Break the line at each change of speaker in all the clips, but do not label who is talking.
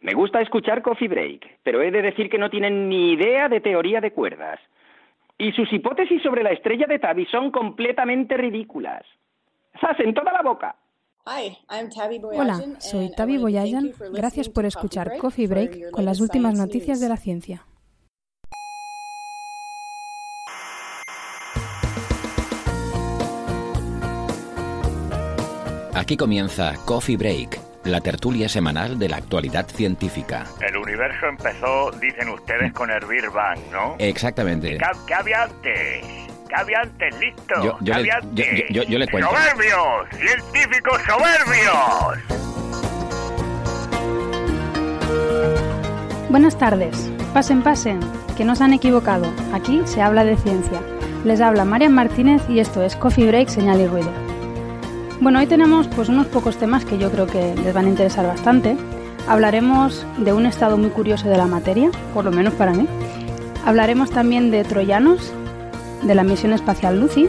Me gusta escuchar Coffee Break, pero he de decir que no tienen ni idea de teoría de cuerdas. Y sus hipótesis sobre la estrella de Tabi son completamente ridículas. ¡Zas en toda la boca!
Hola, soy Tavi Boyayan. Gracias por escuchar Coffee Break con las últimas noticias de la ciencia.
Aquí comienza Coffee Break, la tertulia semanal de la actualidad científica.
El universo empezó, dicen ustedes, con el Big Bang, ¿no?
Exactamente.
¿Qué, qué había antes? ¿Qué había antes? ¿Listo?
Yo- yo
¿Qué
le-
había
yo-
antes?
yo- yo- yo le cuento.
¡Soberbios! ¡Científicos soberbios!
Buenas tardes. Pasen, pasen, que no se han equivocado. Aquí se habla de ciencia. Les habla Marian Martínez y esto es Coffee Break, Señal y Ruido. Bueno, hoy tenemos pues unos pocos temas que yo creo que les van a interesar bastante. Hablaremos de un estado muy curioso de la materia, por lo menos para mí. Hablaremos también de troyanos, de la misión espacial Lucy,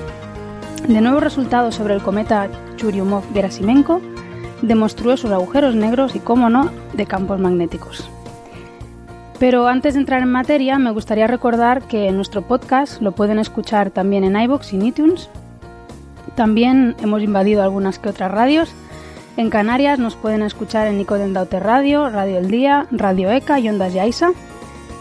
de nuevos resultados sobre el cometa Churyumov-Gerasimenko, de monstruosos agujeros negros y, cómo no, de campos magnéticos. Pero antes de entrar en materia, me gustaría recordar que nuestro podcast lo pueden escuchar también en iBox y iTunes. También hemos invadido algunas que otras radios. En Canarias nos pueden escuchar en Nicodem Daute Radio, Radio El Día, Radio ECA y Ondas Yaiza.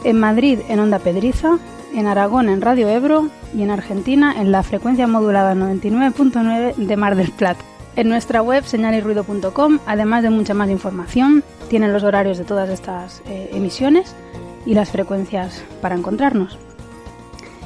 En Madrid en Onda Pedriza, en Aragón en Radio Ebro y en Argentina en la frecuencia modulada 99.9 de Mar del Plata. En nuestra web señalirruido.com, además de mucha más información, tienen los horarios de todas estas eh, emisiones y las frecuencias para encontrarnos.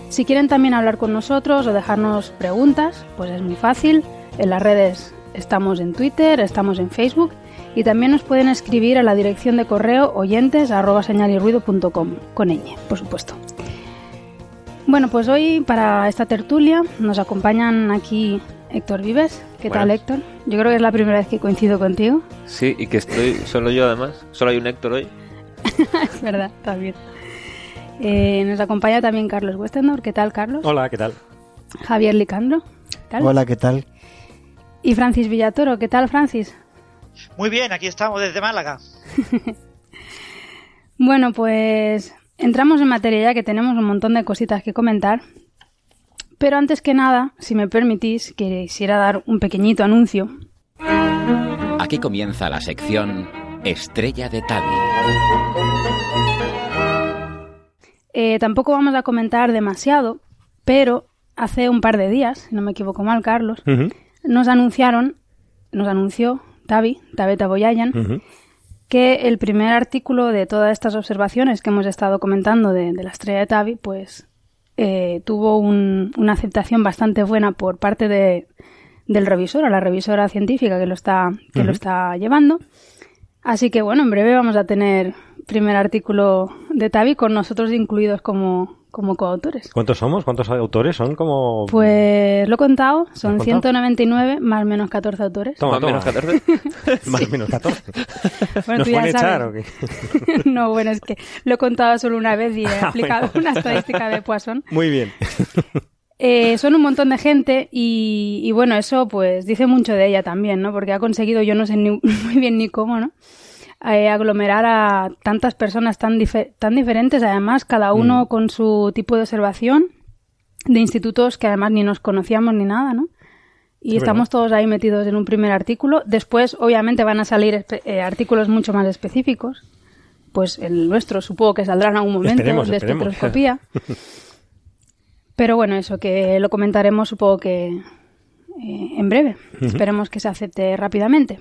Si quieren también hablar con nosotros o dejarnos preguntas, pues es muy fácil. En las redes estamos en Twitter, estamos en Facebook y también nos pueden escribir a la dirección de correo oyentes arroba señalirruido.com con ñ, por supuesto. Bueno, pues hoy para esta tertulia nos acompañan aquí Héctor Vives. ¿Qué tal. Héctor? Yo creo que es la primera vez que coincido contigo.
Sí, y que estoy solo yo además. Solo hay un Héctor hoy.
es verdad, bien. Eh, nos acompaña también Carlos Westendor. ¿Qué tal, Carlos?
Hola, ¿qué tal?
Javier Licandro. ¿Qué tal?
Hola, ¿qué tal?
Y Francis Villatoro. ¿Qué tal, Francis?
Muy bien, aquí estamos desde Málaga.
Bueno, pues entramos en materia ya que tenemos un montón de cositas que comentar. Pero antes que nada, si me permitís, quisiera dar un pequeñito anuncio.
Aquí comienza la sección Estrella de Tabi.
Eh, tampoco vamos a comentar demasiado, pero hace un par de días, si no me equivoco mal, Carlos, nos anunciaron, nos anunció Tavi, Tabeta Boyayan, que el primer artículo de todas estas observaciones que hemos estado comentando de, de la estrella de Tavi, pues eh, tuvo un- una aceptación bastante buena por parte de, del revisor, o la revisora científica que lo está, que lo está llevando. Así que bueno, en breve vamos a tener primer artículo de Tavi con nosotros incluidos como, como coautores.
¿Cuántos somos? ¿Cuántos autores? Son como...
Pues lo he contado, son
¿Lo has contado?
199 más o menos 14 autores.
Toma,
Más o menos
toma.
14.
Más o menos 14.
Bueno,
¿Nos
tú ya
pueden echar o qué?
no, bueno, es que lo he contado solo una vez y he
Ah,
aplicado
bueno.
una estadística de Poisson.
Muy bien.
Eh, son un montón de gente y, y bueno, eso pues dice mucho de ella también, ¿no? Porque ha conseguido, yo no sé ni- muy bien ni cómo, ¿no? Eh, aglomerar a tantas personas tan, dife- tan diferentes, además, cada uno con su tipo de observación, de institutos que además ni nos conocíamos ni nada, ¿no? Y
Es
estamos todos ahí metidos en un primer artículo. Después, obviamente, van a salir eh, artículos mucho más específicos. Pues el nuestro supongo que saldrá en algún momento
Esperemos,
de
esperemos.
espectroscopía. Pero bueno, eso que lo comentaremos supongo que eh, en breve. Esperemos que se acepte rápidamente.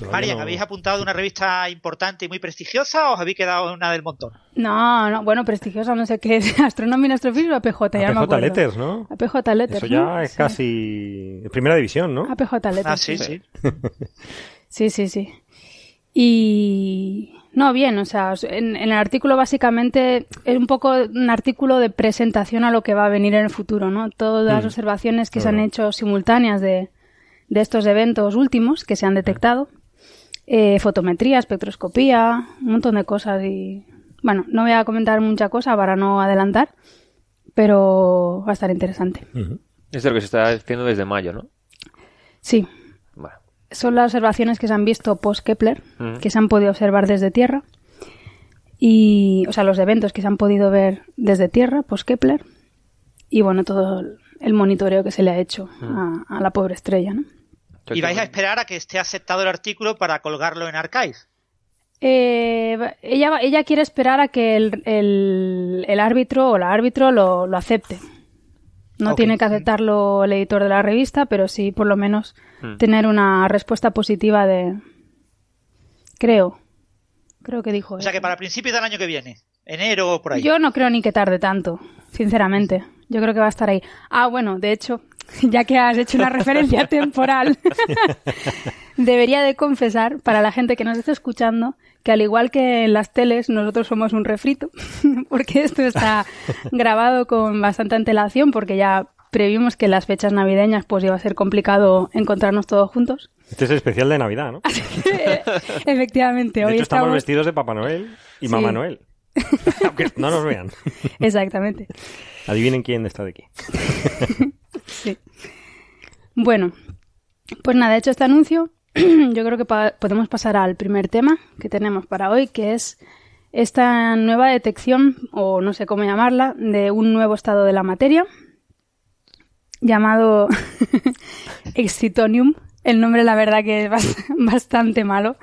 No-
¿habéis apuntado de una revista importante y muy prestigiosa o os habéis quedado en una del montón?
No, no, bueno, prestigiosa, no sé qué es. Astronomía y Astrofísica o APJ, ya no me
APJ
acuerdo.
Letters, ¿no?
APJ Letters.
Eso ya
¿no?
es
Sí.
casi... Primera división, ¿no?
APJ Letters.
Ah, sí, sí.
Sí, sí, sí. Y No, bien, o sea, en, en, el artículo básicamente es un poco un artículo de presentación a lo que va a venir en el futuro, ¿no? Todas las
Mm.
observaciones que se han hecho simultáneas de, de estos eventos últimos que se han detectado, eh, fotometría, espectroscopía, un montón de cosas y, bueno, no voy a comentar mucha cosa para no adelantar, pero va a estar interesante.
Es de lo que se está haciendo desde mayo, ¿no?
Sí. Son las observaciones que se han visto post-Kepler,
Ujú.
que se han podido observar desde Tierra. Y, o sea, los eventos que se han podido ver desde Tierra, post-Kepler. Y bueno, todo el- monitoreo que se le ha hecho a, a la pobre estrella, ¿no?
Y vais a esperar a que esté aceptado el artículo para colgarlo en Archive.
Eh, ella, va- ella quiere esperar a que el, el- el árbitro o la árbitro lo, lo acepte. No tiene que aceptarlo el editor de la revista, pero sí por lo menos
Hmm.
tener una respuesta positiva de... Creo. Creo que dijo.
O sea
eso.
que para principios del año que viene, enero o por ahí.
Yo no creo ni que tarde tanto, sinceramente. Yo creo que va a estar ahí. Ah, bueno, de hecho, ya que has hecho una referencia temporal, debería de confesar para la gente que nos está escuchando que al igual que en las teles, nosotros somos un refrito, porque esto está grabado con bastante antelación, porque ya previmos que en las fechas navideñas pues iba a ser complicado encontrarnos todos juntos.
Este es el especial de Navidad, ¿no?
Efectivamente,
De
hoy
hecho, estamos
estamos...
vestidos de Papá Noel y
Sí.
Mamá Noel. Aunque no nos vean.
Exactamente.
Adivinen quién está de aquí.
Sí. Bueno, pues nada, hecho este anuncio, yo creo que podemos pasar al primer tema que tenemos para hoy, que es esta nueva detección, o no sé cómo llamarla, de un nuevo estado de la materia llamado Excitonium. El nombre, la verdad, que es bas- bastante malo,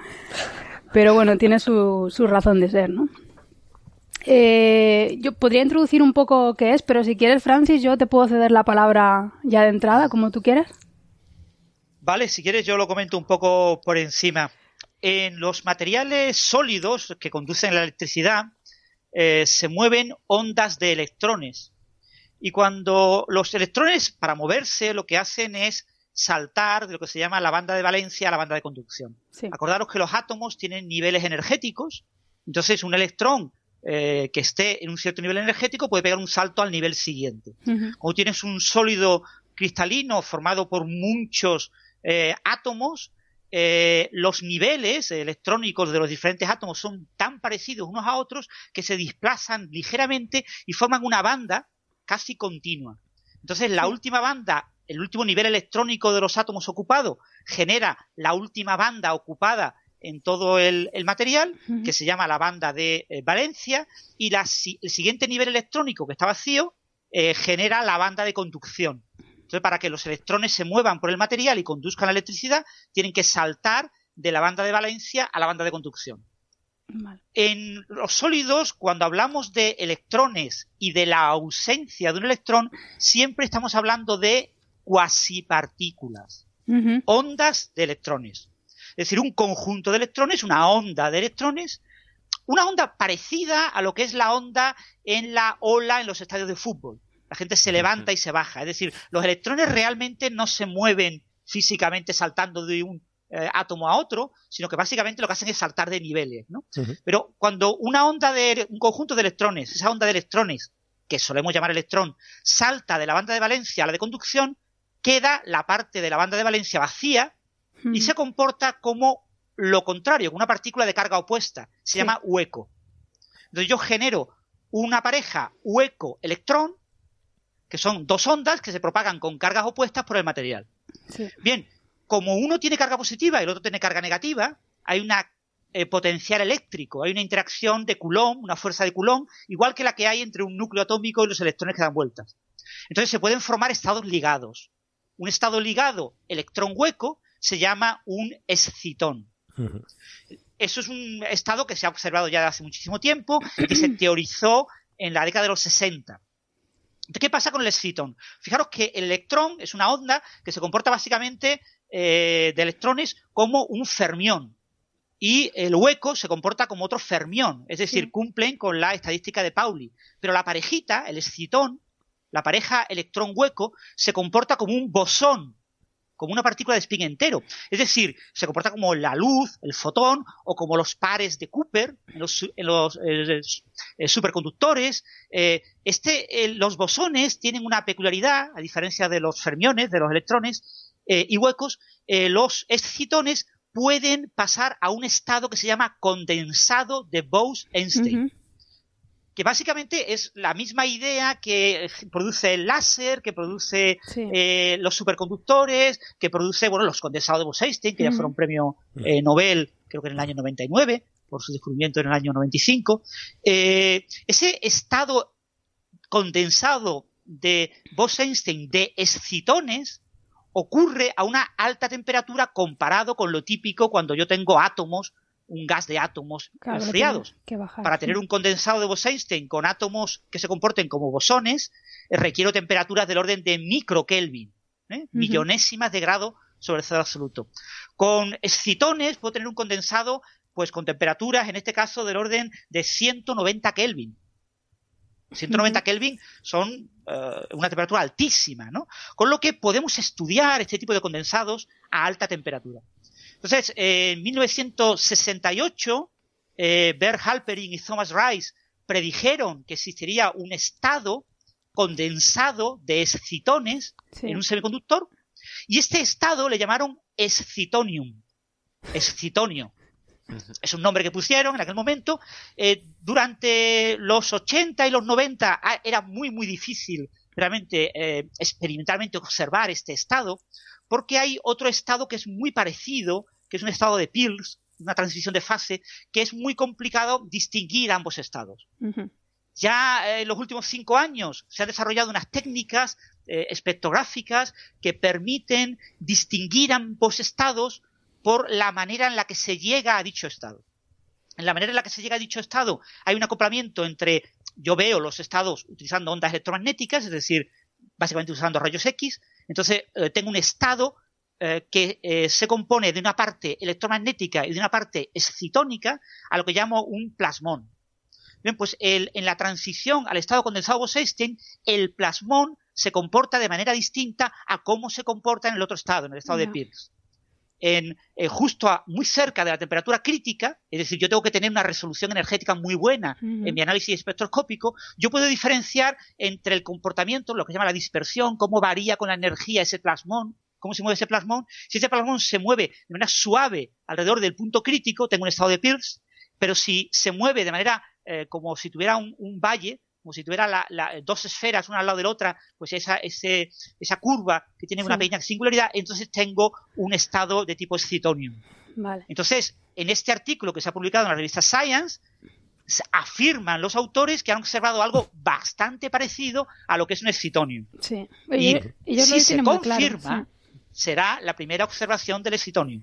pero bueno, tiene su, su razón de ser, ¿no? Eh, yo podría introducir un poco qué es, pero si quieres, Francis, yo te puedo ceder la palabra ya de entrada, como tú quieras.
Vale, si quieres yo lo comento un poco por encima. En los materiales sólidos que conducen la electricidad eh, se mueven ondas de electrones. Y cuando los electrones, para moverse, lo que hacen es saltar de lo que se llama la banda de valencia a la banda de conducción.
Sí.
Acordaros que los átomos tienen niveles energéticos, entonces un electrón eh, que esté en un cierto nivel energético puede pegar un salto al nivel siguiente.
Ujú.
Como tienes un sólido cristalino formado por muchos eh, átomos, eh, los niveles electrónicos de los diferentes átomos son tan parecidos unos a otros que se desplazan ligeramente y forman una banda casi continua. Entonces, la última banda, el último nivel electrónico de los átomos ocupado, genera la última banda ocupada en todo el, el material, que se llama la banda de eh, valencia, y la si- el siguiente nivel electrónico, que está vacío, eh, genera la banda de conducción. Entonces, para que los electrones se muevan por el material y conduzcan la electricidad, tienen que saltar de la banda de valencia a la banda de conducción.
Vale.
En los sólidos, cuando hablamos de electrones y de la ausencia de un electrón, siempre estamos hablando de cuasipartículas, ondas de electrones. Es decir, un conjunto de electrones, una onda de electrones, una onda parecida a lo que es la onda en la ola en los estadios de fútbol. La gente se levanta y se baja. Es decir, los electrones realmente no se mueven físicamente saltando de un eh, átomo a otro, sino que básicamente lo que hacen es saltar de niveles, ¿no? Pero cuando una onda de un conjunto de electrones, esa onda de electrones que solemos llamar electrón, salta de la banda de valencia a la de conducción, queda la parte de la banda de valencia vacía y se comporta como lo contrario, como una partícula de carga opuesta. Se
Sí.
llama hueco. Entonces yo genero una pareja hueco-electrón, que son dos ondas que se propagan con cargas opuestas por el material.
Sí.
Bien, como uno tiene carga positiva y el otro tiene carga negativa, hay una eh, potencial eléctrico, hay una interacción de Coulomb, una fuerza de Coulomb, igual que la que hay entre un núcleo atómico y los electrones que dan vueltas. Entonces se pueden formar estados ligados. Un estado ligado electrón hueco se llama un excitón. Eso es un estado que se ha observado ya de hace muchísimo tiempo y que se teorizó en la década de los 60. ¿Qué pasa con el excitón? Fijaros que el electrón es una onda que se comporta básicamente eh, de electrones como un fermión. Y el hueco se comporta como otro fermión, es decir,
Sí.
cumplen con la estadística de Pauli. Pero la parejita, el excitón, la pareja electrón-hueco, se comporta como un bosón, como una partícula de spin entero. Es decir, se comporta como la luz, el fotón, o como los pares de Cooper en los, eh, eh, superconductores. Eh, este, eh, los bosones tienen una peculiaridad, a diferencia de los fermiones, de los electrones y huecos, los excitones pueden pasar a un estado que se llama condensado de Bose-Einstein. Que básicamente es la misma idea que eh, produce el láser, que produce
Sí.
eh, los superconductores, que produce bueno los condensados de Bose-Einstein, que ya fueron premio eh, Nobel, creo que en el año 99, por su descubrimiento en el año 95. Eh, ese estado condensado de Bose-Einstein de excitones ocurre a una alta temperatura comparado con lo típico cuando yo tengo átomos, un gas de átomos
Claro,
enfriados
tiene que bajar,
para
sí.
tener un condensado de Bose-Einstein con átomos que se comporten como bosones, eh, requiero temperaturas del orden de microkelvin, ¿eh? millonésimas de grado sobre el cero absoluto. Con excitones puedo tener un condensado pues con temperaturas, en este caso, del orden de 190 Kelvin. 190 Kelvin son eh, una temperatura altísima, ¿no? Con lo que podemos estudiar este tipo de condensados a alta temperatura. Entonces, eh, en 1968, eh, Bert Halperin y Thomas Rice predijeron que existiría un estado condensado de excitones
Sí.
en un semiconductor y este estado le llamaron excitonium, excitonio. Es un nombre que pusieron en aquel momento. Eh, durante los 80 y los 90 ah, era muy, muy difícil realmente eh, experimentalmente observar este estado, porque hay otro estado que es muy parecido, que es un estado de Peirce, una transición de fase, que es muy complicado distinguir ambos estados. Ya eh, en los últimos cinco años se han desarrollado unas técnicas eh, espectrográficas que permiten distinguir ambos estados por la manera en la que se llega a dicho estado. En la manera en la que se llega a dicho estado hay un acoplamiento entre yo veo los estados utilizando ondas electromagnéticas, es decir, básicamente usando rayos X, entonces eh, tengo un estado eh, que eh, se compone de una parte electromagnética y de una parte excitónica, a lo que llamo un plasmón. Bien, pues el- en la transición al estado condensado Bose-Einstein, el plasmón se comporta de manera distinta a cómo se comporta en el otro estado, en el estado de. Peirce. En, eh, justo a- muy cerca de la temperatura crítica, es decir, yo tengo que tener una resolución energética muy buena en mi análisis espectroscópico, yo puedo diferenciar entre el comportamiento, lo que se llama la dispersión, cómo varía con la energía ese plasmón, cómo se mueve ese plasmón. Si ese plasmón se mueve de manera suave alrededor del punto crítico, tengo un estado de Peirce, pero si se mueve de manera eh, como si tuviera un, un valle, como si tuviera la- la- dos esferas una al lado de la otra, pues esa, ese, esa curva que tiene una pequeña singularidad, entonces tengo un estado de tipo excitonium.
Vale.
Entonces, en este artículo que se ha publicado en la revista Science, afirman los autores que han observado algo bastante parecido a lo que es un excitonium.
Sí.
Y
Ellos- ellos lo
si se
claro,
confirma,
sí.
será la primera observación del excitonium.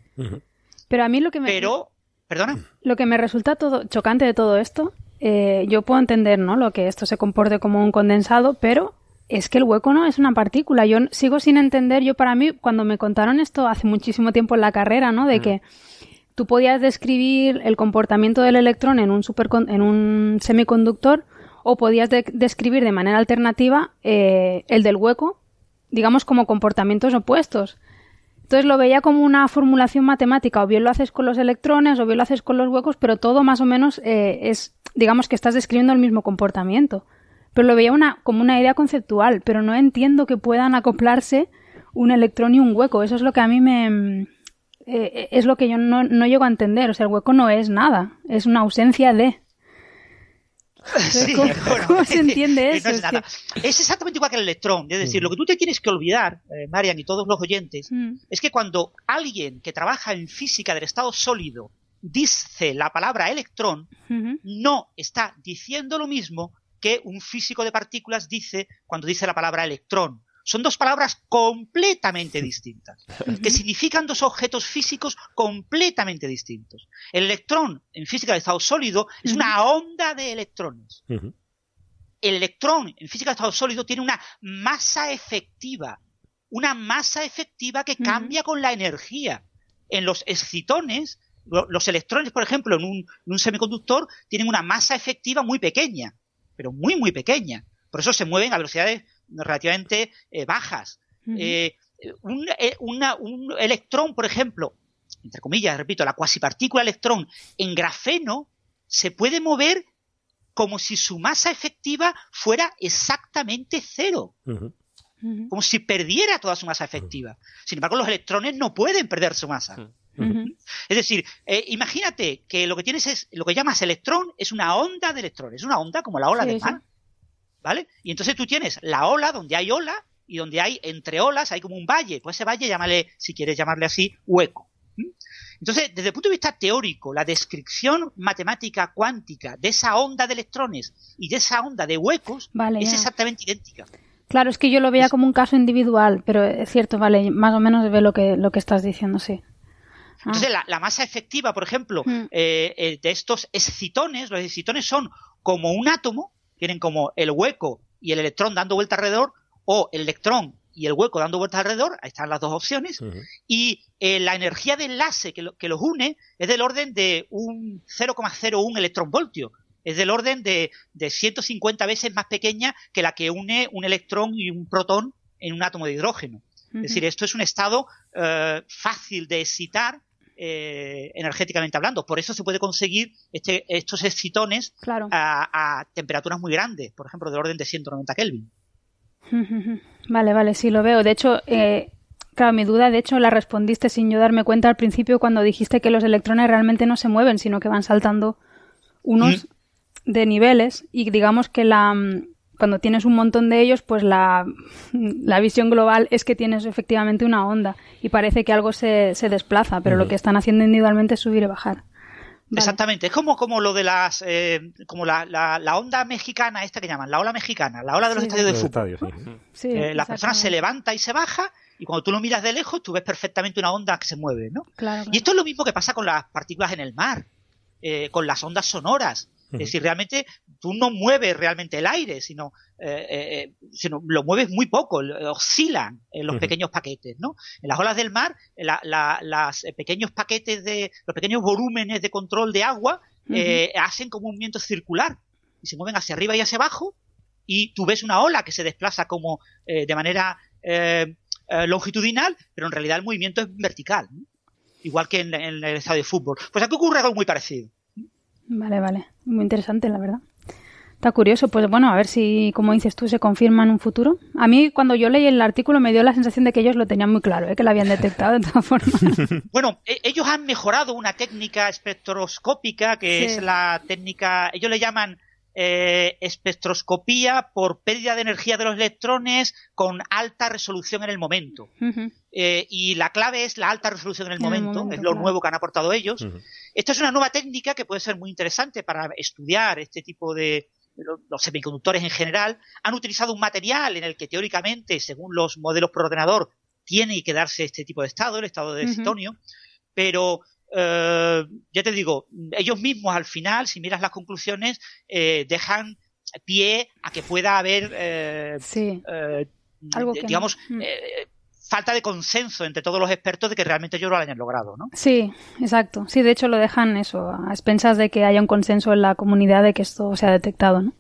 Pero a mí lo que me,
Pero, perdona,
lo que me resulta todo chocante de todo esto, eh, yo puedo entender, ¿no? Lo que esto se comporte como un condensado, pero es que el hueco no es una partícula. Yo sigo sin entender. Yo para mí, cuando me contaron esto hace muchísimo tiempo en la carrera, ¿no? De que tú podías describir el comportamiento del electrón en un supercon- en un semiconductor o podías de- describir de manera alternativa eh, el del hueco, digamos como comportamientos opuestos. Entonces lo veía como una formulación matemática, o bien lo haces con los electrones, o bien lo haces con los huecos, pero todo más o menos eh, es, digamos que estás describiendo el mismo comportamiento. Pero lo veía una, como una idea conceptual, pero no entiendo que puedan acoplarse un electrón y un hueco. Eso es lo que a mí me... eh, es lo que yo no, no llego a entender. O sea, el hueco no es nada, es una ausencia de...
Sí,
¿Cómo-
bueno,
cómo se entiende eso?
es,
Es
nada. Es exactamente igual que el electrón. Es decir, lo que tú te tienes que olvidar, eh, Marian y todos los oyentes,
Mm.
es que cuando alguien que trabaja en física del estado sólido dice la palabra electrón, no está diciendo lo mismo que un físico de partículas dice cuando dice la palabra electrón. Son dos palabras completamente distintas, que significan dos objetos físicos completamente distintos. El electrón en física de estado sólido es una onda de electrones. El electrón en física de estado sólido tiene una masa efectiva, una masa efectiva que cambia con la energía. En los excitones, los electrones, por ejemplo, en un, en un semiconductor, tienen una masa efectiva muy pequeña, pero muy, muy pequeña. Por eso se mueven a velocidades relativamente eh, bajas. Eh, un, eh, una- un electrón, por ejemplo, entre comillas, repito, la cuasipartícula electrón en grafeno se puede mover como si su masa efectiva fuera exactamente cero, como si perdiera toda su masa efectiva. Sin embargo, los electrones no pueden perder su masa. Es decir, eh, imagínate que lo que tienes es, lo que llamas electrón es una onda de electrones, es una onda como la ola
Sí,
del mar, ¿vale? Y entonces tú tienes la ola donde hay ola y donde hay entre olas hay como un valle, pues ese valle llámale, si quieres llamarle así, hueco. Entonces, desde el punto de vista teórico, la descripción matemática cuántica de esa onda de electrones y de esa onda de huecos
Vale,
es
ya.
exactamente idéntica.
Claro, es que yo lo veía como un caso individual, pero es cierto, vale, más o menos ve lo que, lo que estás diciendo, sí. Ah,
Entonces, la, la masa efectiva, por ejemplo,
Mm.
eh, eh, de estos excitones, los excitones son como un átomo, tienen como el hueco y el electrón dando vuelta alrededor, o el electrón y el hueco dando vueltas alrededor, ahí están las dos opciones, y eh, la energía de enlace que, lo- que los une es del orden de un 0,01 electronvoltio. Es del orden de, de 150 veces más pequeña que la que une un electrón y un protón en un átomo de hidrógeno. Es decir, esto es un estado eh, fácil de excitar eh, energéticamente hablando. Por eso se puede conseguir este- estos excitones
Claro.
a, a temperaturas muy grandes, por ejemplo, del orden de 190 Kelvin.
Vale, vale, sí lo veo. De hecho, eh, claro, mi duda, de hecho, la respondiste sin yo darme cuenta al principio cuando dijiste que los electrones realmente no se mueven, sino que van saltando unos de niveles y digamos que la mm, cuando tienes un montón de ellos, pues la, la visión global es que tienes efectivamente una onda y parece que algo se, se desplaza, pero lo que están haciendo individualmente es subir y bajar. Vale.
Exactamente, es como, como lo de las, eh, como la, la- la onda mexicana, esta que llaman, la ola mexicana, la ola de los
Sí.
estadios de
Los
fútbol.
estadios, sí.
Sí,
Eh, la persona se levanta y se baja, y cuando tú lo miras de lejos, tú ves perfectamente una onda que se mueve, ¿no?
Claro, claro.
Y esto es lo mismo que pasa con las partículas en el mar, eh, con las ondas sonoras. Es decir, realmente tú no mueves realmente el aire, sino, eh, eh, sino lo mueves muy poco, l- oscilan en los pequeños paquetes, ¿no? En las olas del mar, la- la- las eh, pequeños paquetes de, los pequeños volúmenes de control de agua eh, hacen como un movimiento circular y se mueven hacia arriba y hacia abajo y tú ves una ola que se desplaza como eh, de manera eh, eh, longitudinal, pero en realidad el movimiento es vertical, ¿no? igual que en, en el estadio de fútbol. Pues aquí ocurre algo muy parecido.
Vale, vale. Muy interesante, la verdad. Está curioso. Pues bueno, a ver si, como dices tú, se confirma en un futuro. A mí, cuando yo leí el artículo, me dio la sensación de que ellos lo tenían muy claro, ¿eh? que lo habían detectado de todas formas.
Bueno, e- ellos han mejorado una técnica espectroscópica que
Sí.
es la técnica, ellos le llaman eh, espectroscopía por pérdida de energía de los electrones con alta resolución en el momento. Eh, y la clave es la alta resolución en el
En el
momento, es lo
claro.
nuevo que han aportado ellos. Esta es una nueva técnica que puede ser muy interesante para estudiar este tipo de lo- los semiconductores en general. Han utilizado un material en el que teóricamente, según los modelos por ordenador, tiene que darse este tipo de estado, el estado de cetonio, pero eh, ya te digo, ellos mismos al final, si miras las conclusiones, eh, dejan pie a que pueda haber eh,
Sí. Algo
de-
que no.
Falta de consenso entre todos los expertos de que realmente ellos lo hayan logrado, ¿no?
Sí, exacto. Sí, de hecho lo dejan eso, a expensas de que haya un consenso en la comunidad de que esto se ha detectado, ¿no?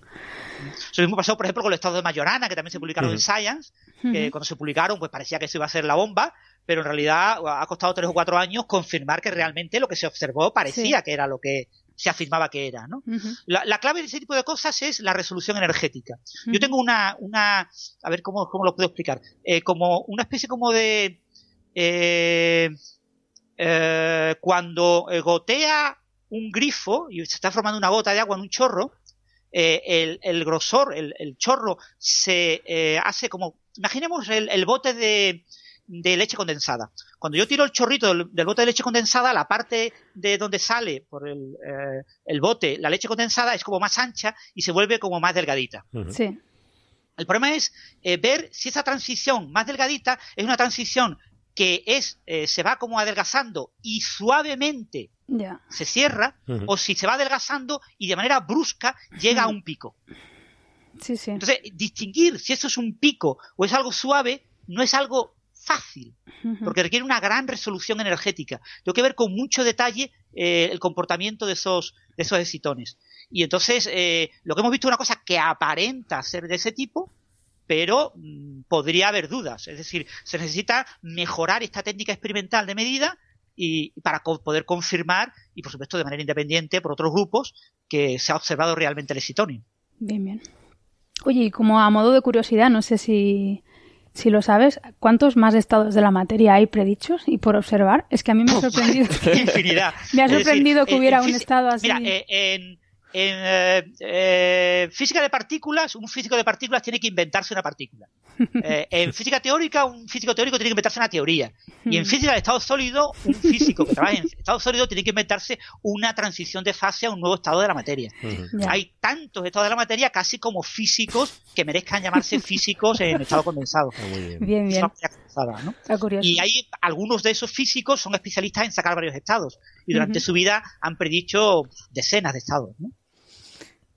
Eso mismo pasó, por ejemplo, con el estado de Majorana, que también se publicaron en
Ujú.
Science, que
Ujú.
cuando se publicaron, pues parecía que eso iba a ser la bomba, pero en realidad ha costado tres o cuatro años confirmar que realmente lo que se observó parecía
Sí.
que era lo que se afirmaba que era, ¿no? La, la clave de ese tipo de cosas es la resolución energética. Yo tengo una, una, a ver cómo, cómo lo puedo explicar, Eh, como una especie como de, eh, eh, cuando eh, gotea un grifo y se está formando una gota de agua en un chorro, el, el grosor, el, el chorro se hace como, imaginemos el, el bote de, de leche condensada. Cuando yo tiro el chorrito del, del bote de leche condensada, la parte de donde sale por el, eh, el bote la leche condensada es como más ancha y se vuelve como más delgadita.
Sí.
El problema es eh, ver si esa transición más delgadita es una transición que es eh, se va como adelgazando y suavemente se cierra o si se va adelgazando y de manera brusca llega a un pico.
Sí, sí.
Entonces, distinguir si eso es un pico o es algo suave no es algo fácil, porque requiere una gran resolución energética. Tengo que ver con mucho detalle eh, el comportamiento de esos, de esos excitones. Y entonces, eh, lo que hemos visto es una cosa que aparenta ser de ese tipo, pero mm, podría haber dudas. Es decir, se necesita mejorar esta técnica experimental de medida y para co- poder confirmar, y por supuesto de manera independiente por otros grupos, que se ha observado realmente el excitonio.
Bien, bien. Oye, y como a modo de curiosidad, no sé si, si lo sabes, ¿cuántos más estados de la materia hay predichos y por observar? Es que a mí me ha sorprendido.
Infinidad.
Me ha
decir,
sorprendido que hubiera un estado así.
Mira, eh, en, en, eh, eh, física de partículas, un físico de partículas tiene que inventarse una partícula. Eh, en física teórica, un físico teórico tiene que inventarse una teoría. Y en
Mm.
física de estado sólido, un físico que trabaja en estado sólido tiene que inventarse una transición de fase a un nuevo estado de la materia. Hay tantos estados de la materia casi como físicos que merezcan llamarse físicos en estado condensado.
Muy bien.
Bien.
Y hay algunos de esos físicos son especialistas en sacar varios estados. Y durante su vida han predicho decenas de estados. ¿no?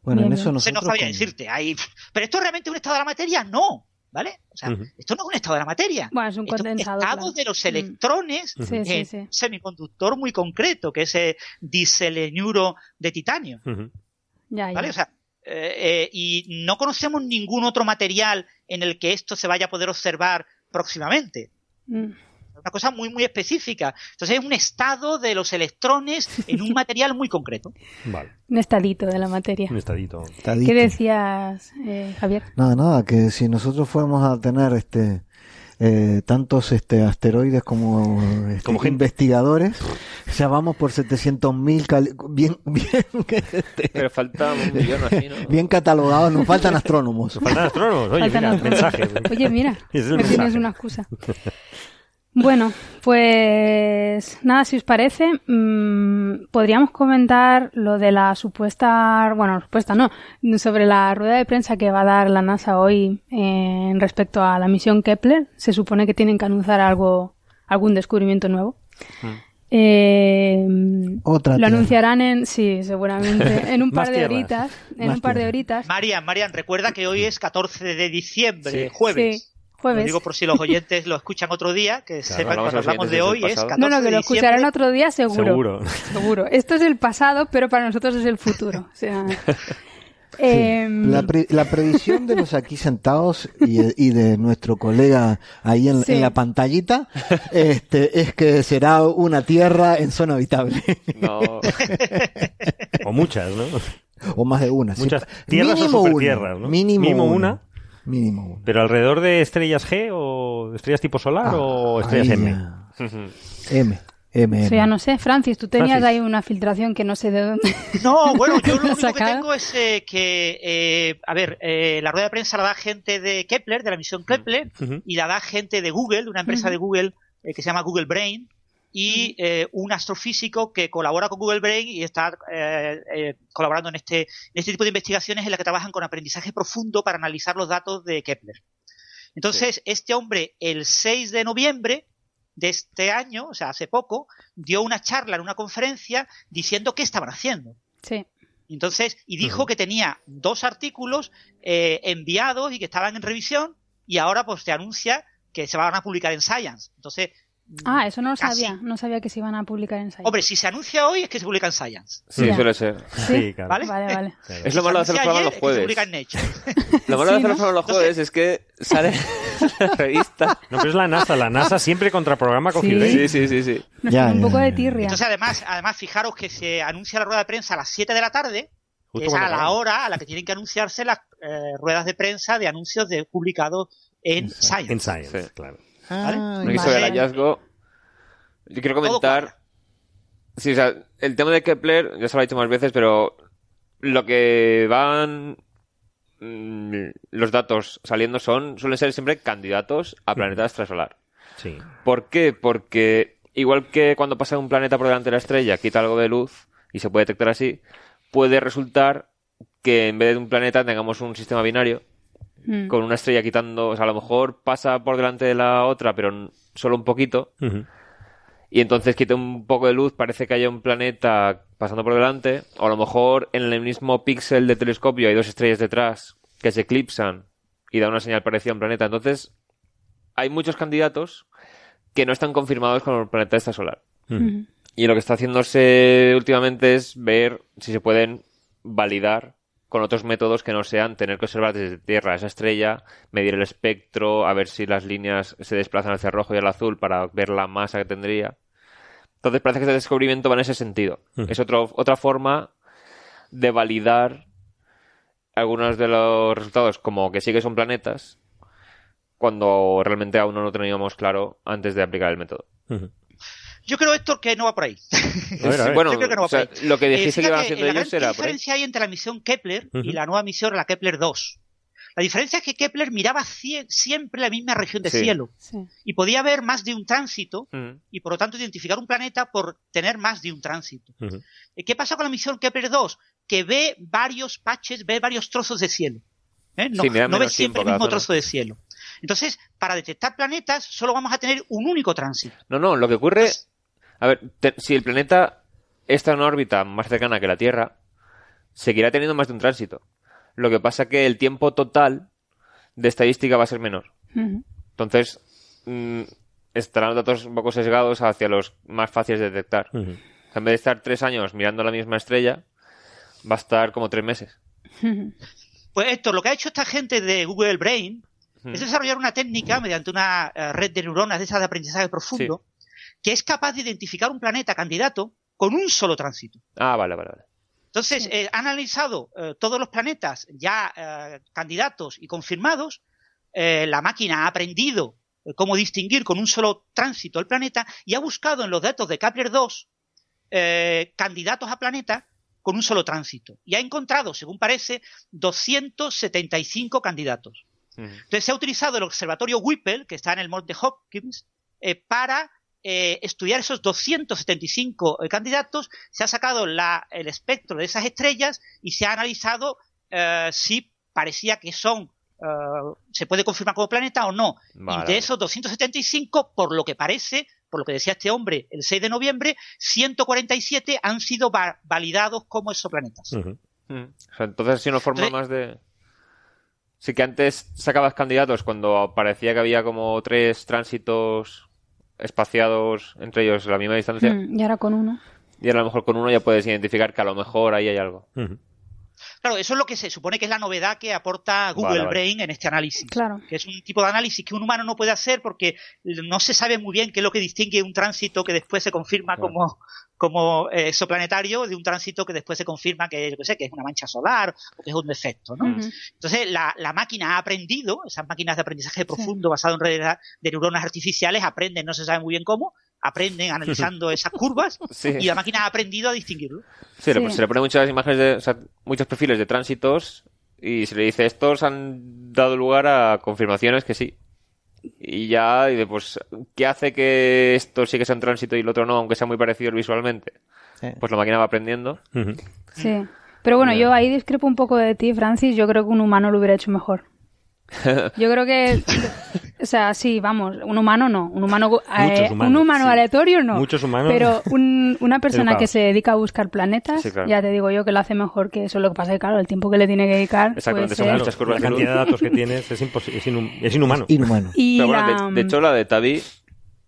Bueno,
Bien,
en eso nosotros...
sabría
con-
decirte. Hay... Pero esto es realmente un estado de la materia, no. ¿Vale? O sea, esto no es un estado de la materia.
Bueno, es un
Esto es
condensado.
estado
claro.
de los
Mm.
electrones en
sí.
un semiconductor muy concreto, que es el diselenuro de titanio.
Ya, ya.
¿Vale? O sea, eh, eh, y no conocemos ningún otro material en el que esto se vaya a poder observar próximamente. Una cosa muy, muy específica. Entonces es un estado de los electrones en un material muy concreto.
Vale.
Un estadito de la materia.
Un estadito.
Estadito.
¿Qué decías, eh, Javier?
Nada, nada, que si nosotros fuéramos a tener este eh, tantos este asteroides como, este,
Como
investigadores, ya vamos por 700.000 cali- bien, bien, este,
Pero falta un millón o así, ¿no?
bien catalogados, nos faltan astrónomos.
Faltan astrónomos. Oye,
Faltan
mira,
astrónomos.
mensaje.
Oye, mira,
es el
me tienes
mensaje.
una excusa. Bueno, pues nada, si os parece, mm, podríamos comentar lo de la supuesta, bueno, supuesta no, sobre la rueda de prensa que va a dar la NASA hoy eh, en respecto a la misión Kepler. Se supone que tienen que anunciar algo, algún descubrimiento nuevo. Eh,
Otra
lo
tierra.
anunciarán en, sí, seguramente, en un par de
tierras.
horitas, en
Más
un par de horitas.
Marian, Marian, recuerda que hoy es 14 de diciembre,
Sí.
jueves.
Sí, jueves.
Lo digo por si los oyentes lo escuchan otro día, que sepan
hablamos
cuando hablamos de hoy es
pasado.
14
No, no, que lo escucharán otro día seguro.
Seguro.
Seguro. Esto es el pasado, pero para nosotros es el futuro. O sea, em,
La, pre- la previsión de los aquí sentados y, y de nuestro colega ahí en,
Sí.
en la pantallita este, es que será una tierra en zona habitable.
No,
O muchas, ¿no?
o más de una. sí.
Muchas tierras o
Mínimo una.
¿no?
Mínimo,
Mínimo
una.
una.
Mínimo.
Pero alrededor de estrellas G o estrellas tipo solar o estrellas M.
M. M.
eso ya no sé. Francis, tú tenías
Francis.
ahí una filtración que no sé de dónde.
No, bueno, yo lo único que tengo es eh, que, eh, a ver, eh, la rueda de prensa la da gente de Kepler, de la misión Kepler, y la da gente de Google, de una empresa de Google eh, que se llama Google Brain, y eh, un astrofísico que colabora con Google Brain y está eh, eh, colaborando en este, en este tipo de investigaciones en las que trabajan con aprendizaje profundo para analizar los datos de Kepler. Entonces, este hombre, el 6 de noviembre de este año, o sea, hace poco, dio una charla en una conferencia diciendo qué estaban haciendo.
Sí.
Entonces, y dijo que tenía dos artículos eh, enviados y que estaban en revisión, y ahora pues te anuncia que se van a publicar en Science. Entonces,
Ah, eso no lo
Casi.
sabía. No sabía que se iban a publicar en Science.
hombre, si se anuncia hoy es que se publica en Science.
sí, suele ser.
Sí, claro.
¿Vale?
Vale, vale.
Claro.
Es lo malo de hacer los programas los
es que se
jueves.
publica en Nature.
Lo malo de hacer
¿no?
los programas los jueves es que sale la revista.
No, pero es la NASA. La NASA siempre contra programa Coffee
Sí.
Sí, sí, sí, sí.
Nos
Ya,
un
ya,
poco
ya,
de tirria.
Entonces, además, además, fijaros que se anuncia la rueda de prensa a las 7 de la tarde, que
Justo
es a la hora a la que tienen que anunciarse las eh, ruedas de prensa de anuncios de publicados en Science.
En Science,
Sí.
claro.
¿Vale?
Ah,
sobre el hallazgo. Yo quiero comentar. Sí, o sea, el tema de Kepler, ya se lo he dicho más veces, pero lo que van mm, los datos saliendo son, suelen ser siempre candidatos a planeta extrasolar.
Sí.
¿Por qué? Porque igual que cuando pasa un planeta por delante de la estrella, quita algo de luz y se puede detectar así, puede resultar que en vez de un planeta tengamos un sistema binario
Mm.
con una estrella quitando, o sea, a lo mejor pasa por delante de la otra, pero solo un poquito, y entonces quita un poco de luz, parece que haya un planeta pasando por delante, o a lo mejor en el mismo píxel del telescopio hay dos estrellas detrás que se eclipsan y da una señal parecida a un planeta. Entonces, hay muchos candidatos que no están confirmados con el planeta extrasolar.
Ujú.
Ujú.
Y lo que está haciéndose últimamente es ver si se pueden validar con otros métodos que no sean tener que observar desde Tierra esa estrella, medir el espectro, a ver si las líneas se desplazan hacia el rojo y el azul para ver la masa que tendría. Entonces parece que este descubrimiento va en ese sentido.
Ujú.
Es otro, otra forma de validar algunos de los resultados como que sí que son planetas cuando realmente aún no lo teníamos claro antes de aplicar el método.
Yo creo, Héctor, que no va por ahí.
Bueno,
Yo creo que no va
o sea,
por ahí.
lo que
Eh,
dijiste que iban haciendo ellos
gran
era ahí.
diferencia hay entre la misión Kepler y la nueva misión, la Kepler 2. La diferencia es que Kepler miraba siempre la misma región de
Sí.
cielo
Sí.
y podía ver más de un tránsito y por lo tanto identificar un planeta por tener más de un tránsito. Eh, ¿Qué pasa con la misión Kepler 2? Que ve varios patches, ve varios trozos de cielo. ¿eh? No,
Sí,
ve siempre
tiempo
el mismo
zona.
trozo de cielo. Entonces, para detectar planetas, solo vamos a tener un único tránsito.
No, no, lo que ocurre... A ver, te- si el planeta está en una órbita más cercana que la Tierra, seguirá teniendo más de un tránsito. Lo que pasa que el tiempo total de estadística va a ser menor. Entonces, mm, estarán los datos un poco sesgados hacia los más fáciles de detectar.
Ujú.
O sea, en vez de estar tres años mirando la misma estrella, va a estar como tres meses.
Pues esto, lo que ha hecho esta gente de Google Brain es desarrollar una técnica mediante una eh, red de neuronas de esas de aprendizaje profundo que es capaz de identificar un planeta candidato con un solo tránsito.
Ah, vale, vale, vale.
Entonces,
Sí.
eh, han analizado eh, todos los planetas ya eh, candidatos y confirmados. eh, la máquina ha aprendido eh, cómo distinguir con un solo tránsito el planeta y ha buscado en los datos de Kepler 2 eh, candidatos a planeta con un solo tránsito. Y ha encontrado, según parece, 275 candidatos.
Mm.
Entonces se ha utilizado el observatorio Whipple, que está en el Monte Hopkins, eh, para eh, estudiar esos 275 eh, candidatos. Se ha sacado la- el espectro de esas estrellas y se ha analizado eh, si parecía que son, eh, se puede confirmar como planeta o no.
Vale,
y de esos 275, por lo que parece, por lo que decía este hombre el 6 de noviembre, 147 han sido va- validados como exoplanetas.
Ujú.
Mm. O sea, entonces ha sido una forma
Entonces-
más de... Sí que antes sacabas candidatos cuando parecía que había como tres tránsitos espaciados entre ellos a la misma distancia.
Mm, Y ahora con uno.
Y ahora a lo mejor con uno ya puedes identificar que a lo mejor ahí hay algo.
Claro, eso es lo que se supone que es la novedad que aporta Google
Vale, vale.
Brain en este análisis.
Claro.
Que es un tipo de análisis que un humano no puede hacer porque no se sabe muy bien qué es lo que distingue un tránsito que después se confirma
Claro.
como, como eh, exoplanetario de un tránsito que después se confirma que, yo qué sé, que es una mancha solar o que es un defecto, ¿no? Entonces, la, la máquina ha aprendido, esas máquinas de aprendizaje profundo basado en redes de neuronas artificiales aprenden, no se sabe muy bien cómo, aprenden analizando esas curvas
Sí.
y la máquina ha aprendido a distinguirlo.
Sí, se le ponen muchas imágenes de, o sea, muchos perfiles de tránsitos y se le dice estos han dado lugar a confirmaciones que sí. Y ya, dice, pues, ¿qué hace que esto sí que sea un tránsito y el otro no, aunque sea muy parecido visualmente? Pues la máquina va aprendiendo.
Sí. Pero bueno, yo ahí discrepo un poco de ti, Francis. Yo creo que un humano lo hubiera hecho mejor. Yo creo que, o sea, sí, vamos, un humano no, un humano, eh,
Muchos humanos,
un humano
sí.
aleatorio no,
Muchos humanos
pero un- una persona que se dedica a buscar planetas,
Sí, claro.
ya te digo yo que lo hace mejor que eso. Lo que pasa es que claro, el tiempo que le tiene que dedicar puede
Exactamente, son
ser...
muchas curvas
la cantidad de datos que tienes es, imposi- es, inhum- es inhumano.
Inhumano.
Y
Pero bueno, de, de hecho, la de Tavi,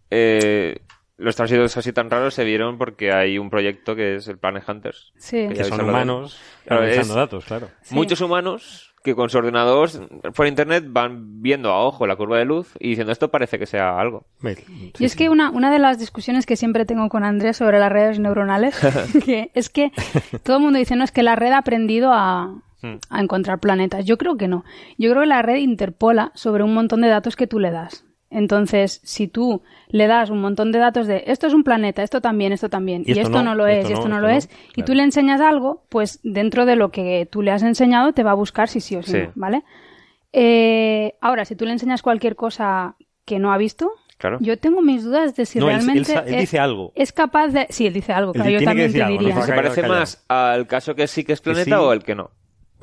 eh, los tránsitos así tan raros se vieron porque hay un proyecto que es el Planet Hunters.
sí,
que
que son
hablado.
humanos
Claro,
analizando
es-
datos, claro.
sí.
Muchos humanos que con su ordenador por internet van viendo a ojo la curva de luz y diciendo esto parece que sea algo.
Y
sí,
es que una, una de las discusiones que siempre tengo con Andrés sobre las redes neuronales que es que todo el mundo dice, no, es que la red ha aprendido a,
Hmm.
a encontrar planetas. Yo creo que no. Yo creo que la red interpola sobre un montón de datos que tú le das. Entonces, si tú le das un montón de datos de esto es un planeta, esto también, esto también, y, esto, no, lo es, y esto no, lo es, y tú le enseñas algo, pues dentro de lo que tú le has enseñado te va a buscar si sí o si
Sí.
no, ¿vale? Eh, ahora, si tú le enseñas cualquier cosa que no ha visto,
Claro.
yo tengo mis dudas de si
No, él- él
realmente
él
es,
dice algo.
es capaz de... Sí, él dice algo,
Él
claro, yo
tiene que
también te
algo, no
diría.
se
¿Se
va a
parece
callado.
más al caso que sí que es planeta
sí.
o el que no?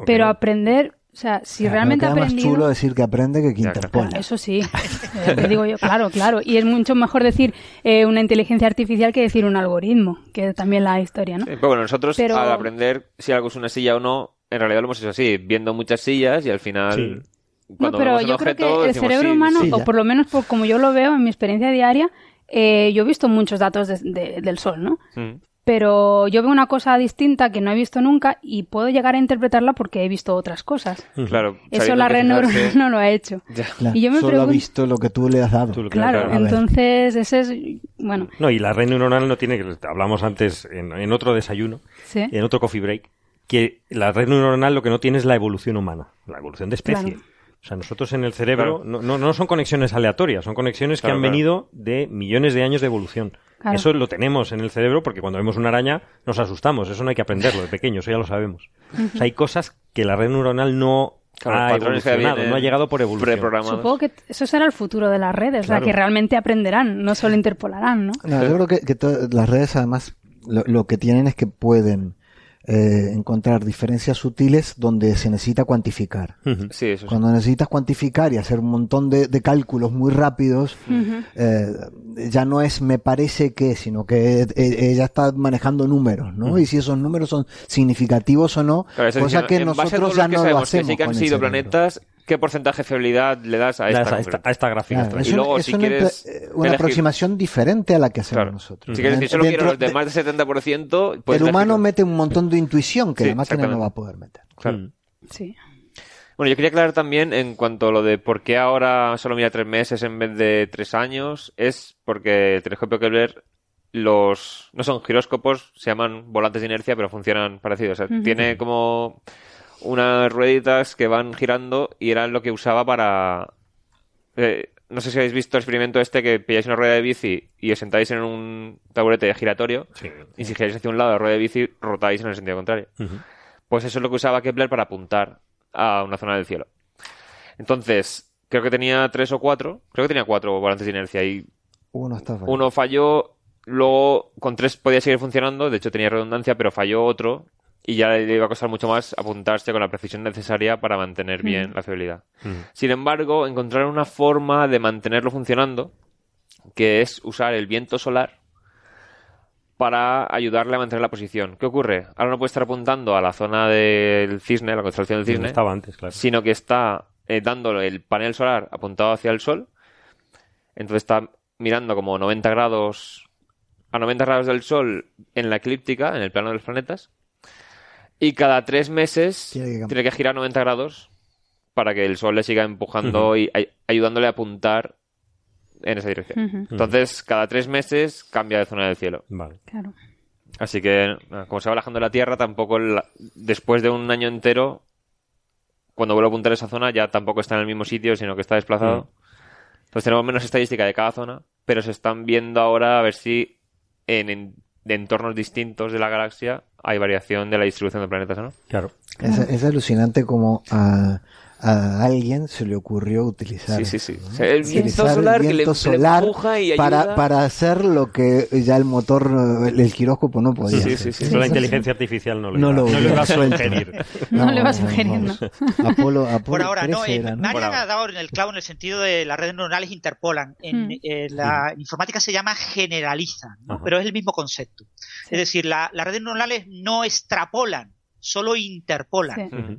Pero aprender, o sea, si
Claro,
realmente ha
queda más
aprendido...
chulo decir que aprende que que.
Claro, eso sí, Eh, te digo yo, claro, claro. Y es mucho mejor decir eh, una inteligencia artificial que decir un algoritmo, que también la historia, ¿no?
Sí, pero bueno, nosotros
Pero-
al aprender si algo es una silla o no, en realidad lo hemos hecho así, viendo muchas sillas y al final...
Sí.
No, pero yo creo
objeto,
que el
decimos,
cerebro
sí,
humano,
sí,
o por lo menos por como yo lo veo en mi experiencia diaria, eh, yo he visto muchos datos de- de- del Sol, ¿no?
Mm.
Pero yo veo una cosa distinta que no he visto nunca y puedo llegar a interpretarla porque he visto otras cosas.
Claro.
Eso la red neuronal no lo ha hecho.
Ya.
Claro,
Y yo me
solo ha
pregunto-
visto lo que tú le has dado.
Claro, entonces ese es, bueno,
No, y la red neuronal no tiene, que hablamos antes en, en otro desayuno,
sí.
en otro coffee break, que la red neuronal lo que no tiene es la evolución humana, la evolución de especie.
Claro.
O sea, nosotros en el cerebro
Claro.
no, no, no son conexiones aleatorias, son conexiones
Claro,
que han
claro.
venido de millones de años de evolución.
Claro.
Eso lo tenemos en el cerebro porque cuando vemos una araña nos asustamos, eso no hay que aprenderlo de pequeño, eso ya lo sabemos. O sea, hay cosas que la red neuronal no
Claro,
ha evolucionado, no ha llegado por evolución.
Supongo que eso será el futuro de las redes, o sea,
Claro.
que realmente aprenderán, no solo interpolarán, ¿no?
No, yo creo que, que las redes además lo, lo que tienen es que pueden eh, encontrar diferencias sutiles donde se necesita cuantificar.
Ujú.
Sí, eso sí.
Cuando necesitas cuantificar y hacer un montón de, de cálculos muy rápidos, eh, ya no es me parece que, sino que eh, ella está manejando números, ¿no? Y si esos números son significativos o no,
Claro,
cosa que
en base a
nosotros
todo
ya
lo que
no lo hacemos.
que sí que han
con el
sido
cerebro.
planetas, ¿qué porcentaje de fiabilidad le das a esta?
esta, a
concreta?
esta- a esta gráfica.
Claro, es,
Y
una-
luego,
es
si
una,
quieres
impre- una
elegir-
aproximación diferente a la que hacemos
Claro.
nosotros.
Si quieres decir, solo
Dentro
quiero los de
de-
más del 70%, pues
el humano mete un montón de intuición que
Sí,
la máquina no va a poder meter.
Claro.
Mm.
Sí.
Bueno, yo quería aclarar también en cuanto a lo de por qué ahora solo mira tres meses en vez de tres años, es porque el telescopio Kepler los no son giróscopos, se llaman volantes de inercia, pero funcionan parecidos. O sea, tiene como unas rueditas que van girando y eran lo que usaba para eh, no sé si habéis visto el experimento este que pilláis una rueda de bici y os sentáis en un taburete giratorio
Sí.
y si giráis hacia un lado de la rueda de bici rotáis en el sentido contrario. Pues eso es lo que usaba Kepler para apuntar a una zona del cielo. Entonces, creo que tenía tres o cuatro, creo que tenía cuatro volantes de inercia y
Uno está fallando.
uno falló, luego con tres podía seguir funcionando, de hecho tenía redundancia, pero falló otro y ya le iba a costar mucho más apuntarse con la precisión necesaria para mantener bien la fiabilidad.
Ujú.
Sin embargo, encontraron una forma de mantenerlo funcionando, que es usar el viento solar para ayudarle a mantener la posición. ¿Qué ocurre? Ahora no puede estar apuntando a la zona del cisne, la constelación del cisne,
estaba antes, claro.
sino que está eh, dándole el panel solar apuntado hacia el sol. Entonces está mirando como 90 grados a 90 grados del sol en la eclíptica, en el plano de los planetas. Y cada tres meses
Tiene que cambiar.
tiene que girar 90 grados para que el sol le siga empujando y ay- ayudándole a apuntar en esa dirección. Entonces, cada tres meses cambia de zona del cielo.
Vale.
Claro.
Así que, como se va alejando la Tierra, tampoco la- después de un año entero, cuando vuelve a apuntar esa zona, ya tampoco está en el mismo sitio, sino que está desplazado. Entonces tenemos menos estadística de cada zona, pero se están viendo ahora a ver si en, en- de entornos distintos de la galaxia hay variación de la distribución de planetas o no.
Claro.
Es, es alucinante como a, a alguien se le ocurrió utilizar
Sí, sí,
eso,
sí.
¿no?
O sea, el viento
Utilizar
solar
el
que le-
viento
le
solar
empuja y
para,
ayuda.
para hacer lo que ya el motor, el, el giróscopo no podía
Sí,
hacer.
sí, sí.
Eso la inteligencia artificial no lo
No
iba,
lo
no lo iba a sugerir.
No le va a sugerir.
Apolo, Apolo
Por ahora, no.
13
eh,
era, ¿no?
Marian ha dado en el clavo en el sentido de las redes neuronales interpolan. En
Mm.
eh, la informática se llama.
Ajá.
pero es el mismo concepto. Es decir, la- las redes neuronales no extrapolan, solo interpolan.
Sí.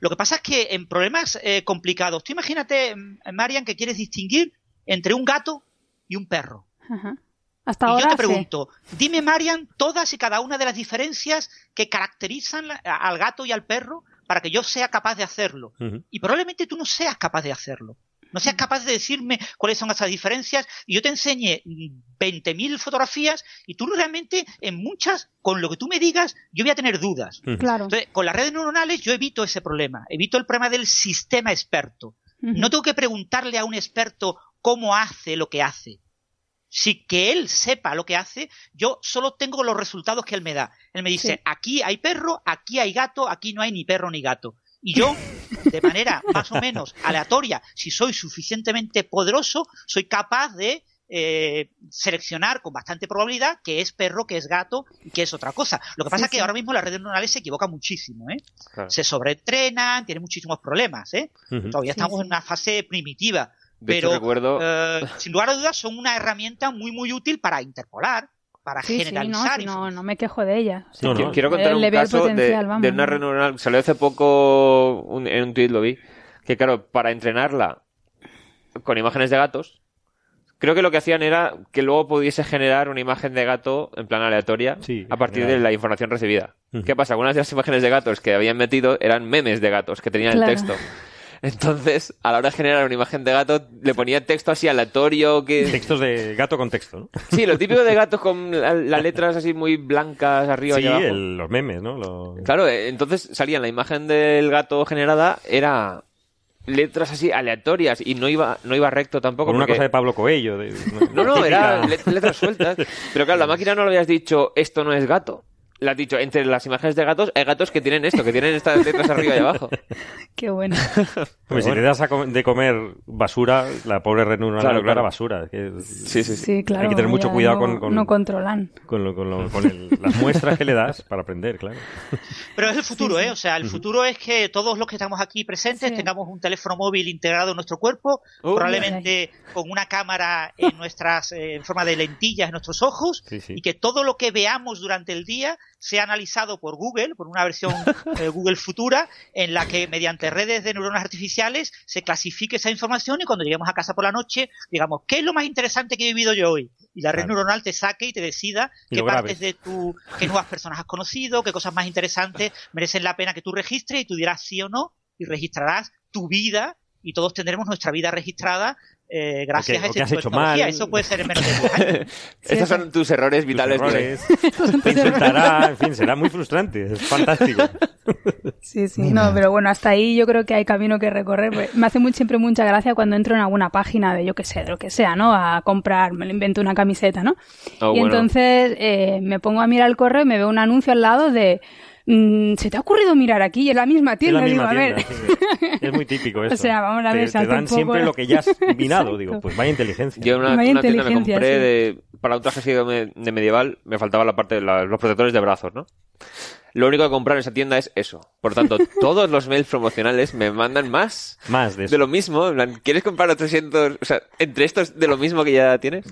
Lo que pasa es que en problemas eh, complicados, tú imagínate, mm, Marian, que quieres distinguir entre un gato y un perro.
Ajá. Hasta
y
ahora
yo te
sí.
pregunto, dime, Marian, todas y cada una de las diferencias que caracterizan al gato y al perro para que yo sea capaz de hacerlo. Y probablemente tú no seas capaz de hacerlo. No seas capaz de decirme cuáles son esas diferencias y yo te enseñe mm, 20.000 fotografías y tú realmente en muchas, con lo que tú me digas, yo voy a tener dudas.
Claro.
Entonces, con las redes neuronales yo evito ese problema, evito el problema del sistema experto. No tengo que preguntarle a un experto cómo hace lo que hace. Si que él sepa lo que hace, yo solo tengo los resultados que él me da. Él me dice,
Sí.
aquí hay perro, aquí hay gato, aquí no hay ni perro ni gato. Y yo, de manera más o menos aleatoria, si soy suficientemente poderoso, soy capaz de eh, seleccionar con bastante probabilidad que es perro, que es gato y que es otra cosa. Lo que pasa
Sí,
es que
sí.
ahora mismo las redes neuronales se equivocan muchísimo, ¿eh?
Claro.
Se sobreentrenan, tienen muchísimos problemas, ¿eh? Todavía
Sí,
estamos
sí.
en una fase primitiva.
De hecho,
pero,
recuerdo-
eh, sin lugar a dudas, son una herramienta muy, muy útil para interpolar, para
Sí, sí, no,
generalizar.
no, no me quejo de ella. O sea,
No, no.
Quiero- contar
eh,
un caso de,
potencial, vamos,
de una red neuronal. Salió hace poco un- en un tuit, lo vi. Que claro, para entrenarla con imágenes de gatos, Creo que lo que hacían era que luego pudiese generar una imagen de gato en plan aleatoria
Sí,
a partir
general.
de la información recibida. ¿Qué pasa? Algunas de las imágenes de gatos que habían metido eran memes de gatos que tenían
Claro.
el texto. Entonces, a la hora de generar una imagen de gato, le ponía texto así aleatorio que...
Textos de gato con texto, ¿no?
Sí, lo típico de gatos con la- las letras así muy blancas arriba
Sí,
y abajo.
el- los memes, ¿no?
Claro, eh, entonces salía en la imagen del gato generada, era letras así aleatorias y no iba, no iba recto tampoco.
Con una cosa de Pablo Coello. de-
No, no, era let- letras sueltas. Pero claro, la máquina no le habías dicho, esto no es gato. Le has dicho, entre las imágenes de gatos, hay gatos que tienen esto, que tienen estas letras arriba y abajo.
Qué bueno.
Hombre, si le das a com- de comer basura, la pobre red neuronal
Claro, claro.
basura. Es que-
Sí, sí, sí.
Sí, claro.
Hay que tener mucho cuidado
no-
con, con,
No controlan.
con lo- con lo- con el- las muestras que le das para aprender, claro.
Pero es el futuro, ¿eh? O sea, el futuro es que todos los que estamos aquí presentes
Sí.
tengamos un teléfono móvil integrado en nuestro cuerpo,
Oh,
probablemente con una cámara en nuestras, eh, en forma de lentillas en nuestros ojos,
Sí, sí.
y que todo lo que veamos durante el día sea analizado por Google, por una versión eh, Google futura, en la que mediante redes de neuronas artificiales se clasifique esa información y cuando lleguemos a casa por la noche, digamos, ¿qué es lo más interesante que he vivido yo hoy? Y la red
Claro.
neuronal te saque y te decida
Y
qué partes de tu, qué nuevas personas has conocido, qué cosas más interesantes merecen la pena que tú registres y tú dirás sí o no y registrarás tu vida y todos tendremos nuestra vida registrada eh, gracias
que-
a
que has
tipo de
hecho
tecnología.
mal.
Eso puede ser en menos de 10 años.
Estos son tus errores vitales.
Errores, te insultará, en fin, será muy frustrante, es fantástico.
Sí, sí. No, pero bueno, hasta ahí yo creo que hay camino que recorrer. Pues, Me hace muy, siempre mucha gracia cuando entro en alguna página de, yo qué sé, de lo que sea, ¿no? A comprar, me lo invento una camiseta, ¿no?
Oh,
y
bueno.
entonces eh, me pongo a mirar el correo y me veo un anuncio al lado de... mm, ¿Se te ha ocurrido mirar aquí? Y es la misma
Es
tienda.
la
digo,
misma
a ver.
tienda, sí. Es muy típico esto.
O sea, vamos a
te,
ver,
te
salte
dan
poco
siempre lo que ya has.
Exacto.
Digo, pues vaya inteligencia.
Yo en una, una tienda me compré
sí.
de, para un traje así de, me- de medieval, me faltaba la parte de la- los protectores de brazos, ¿no? Lo único que comprar en esa tienda es eso. Por tanto, todos los mails promocionales me mandan más
Más de eso.
de lo mismo. En ¿Quieres comprar otros 300? O sea, entre estos de lo mismo que ya tienes.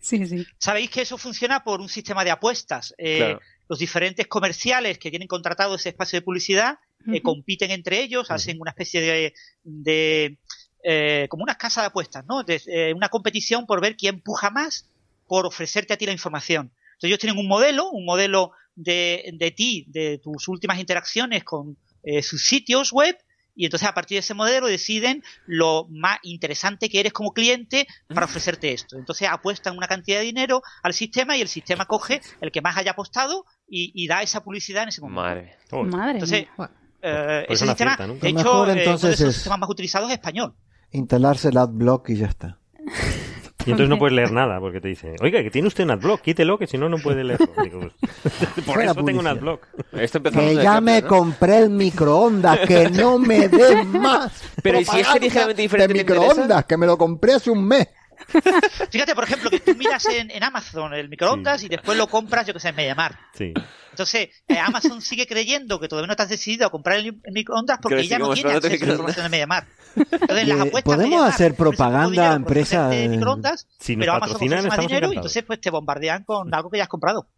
Sí, sí.
Sabéis que eso funciona por un sistema de apuestas. Eh,
Claro.
Los diferentes comerciales que tienen contratado ese espacio de publicidad eh, compiten entre ellos, hacen una especie de, de, eh, como una casa de apuestas, ¿no? De- eh, una competición por ver quién puja más por ofrecerte a ti la información. Entonces ellos tienen un modelo, un modelo de, de ti, de tus últimas interacciones con eh, sus sitios web, y entonces a partir de ese modelo deciden lo más interesante que eres como cliente para ofrecerte esto. Entonces apuestan una cantidad de dinero al sistema y el sistema coge el que más haya apostado y, y da esa publicidad en ese momento.
Madre.
Oh,
Madre
Entonces,
mía.
eh,
Pues
ese sistema,
fiesta, ¿no?
de hecho,
mejor,
eh, uno de
entonces, es-
sistemas más utilizados es español.
Instalarse el AdBlock y ya está.
Y entonces no puedes leer nada porque te dice, oiga, que tiene usted un adblock, quítelo, que si no, no puede leerlo. Digo, pues, por
Fuera
eso tengo un adblock.
Esto
Que ya me
¿no?
compré el microondas, que no me den más.
Pero ¿y si es ligeramente diferente,
De microondas, que me lo compré hace un mes.
Fíjate, por ejemplo, que tú miras en, en Amazon el microondas y después lo compras, yo que sé, en Mediamar.
Sí.
Entonces, eh, Amazon sigue creyendo que todavía no has decidido a comprar el, el microondas porque
Que
ya no tiene
de
acceso a la información de Mediamar. Entonces, las
Eh,
apuestas
¿podemos
Mediamar
hacer propaganda a
por
empresa,
ofrecerte
eh,
microondas,
si
pero Amazon ofrece más dinero y entonces pues te bombardean con algo que ya has comprado.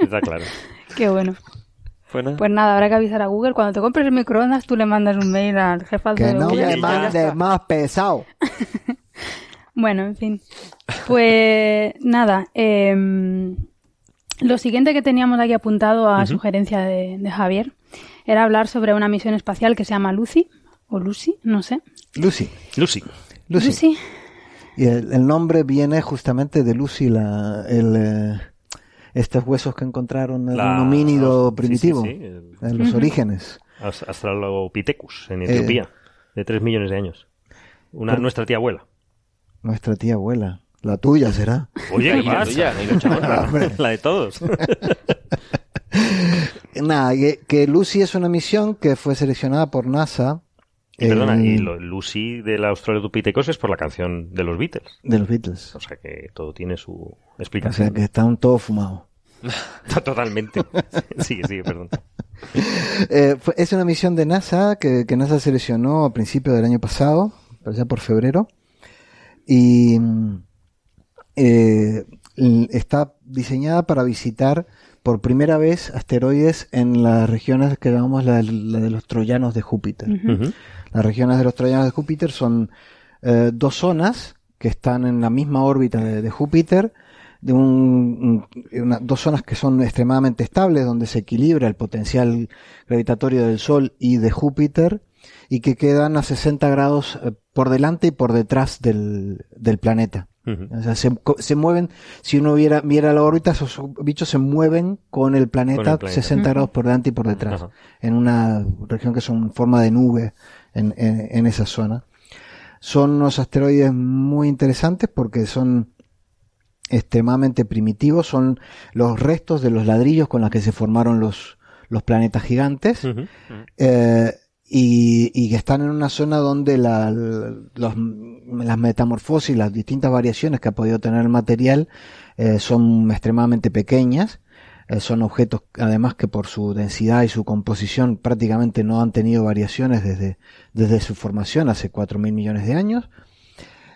Está claro.
Qué bueno.
Pues nada.
Pues nada, habrá que avisar a Google. Cuando te compres el microondas, tú le mandas un mail al jefe
Que
de
no
Google.
me
está.
más pesado.
Bueno, en fin. Pues nada, em, lo siguiente que teníamos aquí apuntado a sugerencia de, de Javier era hablar sobre una misión espacial que se llama Lucy, o Lucy, no sé.
Lucy.
Lucy.
Lucy. Y el, el nombre viene justamente de Lucy, la, el, eh, estos huesos que encontraron en
La-
un homínido primitivo,
sí, sí, el-
en los orígenes.
Ast- Australopithecus, en Etiopía, de 3 millones de años. Una, nuestra tía abuela.
Nuestra tía abuela. La tuya será.
Oye, ¿qué
Y la
pasa?
tuya, y la
de todos.
Nada, que, que Lucy es una misión que fue seleccionada por NASA.
Y perdona, y lo- Lucy de la Australopithecus es por la canción de los Beatles.
De los Beatles.
O sea que todo tiene su
O
explicación.
sea que están todos fumados.
Totalmente. Sigue, sigue, perdón.
Eh, fue- es una misión de NASA que, que NASA seleccionó a principios del año pasado, allá por febrero, y mm, eh, está diseñada para visitar por primera vez asteroides en las regiones que llamamos la, la de los troyanos de Júpiter. Las regiones de los troyanos de Júpiter son eh, dos zonas que están en la misma órbita de, de Júpiter, de un, un- una- dos zonas que son extremadamente estables, donde se equilibra el potencial gravitatorio del Sol y de Júpiter, y que quedan a 60 grados eh, por delante y por detrás del, del planeta. O sea, se, se mueven, si uno viera, viera la órbita, esos bichos se mueven con el planeta,
Con el planeta.
60 grados por delante y por detrás, en una región que son en forma de nube en, en- en esa zona. Son unos asteroides muy interesantes porque son extremadamente primitivos, son los restos de los ladrillos con los que se formaron los, los planetas gigantes eh, y, y que están en una zona donde la, los- las metamorfosis, las distintas variaciones que ha podido tener el material eh, son extremadamente pequeñas. Eh, son objetos, además, que por su densidad y su composición prácticamente no han tenido variaciones desde, desde su formación hace 4.000 millones de años.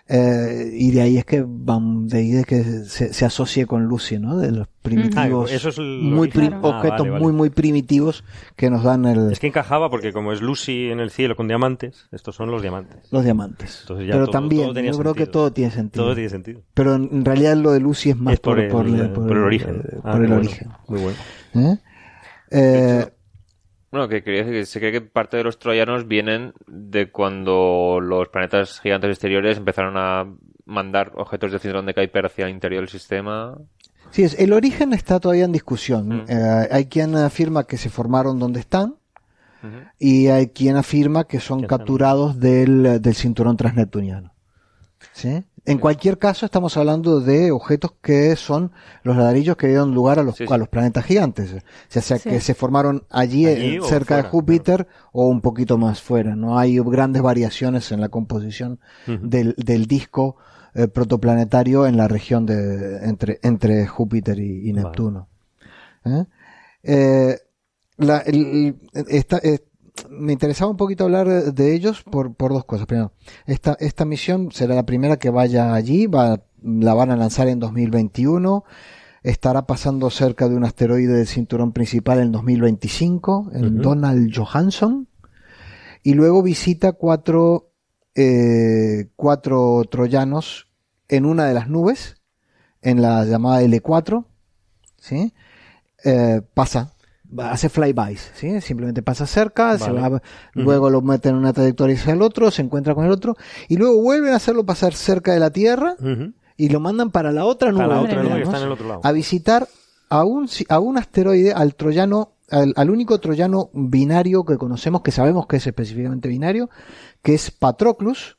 Eh, y de ahí es que van, de ahí de que se, se asocie con Lucy, ¿no? De los primitivos,
Ah, eso es el
muy
Ah,
objetos
vale, vale.
muy muy primitivos que nos dan el,
Es que encajaba porque como es Lucy en el cielo con diamantes, estos son los diamantes.
los diamantes.
Entonces ya
Pero
todo-
también,
todo tenía
yo creo que todo tiene sentido.
Todo tiene sentido.
Pero en realidad lo de Lucy es más
Es por, el,
por,
por el origen.
eh,
Ah,
por el
bueno.
origen.
Muy bueno.
¿Eh? Eh,
Bueno, que quería decir que se cree que parte de los troyanos vienen de cuando los planetas gigantes exteriores empezaron a mandar objetos de cinturón de Kuiper hacia el interior del sistema.
sí, es, el origen está todavía en discusión.
Mm.
Eh, hay quien afirma que se formaron donde están y hay quien afirma que son capturados del, del cinturón transneptuniano. ¿Sí? En cualquier caso, estamos hablando de objetos que son los ladrillos que dieron lugar a los,
Sí, sí.
a los planetas gigantes. Ya sea
Sí.
que se formaron allí,
Allí
eh,
o
cerca de Júpiter, o un poquito más fuera. No hay grandes variaciones en la composición del, del disco eh, protoplanetario en la región de entre, entre Júpiter y, y
Vale.
Neptuno. ¿Eh? Eh, la- el- el- esta- eh, me interesaba un poquito hablar de ellos por, por dos cosas. Primero, esta, esta misión será la primera que vaya allí, va, la van a lanzar en 2021, estará pasando cerca de un asteroide del cinturón principal en 2025, el. Donald Johansson, y luego visita cuatro, eh, cuatro troyanos en una de las nubes, en la llamada L4, ¿sí? Eh, pasa, hace flybys, ¿sí? Simplemente pasa cerca, se luego lo mete en una trayectoria hacia el otro, se encuentra con el otro, y luego vuelven a hacerlo pasar cerca de la Tierra y lo mandan para la otra nube,
la otra nube que
troyanos,
está en el otro lado.
a visitar a un, a un asteroide, al troyano, al, al único troyano binario que conocemos, que sabemos que es específicamente binario, que es Patroclus.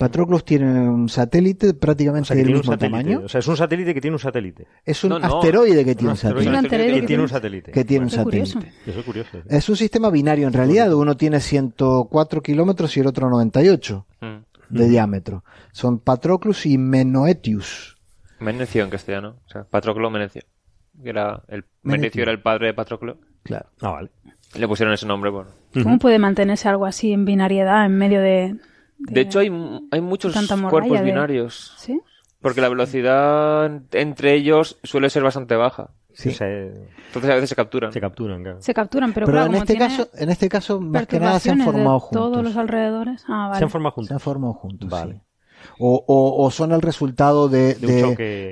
Patroclus tiene un satélite
O
prácticamente
sea,
del mismo
satélite.
tamaño.
O sea, es un satélite que tiene un satélite.
Es un
No, no.
asteroide que tiene un satélite.
Un asteroide
que tiene un satélite.
Que tiene un satélite.
Eso es curioso. sí.
Es un sistema binario en realidad. Uno tiene 104 kilómetros y el otro 98
Mm.
de diámetro. Son Patroclus y Menoetius.
Menecio en castellano. O sea, Patroclo Menecio. Que era el,
Menecio.
Menecio era el padre de Patroclo.
Claro.
Ah, vale.
Le pusieron ese nombre por...
¿Cómo puede mantenerse algo así en binariedad en medio de...
De hecho, hay, hay muchos cuerpos
de-
binarios.
¿Sí?
Porque la velocidad entre ellos suele ser bastante baja.
Sí.
O sea,
Entonces a veces se capturan.
se capturan, claro.
Se capturan, pero,
Pero,
claro,
en
como
este
tiene
caso, en este caso, más que nada se han
de
formado juntos.
todos los alrededores. Ah, vale.
Se han formado
Se
juntos.
han formado juntos.
Vale.
sí. O, o- o son el resultado de,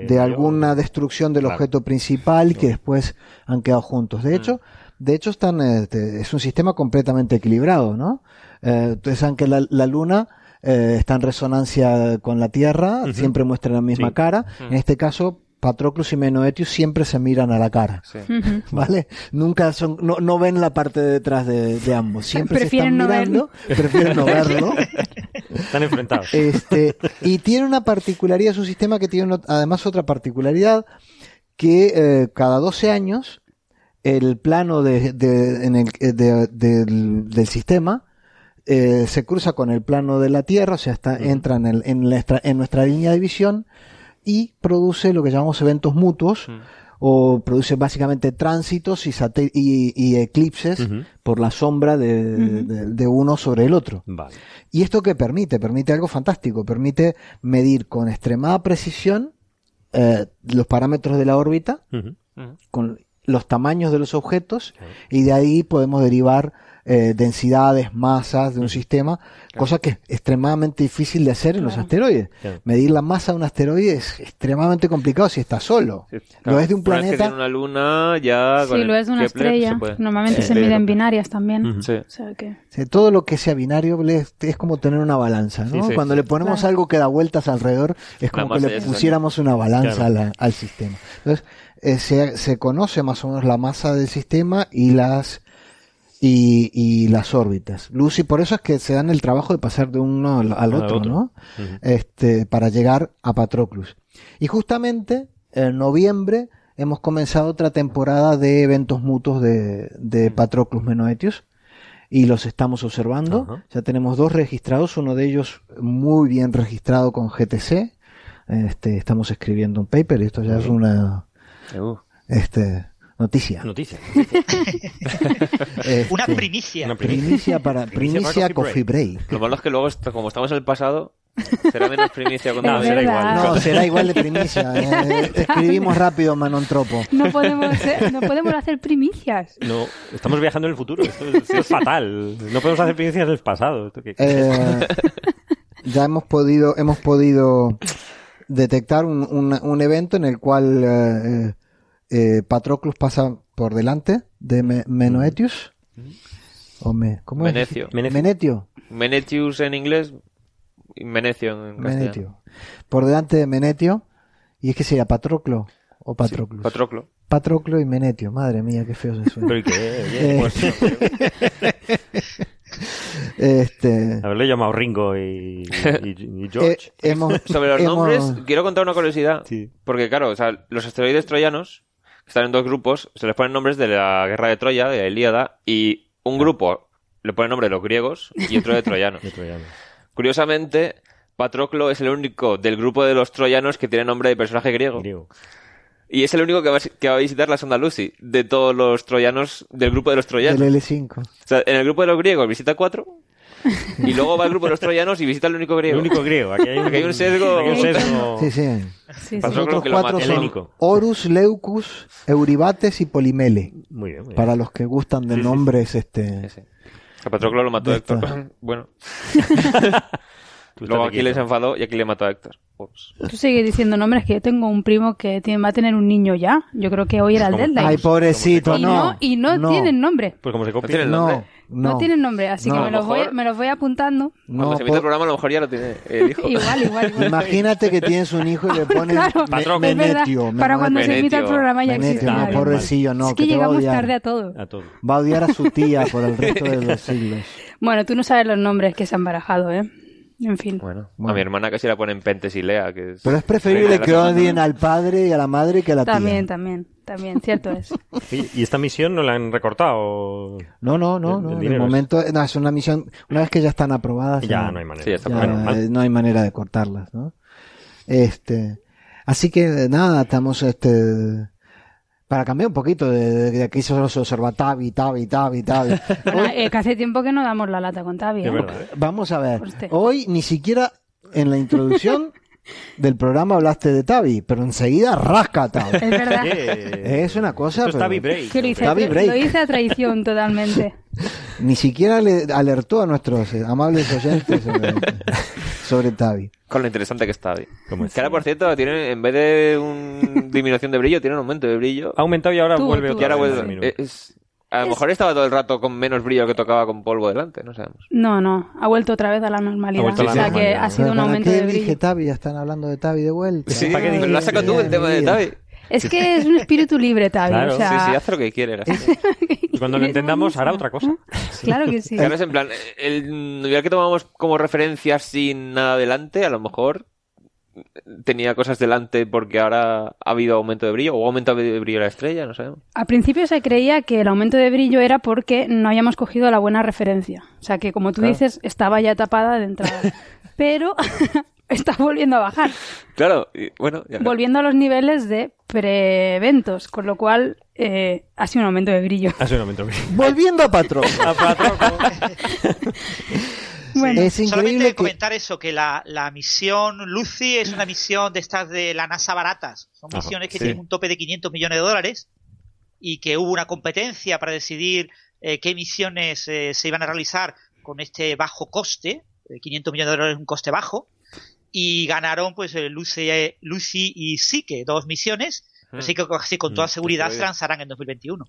De
alguna destrucción del
Claro.
objeto principal que después han quedado juntos. De hecho, de hecho están, este, es un sistema completamente equilibrado, ¿no? Eh, ustedes saben que la, la Luna eh, está en resonancia con la Tierra,
Ujú.
siempre muestra la misma
Sí.
cara. En este caso, Patroclus y Menoetius siempre se miran a la cara.
Sí.
¿Vale? Nunca son, no, no ven la parte de detrás de, de ambos. Siempre se
Prefieren
están
no
mirando, prefieren no verlo.
Están enfrentados.
Este, y tiene una particularidad, es un sistema que tiene además otra particularidad, que eh, cada 12 años el plano de, de- en el- de- del, del sistema eh, se cruza con el plano de la Tierra, o sea, está, entra en, el- en, nuestra, en nuestra línea de visión y produce lo que llamamos eventos mutuos, o produce básicamente tránsitos y, y, y eclipses por la sombra de, de- de uno sobre el otro.
Vale.
¿Y esto qué permite? Permite algo fantástico. Permite medir con extremada precisión eh, los parámetros de la órbita con los tamaños de los objetos y de ahí podemos derivar eh, densidades, masas de un sistema, cosa que es extremadamente difícil de hacer en los asteroides.
Claro.
Medir la masa de un asteroide es extremadamente complicado si está solo. Lo es de un
que
planeta.
tiene una luna, ya.
Sí, lo es de una
Kepler
estrella.
se.
Normalmente
Sí.
se miden binarias también.
Sí.
O sea que...
Sí, todo lo que sea binario es como tener una balanza, ¿no?
Sí, sí.
Cuando le ponemos
Claro.
algo que da vueltas alrededor, es como que le
es
pusiéramos una balanza
Claro.
a la- al sistema. Entonces, eh, se, se conoce más o menos la masa del sistema y las y, y las órbitas. Lucy, por eso es que se dan el trabajo de pasar de uno al, otro,
otro.
¿no? Este, para llegar a Patroclus. Y justamente en noviembre hemos comenzado otra temporada de eventos mutuos de, de Patroclus Menoetius y los estamos observando. Ya tenemos dos registrados, uno de ellos muy bien registrado con GTC. Este, estamos escribiendo un paper y esto ya es una
Uh,
este, noticia.
Noticia.
Este,
Una primicia.
Una
primicia para
Primicia
primicia
para
coffee
Coffee
break.
Lo malo es que luego, como estamos en el pasado, será menos primicia cuando
No, será igual.
No, será igual de primicia. eh, escribimos rápido, Manon Tropo.
No podemos, ser- no podemos hacer primicias.
No, estamos viajando en el futuro. Esto es, esto es fatal. No podemos hacer primicias del pasado. Esto que-
Eh, ya hemos podido, hemos podido detectar un, un- un evento en el cual eh, eh, Patroclus pasa por delante de Me- Menoetius. O me, ¿cómo es?
Menecio.
Menetio.
Menetio.
Menetius en inglés y Menecio en castellano.
Menetio. Por delante de Menetio. Y es que sería Patroclo o Patroclus.
Patroclo.
Patroclo y Menetio. Madre mía, qué feo se suena.
Pero ¿y qué?
Este,
haberle llamado Ringo y, y- y George.
eh, hemos,
Sobre los
hemos-
nombres, quiero contar una curiosidad.
Sí.
Porque, claro, o sea, los asteroides troyanos, están en dos grupos, se les ponen nombres de la guerra de Troya, de la Ilíada, y un grupo le pone nombre de los griegos y otro de troyanos.
De.
Curiosamente, Patroclo es el único del grupo de los troyanos que tiene nombre de personaje griego.
Griego.
Y es el único que va, a- que va a visitar la sonda Lucy, de todos los troyanos, del grupo de los troyanos.
del L5.
O sea, en el grupo de los griegos visita cuatro, y luego va al grupo de los troyanos y visita el único griego.
El único griego. Aquí hay un,
Aquí hay un sesgo-
aquí hay un sesgo
Sí, sí.
Sí, sí.
Pasó
Los
que
cuatro son. Horus, Leucus, Euribates y Polimele.
Muy bien. muy bien.
Para los que gustan de
Sí, sí, sí.
nombres, este.
A Patroclo lo mató Héctor.
esta.
bueno,
Tú
luego se
quieto.
enfadó y Aquiles mató a Héctor. Ups.
Tú sigues diciendo nombres que yo tengo un primo que tiene, va a tener un niño ya. Yo creo que hoy era el deadline.
Ay, pobrecito,
y
no.
no, y no, tienen nombre.
Pues como se copia.
el
No,
nombre?
No,
no.
tienen nombre, así
No.
que me
lo
los, voy, me los voy apuntando.
Cuando
No,
se emite el programa, a lo mejor ya lo tiene el hijo.
Igual, igual, igual.
Imagínate que tienes un hijo y le pones
Claro,
Me-. Menetio.
Para cuando se emita el
Menetio.
programa ya
Menetio,
existe.
no,
Vale.
pobrecillo, no,
es que,
que te va a
llegamos
odiar.
tarde a todo.
A todo.
Va a odiar a su tía por el resto de los siglos.
Bueno, tú no sabes los nombres que se han barajado, ¿eh? En fin.
Bueno,
Bueno.
a mi hermana casi la ponen Pentes y Lea, que es...
Pero es preferible que odien al padre y a la madre que a la tía.
También, también, también, cierto es.
¿Y esta misión no la han recortado?
No, no, no,
El-
no.
el es-
momento, no, es una misión. Una vez que ya están aprobadas,
Ya, no hay manera.
Sí, ya está.
ya, eh, no hay manera de cortarlas, ¿no? Este, así que nada, estamos este para cambiar un poquito de, de aquí solo se observa Tavi, Tavi, Tavi, Tavi.
Bueno, eh, que hace tiempo que no damos la lata con Tavi, ¿eh?
Es verdad. ¿eh?
Vamos a ver. Hoy ni siquiera en la introducción del programa hablaste de Tavi, pero enseguida rasca Tavi.
Es verdad.
Eh,
Es una cosa.
Esto es
pero
Tavi Break.
Que lo hice, a
Tavi break.
lo hice a traición totalmente.
Ni siquiera le alertó a nuestros eh, amables oyentes sobre, sobre Tavi.
Con lo interesante que está. David.
¿Cómo es?
Que ahora, por cierto, tiene, en vez de un disminución de brillo, tiene un aumento de brillo.
Ha aumentado y ahora
Tú,
vuelve
tú,
otra
Y ahora
vez
vuelve. Eh, es- a lo mejor estaba todo el rato con menos brillo que tocaba con polvo delante, no sabemos.
No, no, ha vuelto otra vez a la normalidad.
Ha vuelto a la
o sea que
normalidad.
ha sido un
¿Para
aumento
qué
de
dije
brillo.
Tavi? Ya están hablando de Tavi de vuelta.
Sí,
¿Para qué
pero lo has sacado tú el tema de Tavi.
Es que es un espíritu libre, Tavi.
Claro,
o sea,
Sí, sí, hace lo que quiere. la.
Y cuando lo entendamos, hará otra cosa.
Claro que sí.
Claro, es en plan, el nivel que tomamos como referencia sin nada delante, a lo mejor tenía cosas delante porque ahora ha habido aumento de brillo o ha aumentado de brillo la estrella, no sabemos.
Al principio se creía que el aumento de brillo era porque no habíamos cogido la buena referencia. O sea que, como tú
Claro.
dices, estaba ya tapada de entrada. Pero está volviendo a bajar.
Claro, y bueno, ya
Volviendo a los niveles de pre-eventos. Con lo cual, eh, ha sido un aumento de brillo.
Un.
Volviendo a Patrón.
A Patroco.
Bueno,
Es increíble
Solamente
que...
comentar eso, que la, la misión Lucy es una misión de estas de la NASA baratas. Son
Ajá,
misiones que
sí.
tienen un tope de 500 millones de dólares. y que hubo una competencia para decidir eh, qué misiones eh, se iban a realizar con este bajo coste, 500 millones de dólares es un coste bajo, y ganaron pues Lucy, Lucy y Sike, dos misiones, así que así con toda
Mm,
seguridad se lanzarán en 2021.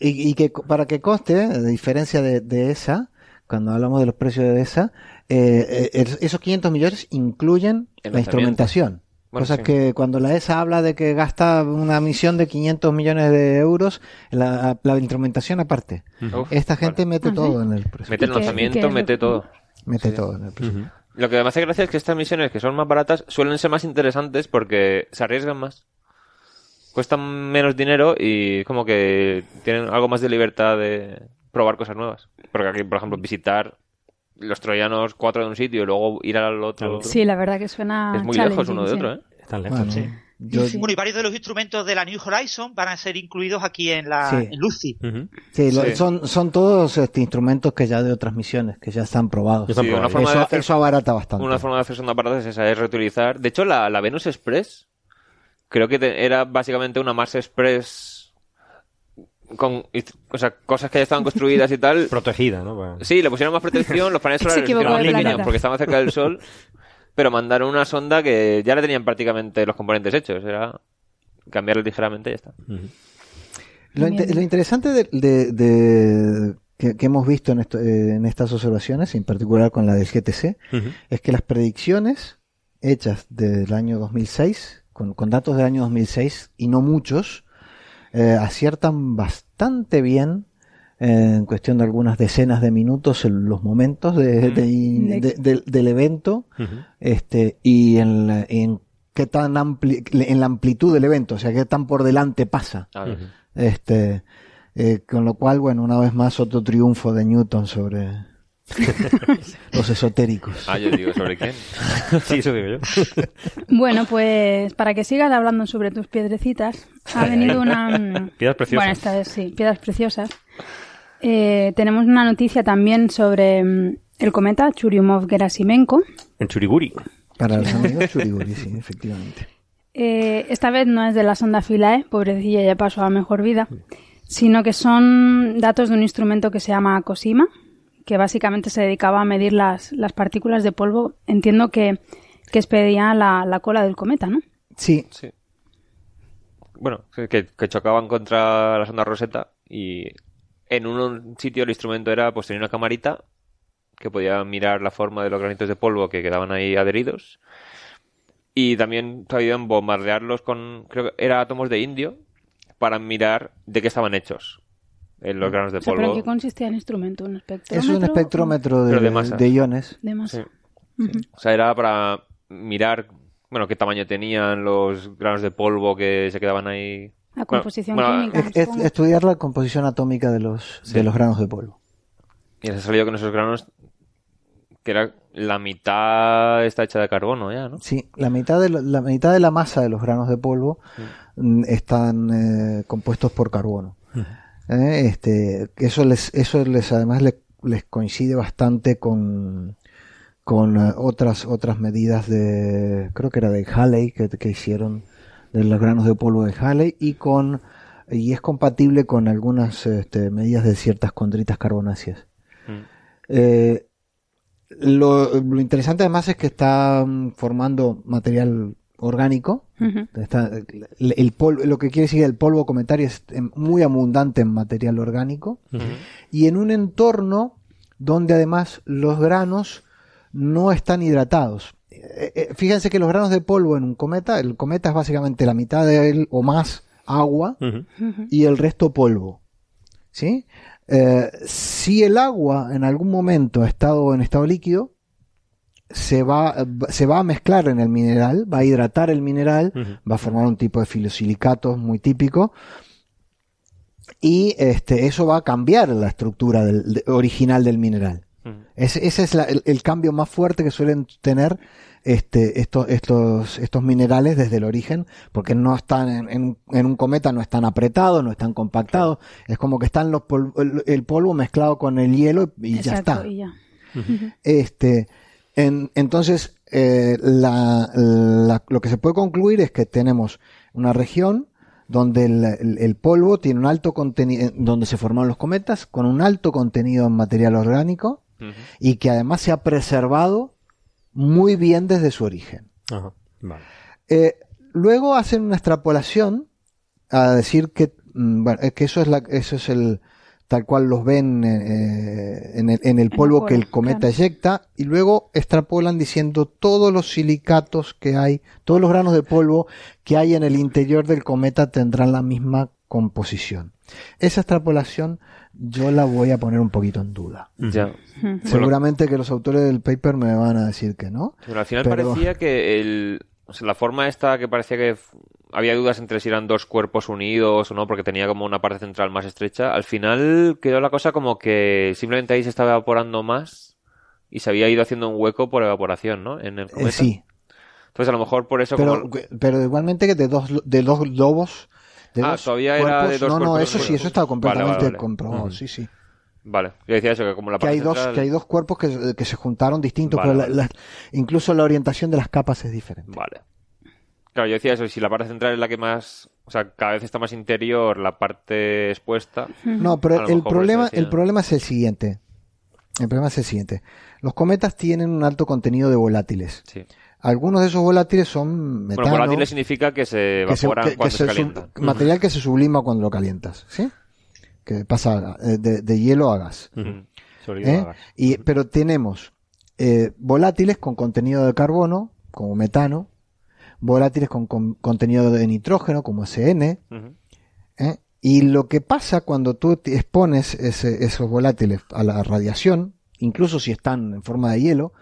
Y, y que para que coste, a diferencia de, de esa, cuando hablamos de los precios de esa, eh, eh, esos 500 millones incluyen la instrumentación.
Bueno,
Cosa
sí.
que cuando la ESA habla de que gasta una misión de 500 millones de euros, la, la instrumentación aparte.
Uf,
Esta gente mete
Ah, ¿sí?
todo en el precio.
Mete el
¿Y qué-
lanzamiento, mete todo.
Mete
Sí.
todo en el precio.
Lo que me hace gracia es que estas misiones que son más baratas suelen ser más interesantes porque se arriesgan más. Cuestan menos dinero y como que tienen algo más de libertad de probar cosas nuevas. Porque aquí, por ejemplo, visitar los troyanos cuatro de un sitio y luego ir al otro.
Sí, la verdad que suena.
Es muy lejos uno de
sí.
otro, ¿eh?
Están lejos.
Bueno,
Sí.
yo-.
Bueno, y varios de los instrumentos de la New Horizon van a ser incluidos aquí en la
Sí.
en Lucy.
Sí, lo-
Sí.
Son, son todos este, instrumentos que ya de otras misiones, que ya están probados.
Sí, una forma de
eso,
hacer-
eso abarata bastante.
Una forma de hacer sonda aparatos es esa, es reutilizar. De hecho, la, la Venus Express creo que te- era básicamente una Mars Express con o sea, cosas que ya estaban construidas y tal.
Protegida, ¿no?
Sí, le pusieron más protección, los paneles solares pequeños porque estaban cerca del Sol, pero mandaron una sonda que ya le tenían prácticamente los componentes hechos, era cambiarle ligeramente y ya está.
Lo, interesante de, de- de- que, que hemos visto en, esto- eh, en estas observaciones, en particular con la del GTC, es que las predicciones hechas del año 2006, con, con datos del año 2006, y no muchos, eh, aciertan bastante bien eh, en cuestión de algunas decenas de minutos en los momentos de- de- de- del- del evento este y en, qué tan ampli- en la amplitud del evento, o sea, qué tan por delante pasa. Este, eh, con lo cual, bueno, una vez más otro triunfo de Newton sobre los esotéricos.
Ah, yo digo, ¿sobre quién?
Sí, eso digo yo.
Bueno, pues para que sigas hablando sobre tus piedrecitas, ha venido una...
Piedras preciosas.
Bueno, esta vez sí, piedras preciosas. Eh, tenemos una noticia también sobre mm, el cometa Churyumov-Gerasimenko.
En Churiguri.
Para los amigos Churiguri, sí, efectivamente.
Eh, esta vez no es de la sonda Philae, pobrecilla ya pasó a mejor vida, sino que son datos de un instrumento que se llama COSIMA, que básicamente se dedicaba a medir las, las partículas de polvo. Entiendo que, que expedía la, la cola del cometa, ¿no?
Sí,
Sí. Bueno, que, que chocaban contra la sonda Rosetta y en un sitio el instrumento era, pues tenía una camarita que podía mirar la forma de los granitos de polvo que quedaban ahí adheridos y también sabían bombardearlos con, creo que era átomos de indio para mirar de qué estaban hechos en los granos de
O sea, ¿pero en
polvo.
qué consistía el instrumento? ¿Un espectrómetro?
es un espectrómetro de, iones.
De masa.
Sí. O sea, era para mirar, bueno, qué tamaño tenían los granos de polvo que se quedaban ahí.
La composición
bueno,
química,
Es- es-
supongo.
estudiar la composición atómica de los,
Sí.
de los granos de polvo.
Y se ha salido con esos granos que era la mitad está hecha de carbono ya, ¿no?
Sí, la mitad de la, la mitad de la masa de los granos de polvo mm, están eh, compuestos por carbono. Eh, este, eso les, eso les además le- les coincide bastante con con eh, otras otras medidas de creo que era de Halley que, que hicieron de los granos de polvo de Halley y con y es compatible con algunas este, medidas de ciertas condritas carbonáceas.
Mm.
Eh, lo, lo interesante además es que está mm, formando material orgánico. Está, el, el polvo, lo que quiere decir el polvo cometario es em, muy abundante en material orgánico y en un entorno donde además los granos no están hidratados. Eh, eh, fíjense que los granos de polvo en un cometa, el cometa es básicamente la mitad de él o más agua y el resto polvo. ¿Sí? Eh, si el agua en algún momento ha estado en estado líquido, se va, se va a mezclar en el mineral, va a hidratar el mineral, va a formar un tipo de filosilicatos muy típico y este, eso va a cambiar la estructura del- de- original del mineral. Ese, ese es la- el, el cambio más fuerte que suelen tener este, estos, estos, estos minerales desde el origen, porque no están en, en un- en un cometa, no están apretados, no están compactados, es como que están los pol- el, el polvo mezclado con el hielo y ya
Exacto,
está.
y ya.
Este, en- entonces, eh, la- la- lo que se puede concluir es que tenemos una región donde el, el- el polvo tiene un alto contenido, donde se formaron los cometas, con un alto contenido en material orgánico y que además se ha preservado muy bien desde su origen.
Ajá. Vale.
Eh, luego hacen una extrapolación a decir que, mm, bueno, es que eso es la, eso es el tal cual los ven eh, en, el, en el
el
polvo que el cometa
claro.
eyecta y luego extrapolan diciendo todos los silicatos que hay, todos los granos de polvo que hay en el interior del cometa tendrán la misma composición. Esa extrapolación yo la voy a poner un poquito en duda.
Ya.
Seguramente que los autores del paper me van a decir que no.
Pero al final
Pero-
parecía que el, o sea, la forma esta que parecía que había dudas entre si eran dos cuerpos unidos o no, porque tenía como una parte central más estrecha. Al final quedó la cosa como que simplemente ahí se estaba evaporando más y se había ido haciendo un hueco por evaporación, ¿no? En el
Eh,
cometa.
sí,
Entonces a lo mejor por eso
pero,
como...
pero igualmente que de dos, de dos lobos. De
Ah,
dos
todavía era de dos
no, no,
cuerpos
eso sí, eso está
Vale,
completamente
vale, vale.
comprobado, sí, sí.
Vale, yo decía eso, que como la
Que
parte
hay, dos,
central-
que hay dos cuerpos que, que se juntaron distintos,
Vale,
pero la-
vale.
la- incluso la orientación de las capas es diferente.
Vale. Claro, yo decía eso, si la parte central es la que más... O sea, cada vez está más interior la parte expuesta.
No, pero el
por
problema, el problema es el siguiente. El problema es el siguiente. Los cometas tienen un alto contenido de volátiles.
Sí.
Algunos de esos volátiles son metano,
Bueno, volátiles significa que se
que se-
evaporan
que- que
cuando se,
se sub-
calientan.
material que se sublima cuando lo calientas, ¿sí? Que pasa eh, de, de hielo a gas. ¿eh?
a gas.
Y, pero tenemos eh, volátiles con contenido de carbono, como metano, volátiles con, con contenido de nitrógeno, como SN. ¿eh? y lo que pasa cuando tú te expones ese- esos volátiles a la radiación, incluso si están en forma de hielo,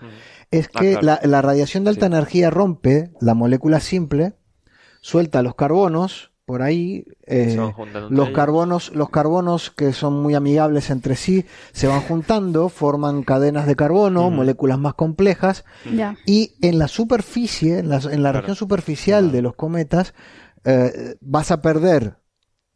es
Ah,
que
claro.
la, la radiación de alta
Sí.
energía rompe la molécula simple, suelta los carbonos por ahí, eh, los carbonos, los carbonos que son muy amigables entre sí se van juntando, forman cadenas de carbono, moléculas más complejas, y en la superficie, en la, en la
Claro.
región superficial de los cometas, eh, vas a perder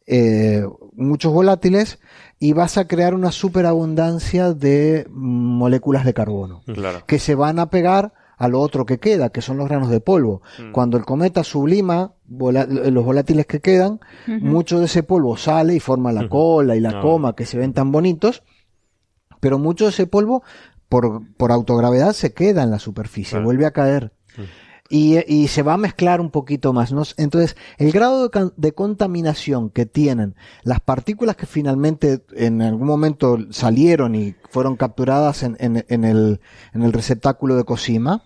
eh, muchos volátiles y vas a crear una superabundancia de moléculas de carbono
Claro.
que se van a pegar a lo otro que queda, que son los granos de polvo.
Mm.
Cuando el cometa sublima vola- los volátiles que quedan, mucho de ese polvo sale y forma la cola y la
Ah,
coma que se ven tan bonitos, pero mucho de ese polvo por, por autogravedad se queda en la superficie, vuelve a caer. Y, y se va a mezclar un poquito más. ¿no? Entonces, el grado de, contaminación que tienen las partículas que finalmente en algún momento salieron y fueron capturadas en, en- en el, en el receptáculo de Cosima,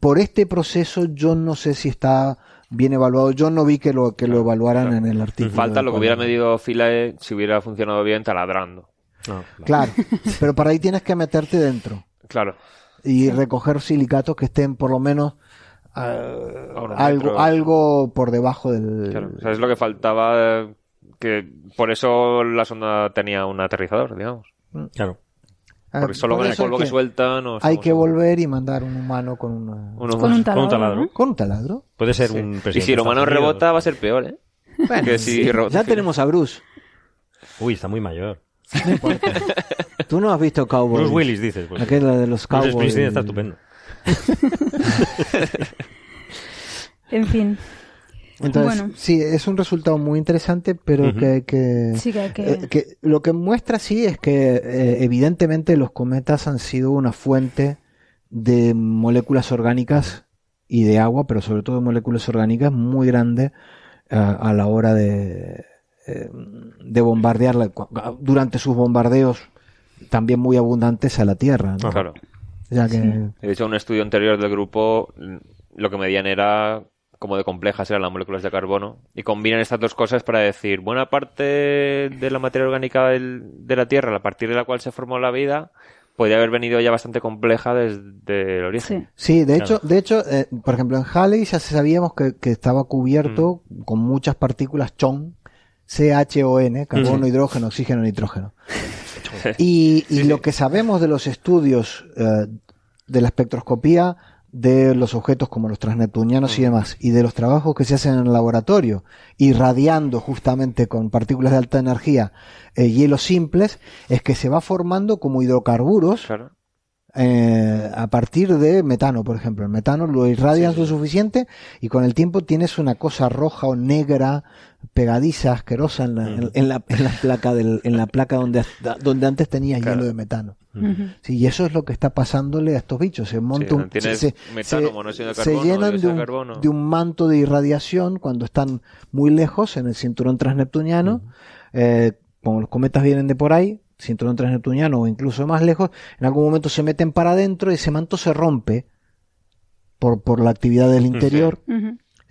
por este proceso yo no sé si está bien evaluado. Yo no vi que lo, que lo evaluaran
claro.
en el artículo.
Falta lo que hubiera medido Philae si hubiera funcionado bien taladrando.
No, vale.
Claro, pero para ahí tienes que meterte dentro
Claro.
y recoger silicatos que estén por lo menos ah, algo, por debajo del...
Claro. O sea, es lo que faltaba. eh, Que por eso la sonda tenía un aterrizador, digamos.
Claro.
Ah,
Porque solo
por
con el polvo
hay
que sueltan. no
Hay que volver y mandar un humano con, una,
Uno
Con un taladro.
Con un taladro.
con un taladro.
Puede ser
Sí.
un presidente.
Y si el humano rebota, va a ser peor, ¿eh?
Bueno,
que si rebota-
ya tenemos a Bruce.
Uy, está muy mayor.
Tú no has visto Cowboys.
Bruce Willis, dices. Pues.
Aquel de los
Bruce
Cowboys.
Springsteen está estupendo.
En fin.
Entonces,
Bueno.
sí, es un resultado muy interesante, pero
Ujú.
que, que,
Sí que hay que...
eh, que lo que muestra sí es que eh, evidentemente los cometas han sido una fuente de moléculas orgánicas y de agua, pero sobre todo de moléculas orgánicas muy grande eh, a la hora de, eh, de bombardear cu- durante sus bombardeos también muy abundantes a la Tierra. ¿no?
Claro.
Ya que,
De hecho, un estudio anterior del grupo, lo que medían era como de complejas eran las moléculas de carbono y combinan estas dos cosas para decir buena parte de la materia orgánica del- de la Tierra, a partir de la cual se formó la vida, podría haber venido ya bastante compleja desde el origen.
Sí.
Sí, de
Claro.
hecho, de hecho, eh, por ejemplo, en Halley ya sabíamos que, que estaba cubierto con muchas partículas CHON, C-H-O-N, carbono,
Mm.
hidrógeno, oxígeno, nitrógeno. Y, y lo que sabemos de los estudios eh, de la espectroscopía de los objetos como los transneptunianos y demás, y de los trabajos que se hacen en el laboratorio, irradiando justamente con partículas de alta energía eh, hielos simples, es que se va formando como hidrocarburos
Claro.
eh, a partir de metano, por ejemplo. El metano lo irradias lo suficiente y con el tiempo tienes una cosa roja o negra, pegadiza, asquerosa en la, en, en la, en la placa del, en la placa donde, donde antes tenías hielo de metano. Sí, y eso es lo que está pasándole a estos bichos. Se monta
Sí,
un-
tienes
se, se- se llenan de un, de un manto de irradiación cuando están muy lejos en el cinturón transneptuniano. Eh, como los cometas vienen de por ahí, cinturón transneptuniano o incluso más lejos, en algún momento se meten para adentro y ese manto se rompe por, por la actividad del interior.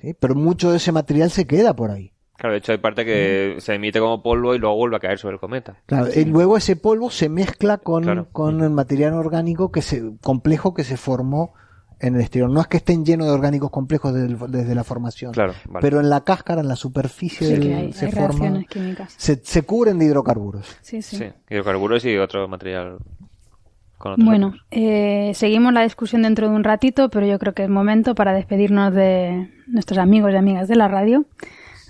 ¿sí? Pero mucho de ese material se queda por ahí.
Claro, de hecho hay parte que se emite como polvo y luego vuelve a caer sobre el cometa.
Claro, y luego ese polvo se mezcla con,
Claro.
con el material orgánico que se, complejo que se formó en el exterior. No es que estén llenos de orgánicos complejos desde, el- desde la formación,
Claro, vale.
pero en la cáscara, en la superficie,
Sí,
del-
hay,
se
hay
forma,
reacciones químicas.
se, se cubren de hidrocarburos.
Sí, sí.
Sí, hidrocarburos y otro material con
Bueno, eh, seguimos la discusión dentro de un ratito, pero yo creo que es momento para despedirnos de nuestros amigos y amigas de la radio.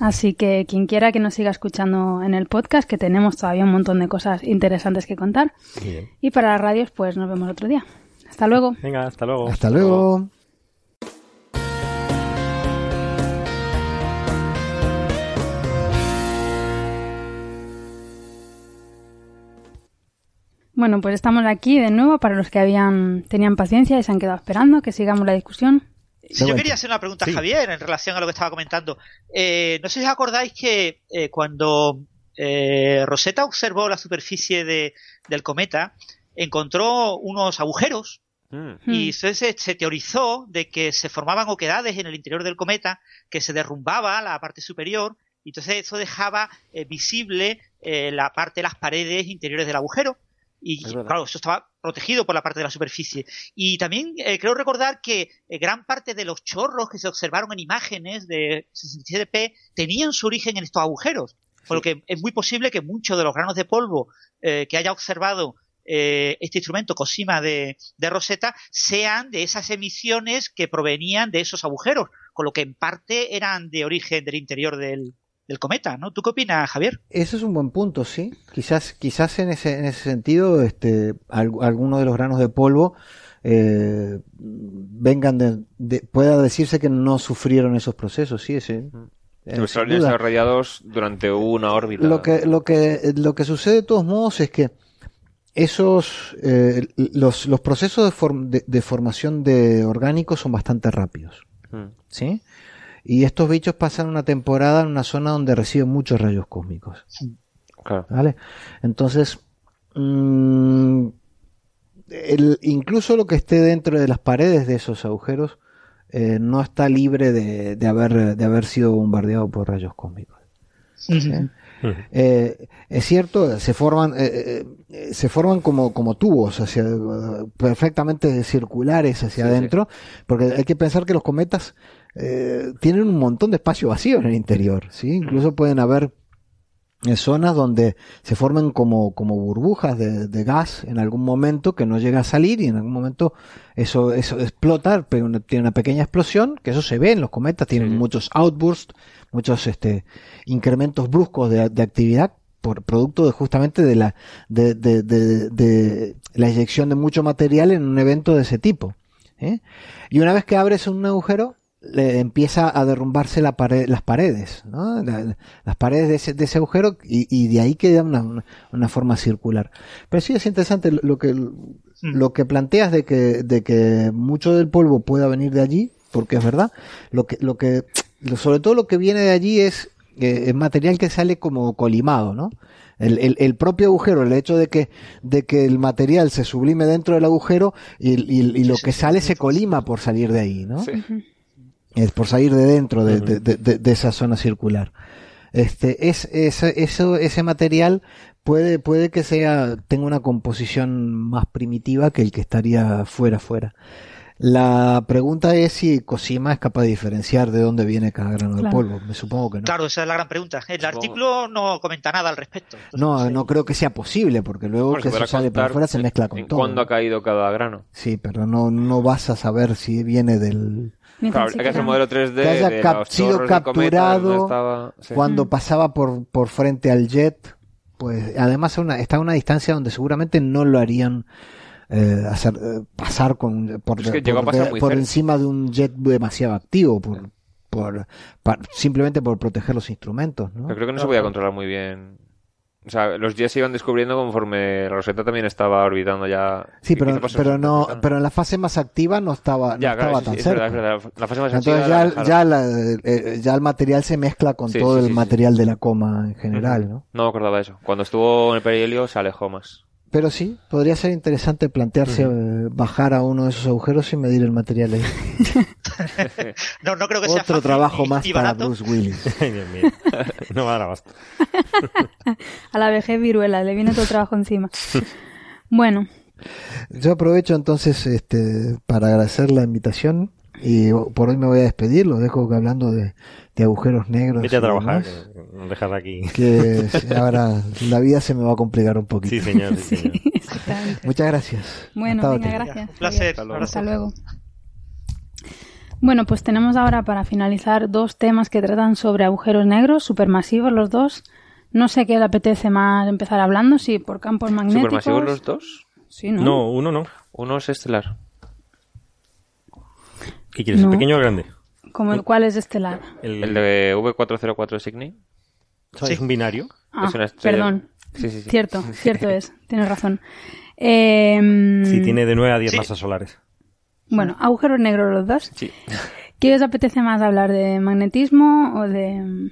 Así que quien quiera que nos siga escuchando en el podcast, que tenemos todavía un montón de cosas interesantes que contar.
Bien.
Y para las radios, pues nos vemos otro día. Hasta luego.
Venga, hasta luego.
Hasta luego.
Bueno, pues estamos aquí de nuevo para los que habían tenían paciencia y se han quedado esperando que sigamos la discusión.
Si yo quería hacer una pregunta
Sí.
a Javier en relación a lo que estaba comentando. Eh, no sé si os acordáis que eh, cuando eh, Rosetta observó la superficie de- del cometa, encontró unos agujeros
Mm,
y
Hmm.
entonces se, se teorizó de que se formaban oquedades en el interior del cometa, que se derrumbaba la parte superior, y entonces eso dejaba eh, visible eh, la parte de las paredes interiores del agujero. Y
Es
claro, eso estaba protegido por la parte de la superficie. Y también eh, creo recordar que eh, gran parte de los chorros que se observaron en imágenes de 67P tenían su origen en estos agujeros. Por lo que es muy posible que muchos de los granos de polvo eh, que haya observado eh, este instrumento Cosima de, de Rosetta sean de esas emisiones que provenían de esos agujeros, con lo que en parte eran de origen del interior del, del cometa, ¿no? ¿Tú qué opinas, Javier?
Ese es un buen punto, sí. Quizás, quizás en ese, en ese sentido, este, al- alguno de los granos de polvo eh, vengan de, de- pueda decirse que no sufrieron esos procesos, sí, sí. Eh,
Los desarrollados durante una órbita.
Lo que, lo que, lo que sucede de todos modos es que esos, eh, los, los procesos de, form- de- de formación de orgánicos son bastante rápidos,
Mm,
¿sí? Y estos bichos pasan una temporada en una zona donde reciben muchos rayos cósmicos.
claro.
¿Vale? Entonces, mm, el- incluso lo que esté dentro de las paredes de esos agujeros eh, no está libre de, de haber, de haber sido bombardeado por rayos cósmicos. Eh, es cierto, se forman, eh, eh, se forman como, como tubos hacia, perfectamente circulares hacia
Sí,
adentro, porque hay que pensar que los cometas eh, tienen un montón de espacio vacío en el interior, ¿sí? Incluso pueden haber eh, zonas donde se forman como, como burbujas de, de gas en algún momento que no llega a salir y en algún momento eso, eso explota, pero tiene una pequeña explosión, que eso se ve en los cometas, tienen
Sí.
muchos outbursts, muchos este, incrementos bruscos de, de actividad por producto de justamente de la, de, de, de- de la eyección de mucho material en un evento de ese tipo. ¿eh? Y una vez que abres un agujero, le empieza a derrumbarse la pared, las paredes, ¿no? La- las paredes de ese, de ese agujero y, y de ahí queda una, forma circular. Pero sí es interesante lo- que, lo que planteas de que, de que mucho del polvo pueda venir de allí, porque es verdad. Lo que, lo que, lo- sobre todo lo que viene de allí es, eh, es material que sale como colimado, ¿no? El, el, el propio agujero, el hecho de que, de que el material se sublime dentro del agujero y, y- y lo que sale se colima por salir de ahí, ¿no?
Sí.
Es por salir de dentro de, de- de- de- de esa zona circular. Este, es, es- eso, ese material puede, puede que sea, tenga una composición más primitiva que el que estaría fuera, fuera. La pregunta es si Cosima es capaz de diferenciar de dónde viene cada grano de
Claro.
polvo. Me supongo que no.
Claro, esa es la gran pregunta. El
Supongo.
artículo no comenta nada al respecto. Entonces,
No, no creo que sea posible, porque luego
Bueno,
que
se
sale para afuera se mezcla con
en
todo.
cuándo ha caído cada grano.
Sí, pero no, no vas a saber si viene del,
Claro, que hacer
siquiera-
un modelo 3D
que haya
de
cap-
los
sido capturado
dónde estaba... sí.
cuando
Mm.
pasaba por, por frente al jet, pues además una- está a una distancia donde seguramente no lo harían eh, hacer eh, pasar con por,
Es que
por-
pasar
encima de un jet demasiado activo por, por pa- simplemente por proteger los instrumentos, ¿no?
Yo creo que no se podía controlar muy bien. O sea, los jets se iban descubriendo conforme Rosetta también estaba orbitando ya.
Sí,
¿Qué- qué
pero, pero no, pero en la fase más activa no estaba, no
Ya, claro,
estaba
sí,
tan
sí, es
cerca.
verdad, es verdad. La fase más
Entonces
activa
ya,
la
ya, la- eh, ya el material se mezcla con
Sí,
todo el material de la coma en general. ¿no?
No me acordaba de eso. Cuando estuvo en el perihelio se alejó más.
Pero sí, podría ser interesante plantearse eh, bajar a uno de esos agujeros y medir el material ahí.
No, no creo que sea
Otro
fácil
trabajo más para. Bruce Willis.
Ay, Dios mío. No va a dar abasto.
A la vejez viruela, le viene todo el trabajo encima. Bueno,
Yo aprovecho entonces este para agradecer la invitación y por hoy me voy a despedir, los dejo hablando de, de agujeros negros.
Vete a trabajar,
demás,
que nos dejas aquí.
que ahora la vida se me va a complicar un poquito.
Sí, señor, sí, señor.
Muchas gracias.
Bueno,
Hasta
venga, gracias.
Un placer.
Hasta luego. Bueno, pues tenemos ahora para finalizar dos temas que tratan sobre agujeros negros, supermasivos los dos. No sé qué le apetece más empezar hablando, si por campos magnéticos.
¿Supermasivos los dos?
Sí, ¿no?
No, uno no.
Uno es estelar.
¿Qué quieres,
No.
el pequeño o el grande?
Como el cual es estelar.
El,
El de V404 Signy.
¿Es un binario?
Ah,
Es una estrella-
perdón.
Sí, sí, sí.
Cierto, cierto es. Tienes razón. Eh,
Sí, tiene de 9 a 10
Sí.
masas solares.
Bueno, agujeros negros los dos.
Sí.
¿Qué os apetece más hablar de magnetismo o de...?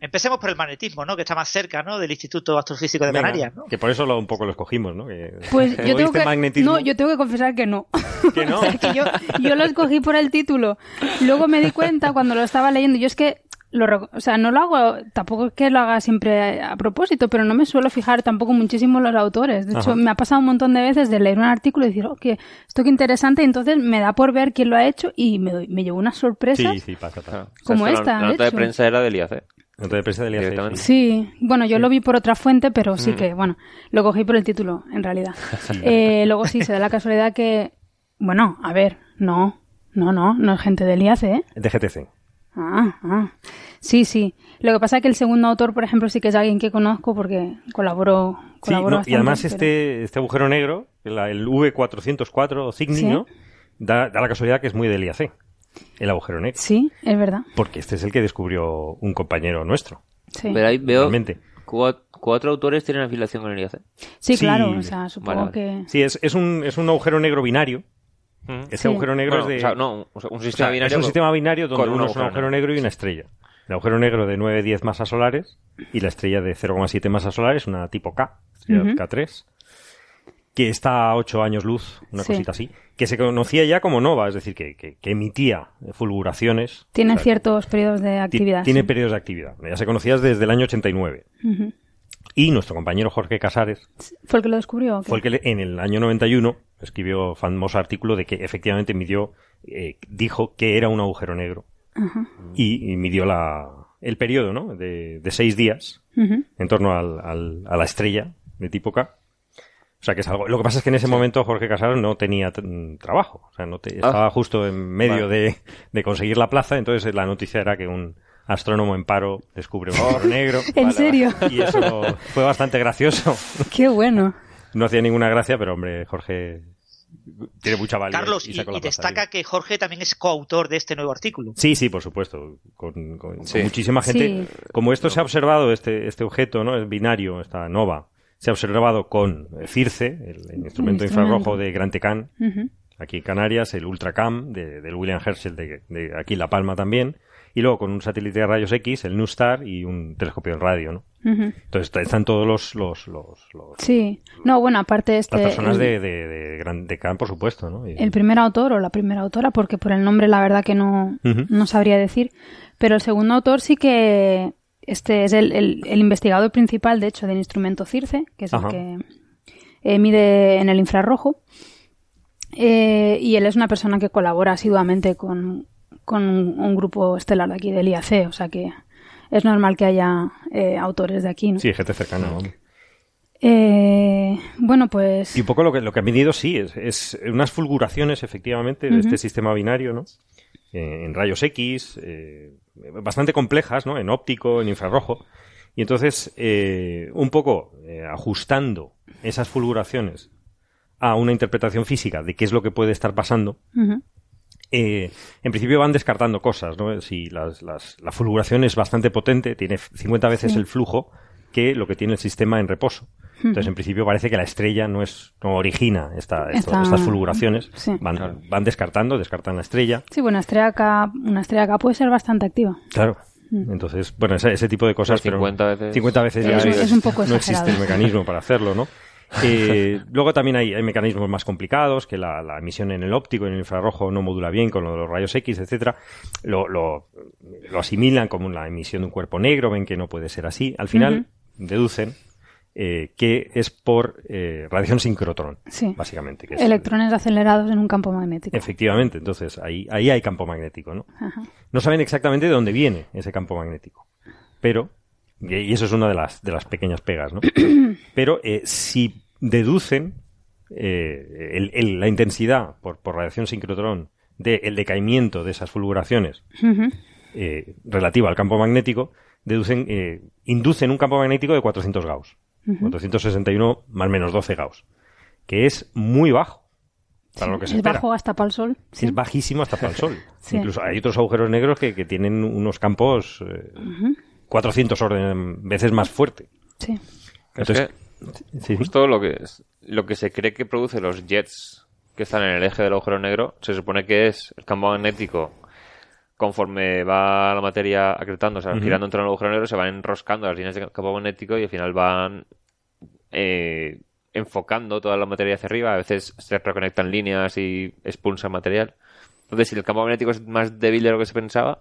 Empecemos por el magnetismo, ¿no? Que está más cerca, ¿no? Del Instituto Astrofísico de
Venga,
Canarias, ¿no?
Que por eso lo, un poco lo escogimos, ¿no? Que-
Pues yo tengo que...
magnetismo,
No, yo tengo que confesar que no.
que no.
O sea, que yo, yo lo escogí por el título. Luego me di cuenta cuando lo estaba leyendo. Yo es que, lo, o sea, no lo hago, tampoco es que lo haga siempre a, a propósito, pero no me suelo fijar tampoco muchísimo en los autores. De hecho,
Ajá.
me ha pasado un montón de veces de leer un artículo y decir, oh, que esto qué interesante, y entonces me da por ver quién lo ha hecho y me, doy- me llevo unas sorpresas.
Sí, sí, pasa.
Como
O sea,
esta,
La, la
de
nota de
hecho.
prensa era del IAC.
Nota de prensa del IAC,
Directamente.
sí.
Bueno, yo lo vi por otra fuente, pero
Mm.
sí que, bueno, lo cogí por el título, en realidad. Eh, luego sí, se da la casualidad que, bueno, a ver, no, no, no, no es gente del IAC, ¿eh?
De GTC.
Ah, ah. Sí, sí. Lo que pasa es que el segundo autor, por ejemplo, sí que es alguien que conozco porque colaboró,
Sí,
colaboró
no,
bastante,
y además
pero-
este, este agujero negro, la- el V404 Cygni,
Sí.
¿no? Da, da la casualidad que es muy del IAC, el agujero negro.
Sí, es verdad.
Porque este es el que descubrió un compañero nuestro.
Sí,
Pero ahí veo
realmente.
cua- cuatro autores tienen afiliación con el IAC.
sí,
Sí.
claro. O sea, supongo
Vale,
que...
Sí, es, es, un, es un agujero negro binario. Este
Sí.
agujero negro
Bueno,
es de...
o sea, no, o sea, un
o
sistema
sea,
binario.
es un
con-
sistema binario donde uno es un
agujero
negro y una estrella. El agujero negro de 9-10 masas solares y la estrella de 0,7 masas solares, una tipo K, estrella
Ujú.
K3, que está a 8 años luz, una
Sí.
cosita así, que se conocía ya como nova, es decir, que, que- que emitía fulguraciones.
Tiene
O sea,
ciertos periodos de
ti-
actividad.
Tiene
sí.
periodos de actividad. Ya se conocía desde el año 89.
Ujú.
Y nuestro compañero Jorge Casares
¿Fue el que lo descubrió?
fue el que le- en el año 91 escribió famoso artículo de que efectivamente midió, eh, dijo que era un agujero negro y, y midió la, el periodo ¿no? de, de seis días en torno al, al- a la estrella de tipo K. O sea que es algo. Lo que pasa es que en ese momento Jorge Casares no tenía t- trabajo. O sea, no te- estaba justo en medio
Vale.
de, de conseguir la plaza. Entonces la noticia era que un astrónomo en paro descubre un negro.
¿En serio?
Y eso fue bastante gracioso.
Qué bueno.
No hacía ninguna gracia, pero hombre, Jorge tiene mucha valía.
Carlos, y, destaca que Jorge también es coautor de este nuevo artículo.
Sí, sí, por supuesto. Con, con-
Sí.
con muchísima gente.
Sí.
Como esto se ha observado, este, este objeto, ¿no? El binario, esta nova, se ha observado con CIRCE, el, el instrumento infrarrojo de Gran Tecán, aquí en Canarias, el Ultracam de, del William Herschel de, de aquí en La Palma también, y luego con un satélite de rayos X, el NuSTAR y un telescopio en radio, ¿no? Entonces está- están todos los, los, los, los-
Sí. No, bueno, aparte este...
las personas
el-
de, de, de Gran Tecán, por supuesto, ¿no? Y-
El primer autor o la primera autora, porque por el nombre la verdad que no, no sabría decir, pero el segundo autor sí que este es el, el- el investigador principal, de hecho, del instrumento CIRCE, que es
Ajá.
el que eh, mide en el infrarrojo, Eh, y él es una persona que colabora asiduamente con, con un, grupo estelar de aquí del IAC, o sea que es normal que haya eh, autores de aquí. ¿no?
Sí, gente cercana, vamos.
Eh, bueno, pues...
Y un poco lo que, lo que han medido, sí, es, es unas fulguraciones, efectivamente, de este sistema binario, ¿no? Eh, en rayos X, eh, bastante complejas, ¿no? En óptico, en infrarrojo. Y entonces, eh, un poco eh, ajustando esas fulguraciones a una interpretación física de qué es lo que puede estar pasando, eh, en principio van descartando cosas, ¿no? Si las- las- la fulguración es bastante potente, tiene 50 veces
Sí.
el flujo que lo que tiene el sistema en reposo. Entonces, en principio parece que la estrella no es no origina esta, esto-
Esta-
estas fulguraciones.
sí.
Van, van descartando, descartan la estrella.
Sí, bueno, estrella una estrella K puede ser bastante activa.
Claro. Entonces, bueno, ese, ese tipo de cosas.
Pues 50
pero
veces.
50 veces ya
Es un- es un poco
no existe el mecanismo para hacerlo, ¿no? Eh, luego también hay, hay mecanismos más complicados, que la, la emisión en el óptico, en el infrarrojo, no modula bien con lo de los rayos X, etcétera. Lo, lo, lo asimilan como la emisión de un cuerpo negro, ven que no puede ser así. Al final, deducen eh, que es por eh, radiación sincrotrón,
Sí.
básicamente. Que es-
Electrones acelerados en un campo magnético.
Efectivamente, entonces ahí, ahí hay campo magnético, ¿no?
Ajá.
No saben exactamente de dónde viene ese campo magnético, pero, y eso es una de las, de las pequeñas pegas, ¿no? pero eh, si deducen el- el- la intensidad por, por radiación sincrotrón del decaimiento de esas fulguraciones
Ujú.
eh, relativa al campo magnético, deducen, inducen un campo magnético de 400 Gauss. 461 más o menos 12 Gauss. Que es muy bajo. Para lo que se
es
espera.
bajo hasta para el sol. Sí.
Es bajísimo hasta para el Sol.
Sí.
Incluso hay otros agujeros negros que, que tienen unos campos eh, 400 orden, veces más fuerte.
Sí.
Es
Entonces,
que
sí, sí.
justo lo que es, lo que se cree que produce los jets que están en el eje del agujero negro se supone que es el campo magnético conforme va la materia acretando, o sea,
Ujú.
girando entre el agujero negro, se van enroscando las líneas de campo magnético y al final van eh, enfocando toda la materia hacia arriba. A veces se reconectan líneas y expulsan material. Entonces, si el campo magnético es más débil de lo que se pensaba,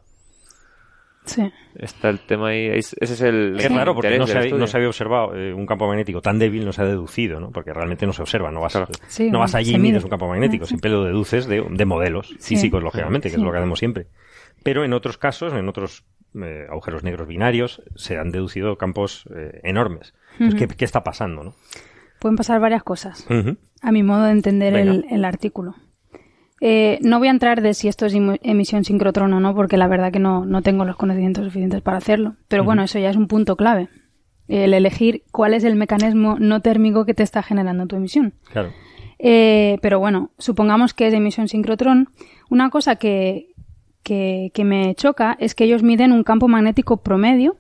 Sí.
está el tema ahí. Ese es el.
Es raro porque no se, había, no se había observado eh, un campo magnético tan débil, no se ha deducido, ¿no? Porque realmente no se observa, no vas,
Claro.
Sí,
no vas allí y mides
mide.
un campo magnético,
Sí.
siempre lo deduces de, de modelos
Sí.
físicos, lógicamente, que
Sí.
es lo que hacemos siempre. Pero en otros casos, en otros eh, agujeros negros binarios, se han deducido campos eh, enormes. Entonces, ¿qué, qué está pasando, no?
Pueden pasar varias cosas. A mi modo de entender el, el artículo. Eh, no voy a entrar de si esto es emisión sincrotrón o no, porque la verdad que no, no tengo los conocimientos suficientes para hacerlo. Pero bueno, eso ya es un punto clave. El elegir cuál es el mecanismo no térmico que te está generando tu emisión.
Claro.
Eh, pero bueno, supongamos que es emisión sincrotrón. Una cosa que, que, que me choca es que ellos miden un campo magnético promedio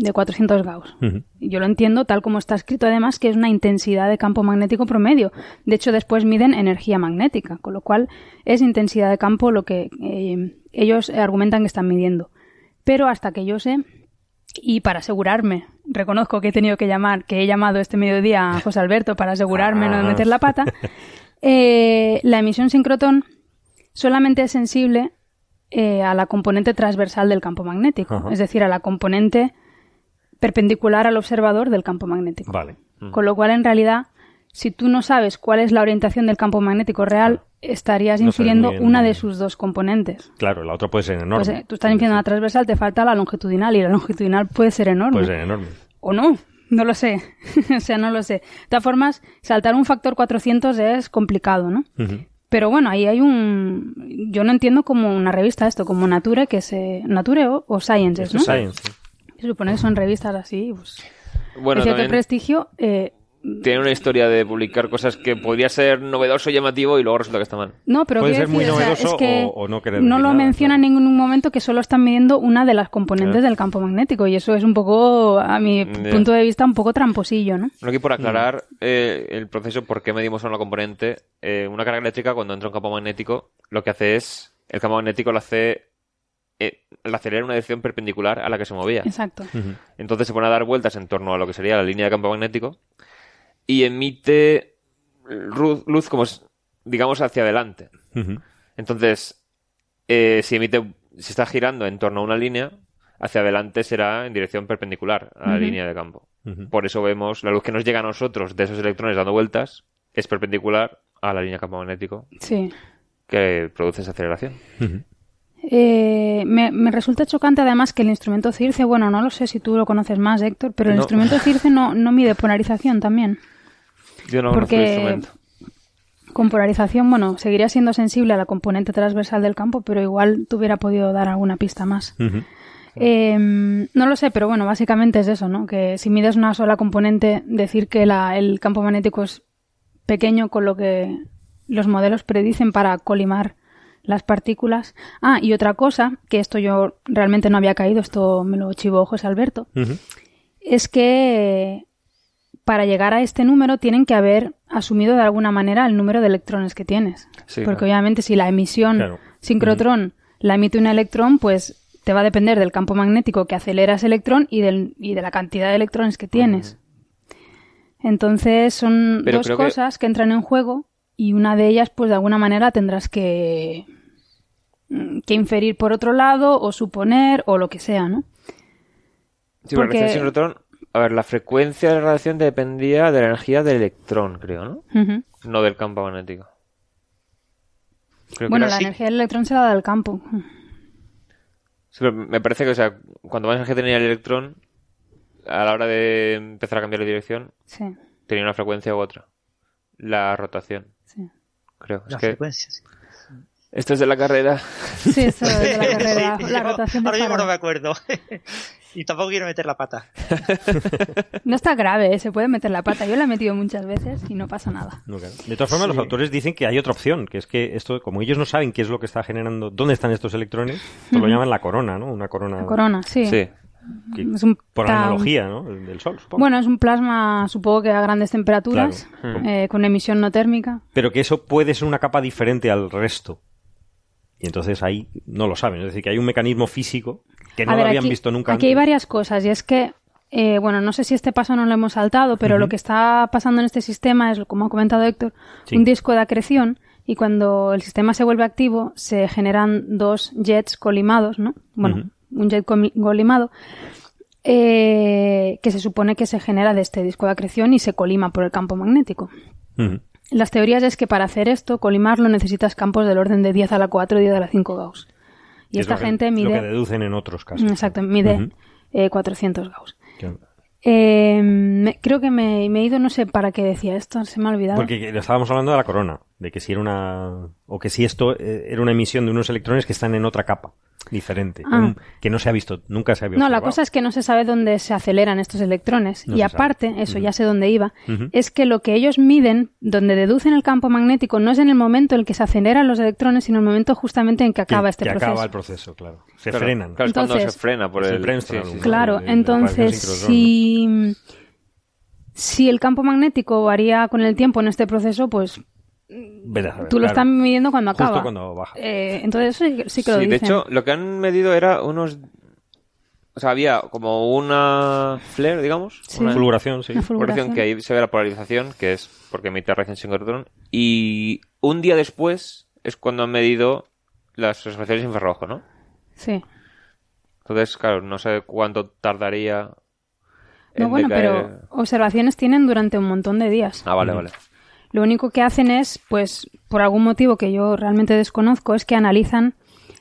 de 400 Gauss.
Ujú.
Yo lo entiendo tal como está escrito además que es una intensidad de campo magnético promedio. De hecho, después miden energía magnética, con lo cual es intensidad de campo lo que eh, ellos argumentan que están midiendo. Pero hasta que yo sé, y para asegurarme, reconozco que he tenido que llamar, que he llamado este mediodía a José Alberto para asegurarme no de meter la pata, eh, la emisión sincrotón solamente es sensible eh, a la componente transversal del campo magnético,
Ajá.
es decir, a la componente perpendicular al observador del campo magnético.
Vale.
Con lo cual, en realidad, si tú no sabes cuál es la orientación del campo magnético real, estarías
No
infiriendo
bien.
una de sus dos componentes.
Claro, la otra puede ser enorme.
Pues eh, tú estás infiriendo la transversal, te falta la longitudinal y la longitudinal puede ser enorme.
Puede ser enorme.
O no, no lo sé. o sea, no lo sé. De todas formas, saltar un factor 400 es complicado, ¿no? Pero bueno, ahí hay un... Yo no entiendo como una revista esto, como Nature, que se... Nature o, o Sciences, ¿no?
science.
Se supone que son revistas así, pues,
Bueno,
de cierto
también
prestigio. eh,
tiene una historia de publicar cosas que podría ser novedoso y llamativo y luego resulta que está mal.
No, pero
Puede muy
o sea, es que
o- o no querer
no
decir
lo
nada,
menciona en ningún momento que solo están midiendo una de las componentes del campo magnético y eso es un poco, a mi punto de vista, un poco tramposillo, ¿no?
Bueno, aquí por
Mm.
aclarar eh, el proceso, por qué medimos una componente. Eh, una carga eléctrica, cuando entra un campo magnético, lo que hace es. El campo magnético lo hace. Eh, la acelera en una dirección perpendicular a la que se movía.
Exacto.
Entonces se pone a dar vueltas en torno a lo que sería la línea de campo magnético y emite luz, luz como, digamos, hacia adelante. Entonces, eh, si emite, si está girando en torno a una línea, hacia adelante será en dirección perpendicular a la línea de campo. Por eso vemos la luz que nos llega a nosotros de esos electrones dando vueltas es perpendicular a la línea de campo magnético
Sí.
que produce esa aceleración.
Eh, me, me resulta chocante además que el instrumento CIRCE, bueno, no lo sé si tú lo conoces más, Héctor, pero el
No.
instrumento CIRCE no, no mide polarización también.
Yo no conozco el
Porque
instrumento.
con polarización, bueno, seguiría siendo sensible a la componente transversal del campo, pero igual te hubiera podido dar alguna pista más. Eh, no lo sé, pero bueno, básicamente es eso, ¿no? Que si mides una sola componente, decir que la- el campo magnético es pequeño con lo que los modelos predicen para colimar las partículas. Ah, y otra cosa, que esto yo realmente no había caído, esto me lo chivó José Alberto, es que para llegar a este número tienen que haber asumido de alguna manera el número de electrones que tienes.
Sí,
Porque
claro.
obviamente si la emisión
Claro.
sincrotrón la emite un electrón, pues te va a depender del campo magnético que acelera ese electrón y, del, y de la cantidad de electrones que tienes. Entonces son
Pero
dos
que-
cosas que... entran en juego y una de ellas pues de alguna manera tendrás que mm, que inferir por otro lado o suponer o lo que sea, ¿no?
Sí, la sincrotrón, a ver, la frecuencia de la radiación dependía de la energía del electrón, creo, ¿no? No del campo magnético. Creo que
Bueno, la
así.
energía del electrón se la da del campo.
Sí, pero me parece que, o sea, cuando más energía tenía el electrón, a la hora de empezar a cambiar de dirección,
Sí,
tenía una frecuencia u otra. La rotación,
sí.
creo. Es
La
que
frecuencia, sí.
esto es de la carrera.
Sí, eso de la carrera,
Sí,
la
yo
rotación de
ahora mismo no me acuerdo. y tampoco quiero meter la pata.
No está grave, ¿eh? se puede meter la pata. Yo la he metido muchas veces y no pasa nada.
No, claro. De todas formas, los autores dicen que hay otra opción, que es que esto, como ellos no saben qué es lo que está generando, dónde están estos electrones, esto lo llaman la corona, ¿no? Una corona.
La corona, sí.
Sí.
que-
Es un
por analogía, ¿no? El Del Sol, supongo.
Bueno, es un plasma, supongo que a grandes temperaturas,
Claro.
eh, con emisión no térmica.
Pero que eso puede ser una capa diferente al resto. Y entonces ahí no lo saben. Es decir, que hay un mecanismo físico que no lo habían
aquí,
visto nunca
Aquí hay varias cosas y es que, eh, bueno, no sé si este paso no lo hemos saltado, pero lo que está pasando en este sistema es, como ha comentado Héctor,
Sí.
un disco de acreción y cuando el sistema se vuelve activo se generan dos jets colimados, ¿no? Bueno, un jet colimado eh, que se supone que se genera de este disco de acreción y se colima por el campo magnético. Las teorías es que para hacer esto, colimarlo necesitas campos del orden de 10 a la 4 y 10 a la 5 Gauss. Y
es
esta
que-
gente
Lo que
mide...
deducen en otros casos.
Exacto, mide
Ujú.
eh, 400 Gauss. Eh, me- creo que me, me he ido, no sé para qué decía esto, se me ha olvidado.
Porque estábamos hablando de la corona, de que si era una. o que si esto eh, era una emisión de unos electrones que están en otra capa, diferente,
Ah.
un- que no se ha visto, nunca se había
No, la cosa es que no se sabe dónde se aceleran estos electrones.
No
y
sabe.
aparte, eso ya sé dónde iba, es que lo que ellos miden, donde deducen el campo magnético, no es en el momento en el que se aceleran los electrones, sino en el momento justamente en que
Que-
acaba este
que
proceso.
acaba el proceso, claro. Se
Claro,
frenan.
Claro, es cuando
Entonces-
se frena por
el.
Claro,
de-
entonces si, si el campo magnético varía con el tiempo en este proceso, pues Tú lo
claro.
estás midiendo cuando
Justo
acaba.
cuando baja.
Eh, entonces eso sí, que- sí que lo
Sí, de
dicen.
hecho, lo que han medido era unos... O sea, había como una flare, digamos.
Sí.
Una
Fulguración, sí.
Una
fulguración que ahí se ve la polarización, que es porque emite radiación sincrotrón. Y un día después es cuando han medido las observaciones infrarrojo, ¿no?
Sí.
Entonces, claro, no sé cuánto tardaría en
No, bueno,
decaer-
pero observaciones tienen durante un montón de días.
Ah, vale, vale.
Lo único que hacen es, pues, por algún motivo que yo realmente desconozco, es que analizan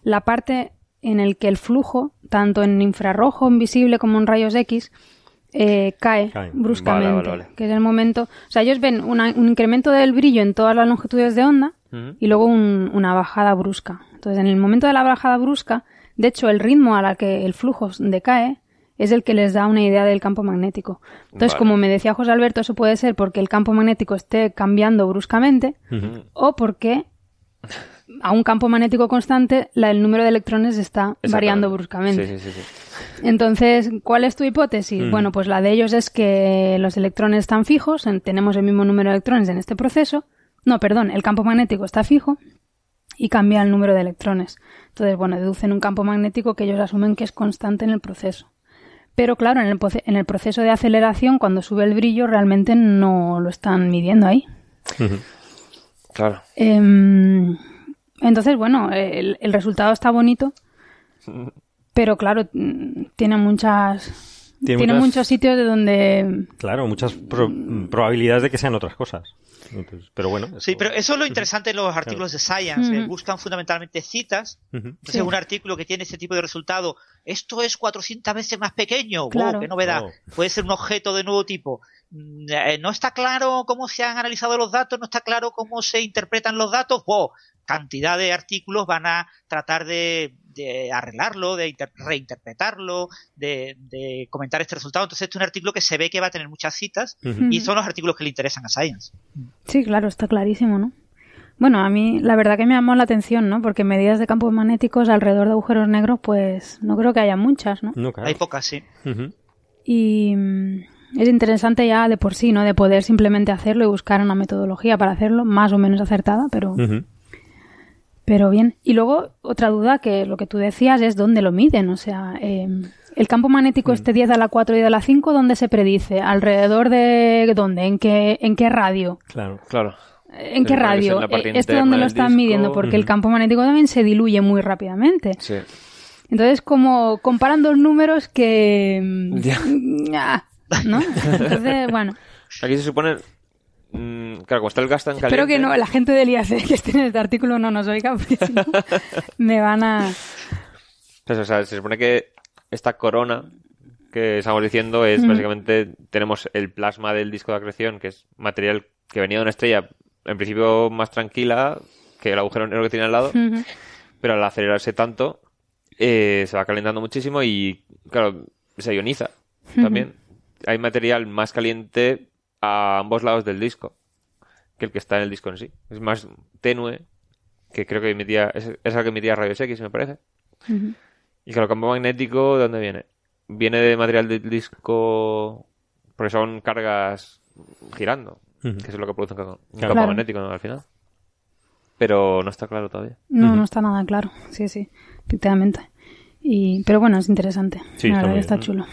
la parte en el que el flujo, tanto en infrarrojo invisible como en rayos X, eh, cae,
Cae.
bruscamente.
Vale, vale, vale.
Que es el momento. O sea, ellos ven una- un incremento del brillo en todas las longitudes de onda y luego un- una bajada brusca. Entonces, en el momento de la bajada brusca, de hecho, el ritmo a la que el flujo decae es el que les da una idea del campo magnético. Entonces,
Vale.
como me decía José Alberto, eso puede ser porque el campo magnético esté cambiando bruscamente o porque a un campo magnético constante la- el número de electrones está variando bruscamente.
Sí, sí, sí, sí.
Entonces, ¿cuál es tu hipótesis?
Mm.
Bueno, pues la de ellos es que los electrones están fijos, en- tenemos el mismo número de electrones en este proceso. No, perdón, el campo magnético está fijo y cambia el número de electrones. Entonces, bueno, deducen un campo magnético que ellos asumen que es constante en el proceso. Pero claro, en el, en el proceso de aceleración, cuando sube el brillo, realmente no lo están midiendo ahí.
Claro.
Em, entonces, bueno, el, el resultado está bonito, pero claro, tiene muchas...
Tiene
Tiene,
muchas-
muchos sitios de donde...
Claro, muchas pro- probabilidades de que sean otras cosas. Entonces, pero bueno.
Sí, pero eso es lo interesante de los artículos de Science.
Ujú.
buscan fundamentalmente citas. Entonces,
Sí.
un artículo que tiene este tipo de resultado, esto es 400 veces más pequeño. ¡Wow,
Claro.
¡Qué novedad!
Oh.
Puede ser un objeto de nuevo tipo. Mm, eh, No está claro cómo se han analizado los datos, no está claro cómo se interpretan los datos. ¡Wow! Cantidad de artículos van a tratar de, de arreglarlo, de inter- reinterpretarlo, de, de comentar este resultado. Entonces, este es un artículo que se ve que va a tener muchas citas y son los artículos que le interesan a Science.
Sí, claro, está clarísimo, ¿no? Bueno, a mí la verdad que me llamó la atención, ¿no? Porque medidas de campos magnéticos alrededor de agujeros negros, pues no creo que haya muchas, ¿no?
No, claro.
Hay pocas, sí.
Y mm, es interesante ya de por sí, ¿no? De poder simplemente hacerlo y buscar una metodología para hacerlo, más o menos acertada, pero. Pero bien. Y luego, otra duda que lo que tú decías es dónde lo miden. O sea, eh, el campo magnético este 10 a la 4 y de la 5, ¿dónde se predice? ¿Alrededor de dónde? ¿En qué, en qué radio?
Claro.
Claro.
¿En qué radio?
en
Eh, ¿Esto dónde lo están
disco.
midiendo? Porque el
Ujú.
campo magnético también se diluye muy rápidamente.
Sí.
Entonces, como comparan dos números que... mm,
Ya.
ah, ¿No? Entonces, bueno.
Aquí se supone. Claro, como está el gas tan caliente.
Espero que no, la gente del IAC que esté en este artículo no nos oiga, porque si no, me van a...
Pues, o sea, se supone que esta corona que estamos diciendo es básicamente tenemos el plasma del disco de acreción, que es material que venía de una estrella en principio más tranquila que el agujero negro que tiene al lado, pero al acelerarse tanto eh, se va calentando muchísimo y, claro, se ioniza también. Hay material más caliente a ambos lados del disco que el que está en el disco en sí. Es más tenue, que creo que emitía, es, es el que emitía rayos X, me parece. Y claro, campo magnético, ¿de dónde viene? Viene de material del disco, porque son cargas girando, que es lo que produce un campo, un
Claro.
campo magnético ¿no? al final. Pero no está claro todavía.
No, no está nada claro. Sí, sí, efectivamente. Y, pero bueno, es interesante.
Sí,
La
está
verdad está chulo.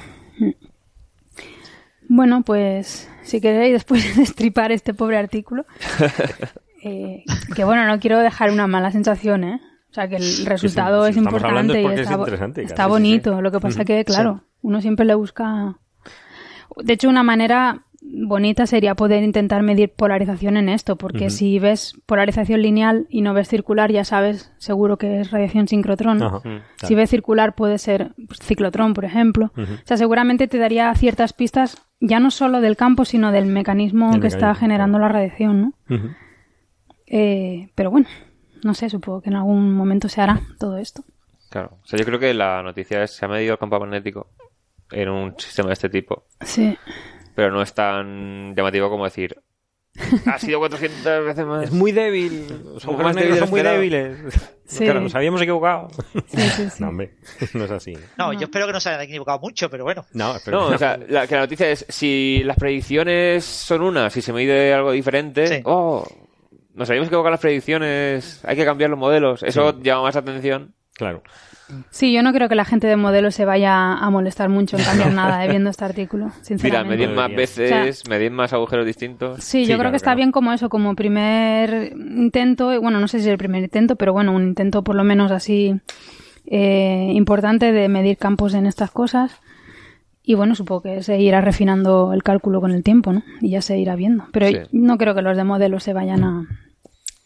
Bueno, pues si queréis después de destripar este pobre artículo, eh, que bueno, no quiero dejar una mala sensación, ¿eh? O sea, que el resultado es importante
es
y
es
está,
Sí,
bonito. Lo que pasa
Ujú.
que, claro, uno siempre le busca... De hecho, una manera bonita sería poder intentar medir polarización en esto, porque si ves polarización lineal y no ves circular, ya sabes seguro que es radiación sincrotrón.
Claro.
Si ves circular puede ser ciclotrón, por ejemplo. O sea, seguramente te daría ciertas pistas ya no solo del campo, sino del mecanismo que está generando la radiación, ¿no? Eh, pero bueno, no sé, supongo que en algún momento se hará todo esto.
Claro. O sea, yo creo que la noticia es se ha medido el campo magnético en un sistema de este tipo,
Sí.
Pero no es tan llamativo como decir ha sido 400 veces más.
Es muy débil. Los agujeros
más
negros son muy débiles.
Sí.
Claro, nos habíamos equivocado.
Sí, sí, sí.
No, hombre, no es así.
No, yo espero que no se hayan equivocado mucho, pero bueno.
No, pero
No, o sea, la, que la noticia es si las predicciones son unas, si se mide algo diferente,
Sí.
oh, nos habíamos equivocado las predicciones, hay que cambiar los modelos, eso llama más atención.
Claro.
Sí, yo no creo que la gente de modelo se vaya a molestar mucho en cambiar nada eh, viendo este artículo,
Mira,
sinceramente.
medir más veces, medir más agujeros distintos.
Sí,
Sí,
yo creo
claro,
que está
claro.
bien como eso, como primer intento, y bueno, no sé si es el primer intento, pero bueno, un intento por lo menos así eh, importante de medir campos en estas cosas. Y bueno, supongo que se irá refinando el cálculo con el tiempo, ¿no? Y ya se irá viendo. Pero
Sí.
no creo que los de modelo se vayan a,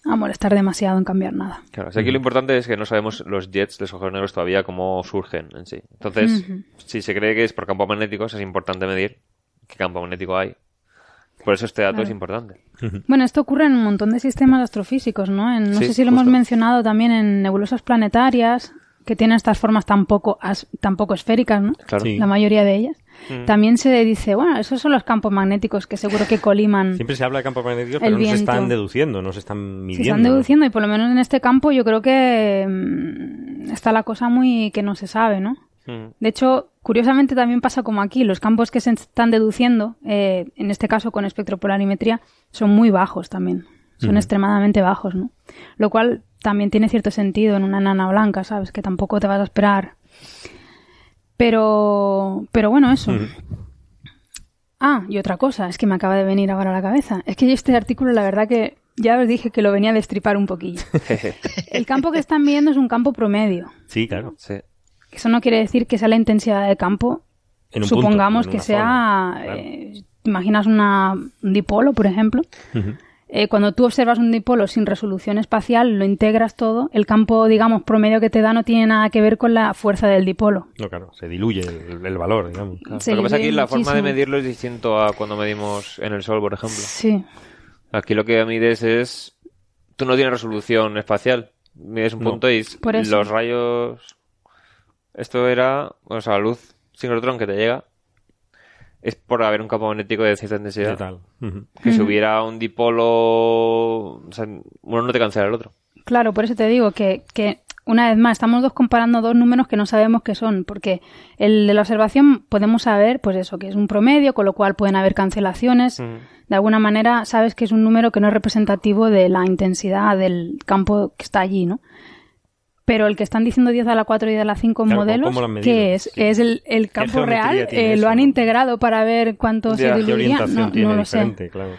a molestar demasiado en cambiar nada.
Claro, o sea, aquí lo importante es que no sabemos los jets de los agujeros negros todavía cómo surgen en sí. Entonces, si se cree que es por campos magnéticos, es importante medir qué campo magnético hay. Por eso este dato
Claro.
es importante.
Bueno, esto ocurre en un montón de sistemas astrofísicos, ¿no? En- no
Sí,
sé si lo hemos mencionado también en nebulosas planetarias, que tienen estas formas tan poco, as- tan poco esféricas, ¿no?
Claro.
Sí.
La mayoría de ellas.
Mm.
También se dice, bueno, esos son los campos magnéticos que seguro que coliman.
Siempre se habla de campos magnéticos, pero no se están deduciendo, no se están
Se
midiendo.
están deduciendo y por lo menos en este campo yo creo que mm, está la cosa muy que no se sabe, ¿no?
Mm.
De hecho, curiosamente también pasa como aquí, los campos que se están deduciendo, eh, en este caso con espectropolarimetría, son muy bajos también. Son extremadamente bajos, ¿no? Lo cual también tiene cierto sentido en una nana blanca, ¿sabes? Que tampoco te vas a esperar. Pero, pero bueno, eso. Ah, y otra cosa, es que me acaba de venir ahora a la cabeza. Es que yo este artículo, la verdad que ya os dije que lo venía a destripar un poquillo. El campo que están viendo es un campo promedio.
Sí, claro.
Sí.
Eso no quiere decir que sea la intensidad de campo
En un punto,
supongamos
en
que sea,
zona, claro.
eh, ¿te imaginas una, un dipolo, por ejemplo? Eh, cuando tú observas un dipolo sin resolución espacial, lo integras todo, el campo, digamos, promedio que te da no tiene nada que ver con la fuerza del dipolo.
No, claro, se diluye el, el valor, digamos.
Lo que pasa aquí, la forma de medirlo es distinto a cuando medimos en el Sol, por ejemplo.
Sí,
Aquí lo que mides es... Tú no tienes resolución espacial. Mides un
No.
punto y
Por eso.
los rayos... Esto era... O sea, la luz sincrotrón que te llega. Es por haber un campo magnético de cierta intensidad.
¿Qué tal? Ujú.
Que si hubiera un dipolo, o sea, uno no te cancela el otro.
Claro, por eso te digo que, que, una vez más, estamos dos comparando dos números que no sabemos qué son, porque el de la observación podemos saber, pues eso, que es un promedio, con lo cual pueden haber cancelaciones. De alguna manera sabes que es un número que no es representativo de la intensidad del campo que está allí, ¿no? Pero el que están diciendo 10 a la 4 y 10 a la 5
Claro,
modelos,
¿cómo lo han medido?
¿qué es? ¿Es el, el campo real? Eh,
eso,
¿Lo han
no?
integrado para ver cuánto se
Ya, ¿qué
¿Qué
diluiría?
orientación
No, lo sé.
Claro.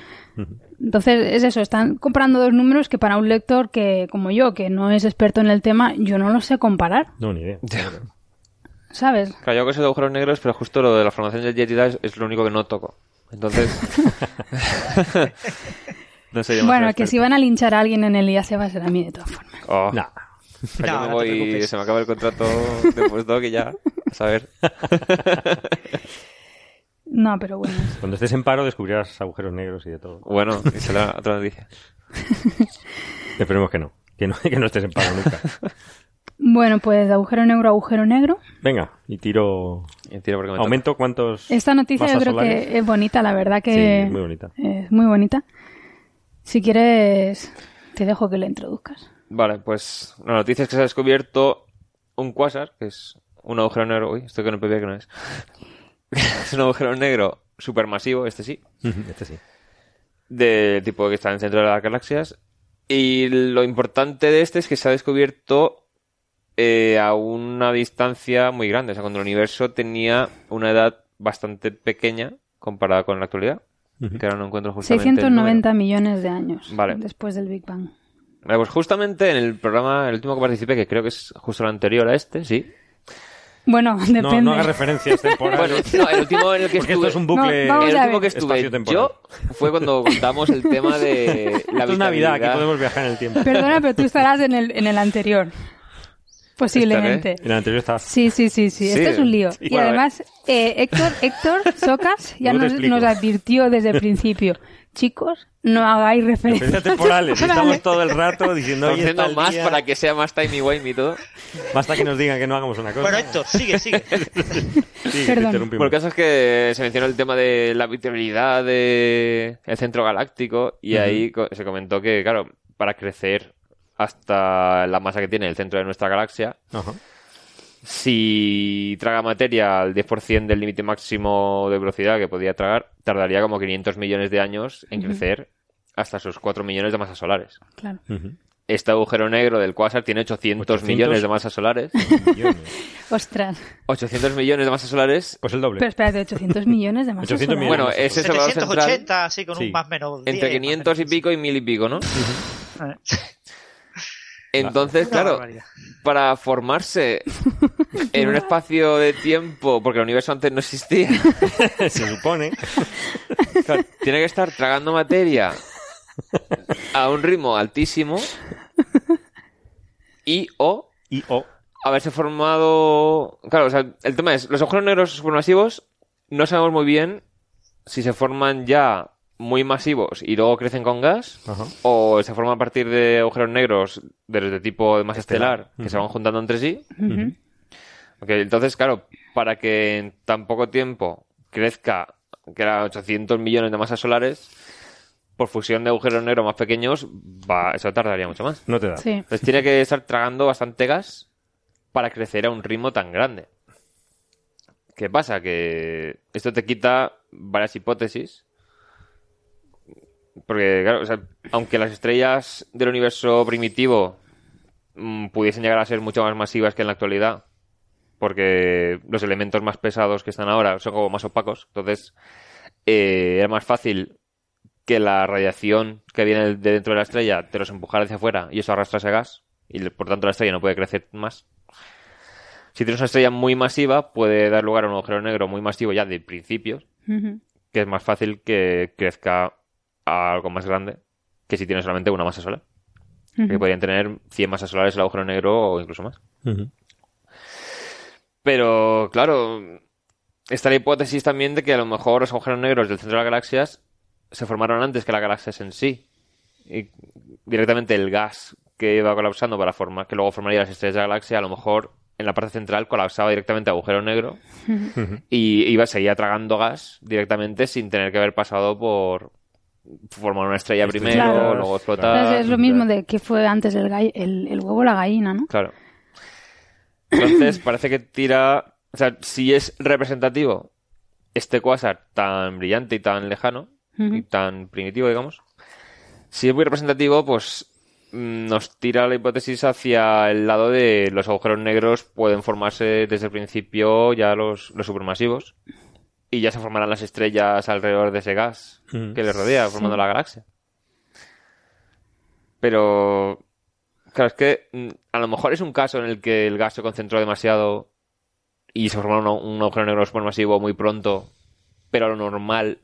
Entonces, es eso, están comparando dos números que para un lector que, como yo, que no es experto en el tema, yo no lo sé comparar,
No, ni idea.
¿sabes?
Claro, yo que sé de agujeros negros, pero justo lo de la formación del Yeti es, es lo único que no toco. Entonces. no sé yo
Bueno, que si van a linchar a alguien en el día se va a ser a mí de todas formas.
Oh,
Nah.
yo
No,
me
no te
voy,
preocupes.
se me acaba el contrato de postdoc y ya. A saber.
No, pero bueno.
Cuando estés en paro descubrirás agujeros negros y de todo.
Bueno, y será otra noticia.
Esperemos que no. Que no, que no estés en paro nunca.
Bueno, pues de agujero negro a agujero negro.
Venga, y tiro...
Y tiro porque me toca.
¿Aumento cuántos
Esta noticia yo creo
solares?
que es bonita, la verdad que
Sí, muy bonita.
es muy bonita. Si quieres, te dejo que la introduzcas.
Vale, pues la noticia es que se ha descubierto un quasar, que es un agujero negro. Uy, esto que no PB que no es. es un agujero negro supermasivo, este sí.
Este sí.
de tipo que está en el centro de las galaxias. Y lo importante de este es que se ha descubierto eh, a una distancia muy grande. O sea, cuando el universo tenía una edad bastante pequeña comparada con la actualidad. Que ahora no encuentro justamente. el
690 millones de años
Vale.
después del Big Bang.
Pues justamente en el programa, el último que participé, que creo que es justo el anterior a este, sí.
Bueno, depende.
No, no hagas referencias
Bueno,
temporales.
no, el último en el que
porque
estuve.
esto es un bucle
No, vamos
el
a
último
ver.
que estuve yo fue cuando contamos el tema de la
Esto es Navidad, aquí
habitabilidad.
podemos viajar en el tiempo.
Perdona, pero tú estarás en el, en el anterior. Posiblemente.
En el anterior estaba...
Sí, sí, sí, sí.
Sí.
Esto es un lío.
Sí.
Y
Bueno,
además, eh, Héctor, Héctor Socas ya nos, nos advirtió desde el principio. Chicos, no hagáis referencias
Referencias temporales. Estamos todo el rato diciendo,
haciendo
tal
más
día".
para que sea más timey-wimey y todo.
Basta que nos digan que no hagamos una cosa.
Bueno, Héctor, sigue, sigue.
Te
Perdón.
interrumpimos.
Por el caso es que se mencionó el tema de la habitabilidad del centro galáctico y ahí co- se comentó que, claro, para crecer hasta la masa que tiene el centro de nuestra galaxia,
Ajá.
Si traga materia al 10% del límite máximo de velocidad que podía tragar, tardaría como 500 millones de años en crecer hasta sus 4 millones de masas solares.
Claro.
Ujú.
Este agujero negro del quasar tiene 800,
800
millones de masas solares.
Millones.
Ostras.
800 millones de masas solares
Pues el doble.
Pero espérate, 800 millones de masas
800
solares.
Bueno,
Millones.
ese es el valor central
780, así con
Sí.
un más menos.
entre
10,
500 y
más
pico y mil y pico, ¿no?
menos.
Entonces, claro, para formarse en un espacio de tiempo, porque el universo antes no existía,
Se supone.
claro, tiene que estar tragando materia a un ritmo altísimo y o
Y o.
haberse formado... Claro, o sea, el tema es, los agujeros negros supermasivos no sabemos muy bien si se forman ya muy masivos y luego crecen con gas
Ajá.
o se forman a partir de agujeros negros de, de tipo de masa
Estelar.
estelar que se van juntando entre sí.
Ujú.
Ok, entonces, claro, para que en tan poco tiempo crezca, que era 800 millones de masas solares, por fusión de agujeros negros más pequeños, va, eso tardaría mucho más.
no te da.
Sí.
Entonces tiene que estar tragando bastante gas para crecer a un ritmo tan grande. ¿Qué pasa? Que esto te quita varias hipótesis. Porque, claro, o sea, aunque las estrellas del universo primitivo mm, pudiesen llegar a ser mucho más masivas que en la actualidad, porque los elementos más pesados que están ahora son como más opacos, entonces eh, era más fácil que la radiación que viene de dentro de la estrella te los empujara hacia afuera y eso arrastrase gas y por tanto la estrella no puede crecer más. Si tienes una estrella muy masiva, puede dar lugar a un agujero negro muy masivo ya de principios, que es más fácil que crezca a algo más grande que si tienes solamente una masa solar. Que
Ujú.
podrían tener 100 masas solares el agujero negro o incluso más. Pero, claro, está la hipótesis también de que a lo mejor los agujeros negros del centro de las galaxias se formaron antes que las galaxias en sí. Y directamente el gas que iba colapsando para formar, que luego formaría las estrellas de la galaxia, a lo mejor en la parte central colapsaba directamente a agujero negro y iba seguía tragando gas directamente sin tener que haber pasado por formar una estrella primero,
Claro.
luego explotar.
es lo mismo de que fue antes el, gall- el, el huevo o la gallina, ¿no?
Claro. Entonces parece que tira, o sea, si es representativo este cuásar tan brillante y tan lejano y tan primitivo, digamos, si es muy representativo, pues mm, nos tira la hipótesis hacia el lado de los agujeros negros pueden formarse desde el principio ya los, los supermasivos y ya se formarán las estrellas alrededor de ese gas
Mm.
que les rodea, formando la galaxia. Pero, claro, es que mm, a lo mejor es un caso en el que el gas se concentró demasiado y se formó un, un agujero negro supermasivo muy pronto, pero lo normal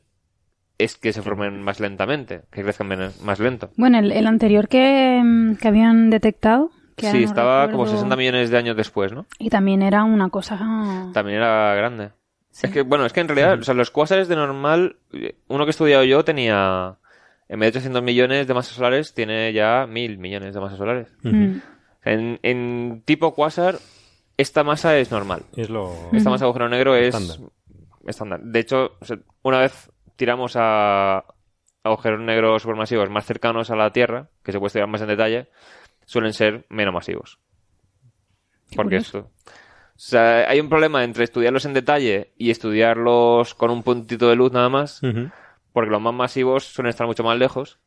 es que se formen más lentamente, que crezcan menos- más lento.
Bueno, el, el anterior que, mm, que habían detectado, que
Sí,
no
estaba como
recuerdo,
60 millones de años después, ¿no?
Y también era una cosa...
También era grande.
Sí.
Es que, bueno, es que en realidad, o sea, los cuásares de normal, uno que he estudiado yo tenía, en vez de 800 millones de masas solares, tiene ya 1000 millones de masas solares.
Mm.
En, en tipo cuásar, esta masa es normal.
Es lo...
Esta masa de agujero negro es
Estándar.
estándar. De hecho, o sea, una vez tiramos a agujeros negros supermasivos más cercanos a la Tierra, que se puede estudiar más en detalle, suelen ser menos masivos. Porque
curioso.
esto. O sea, hay un problema entre estudiarlos en detalle y estudiarlos con un puntito de luz nada más, porque los más masivos suelen estar mucho más lejos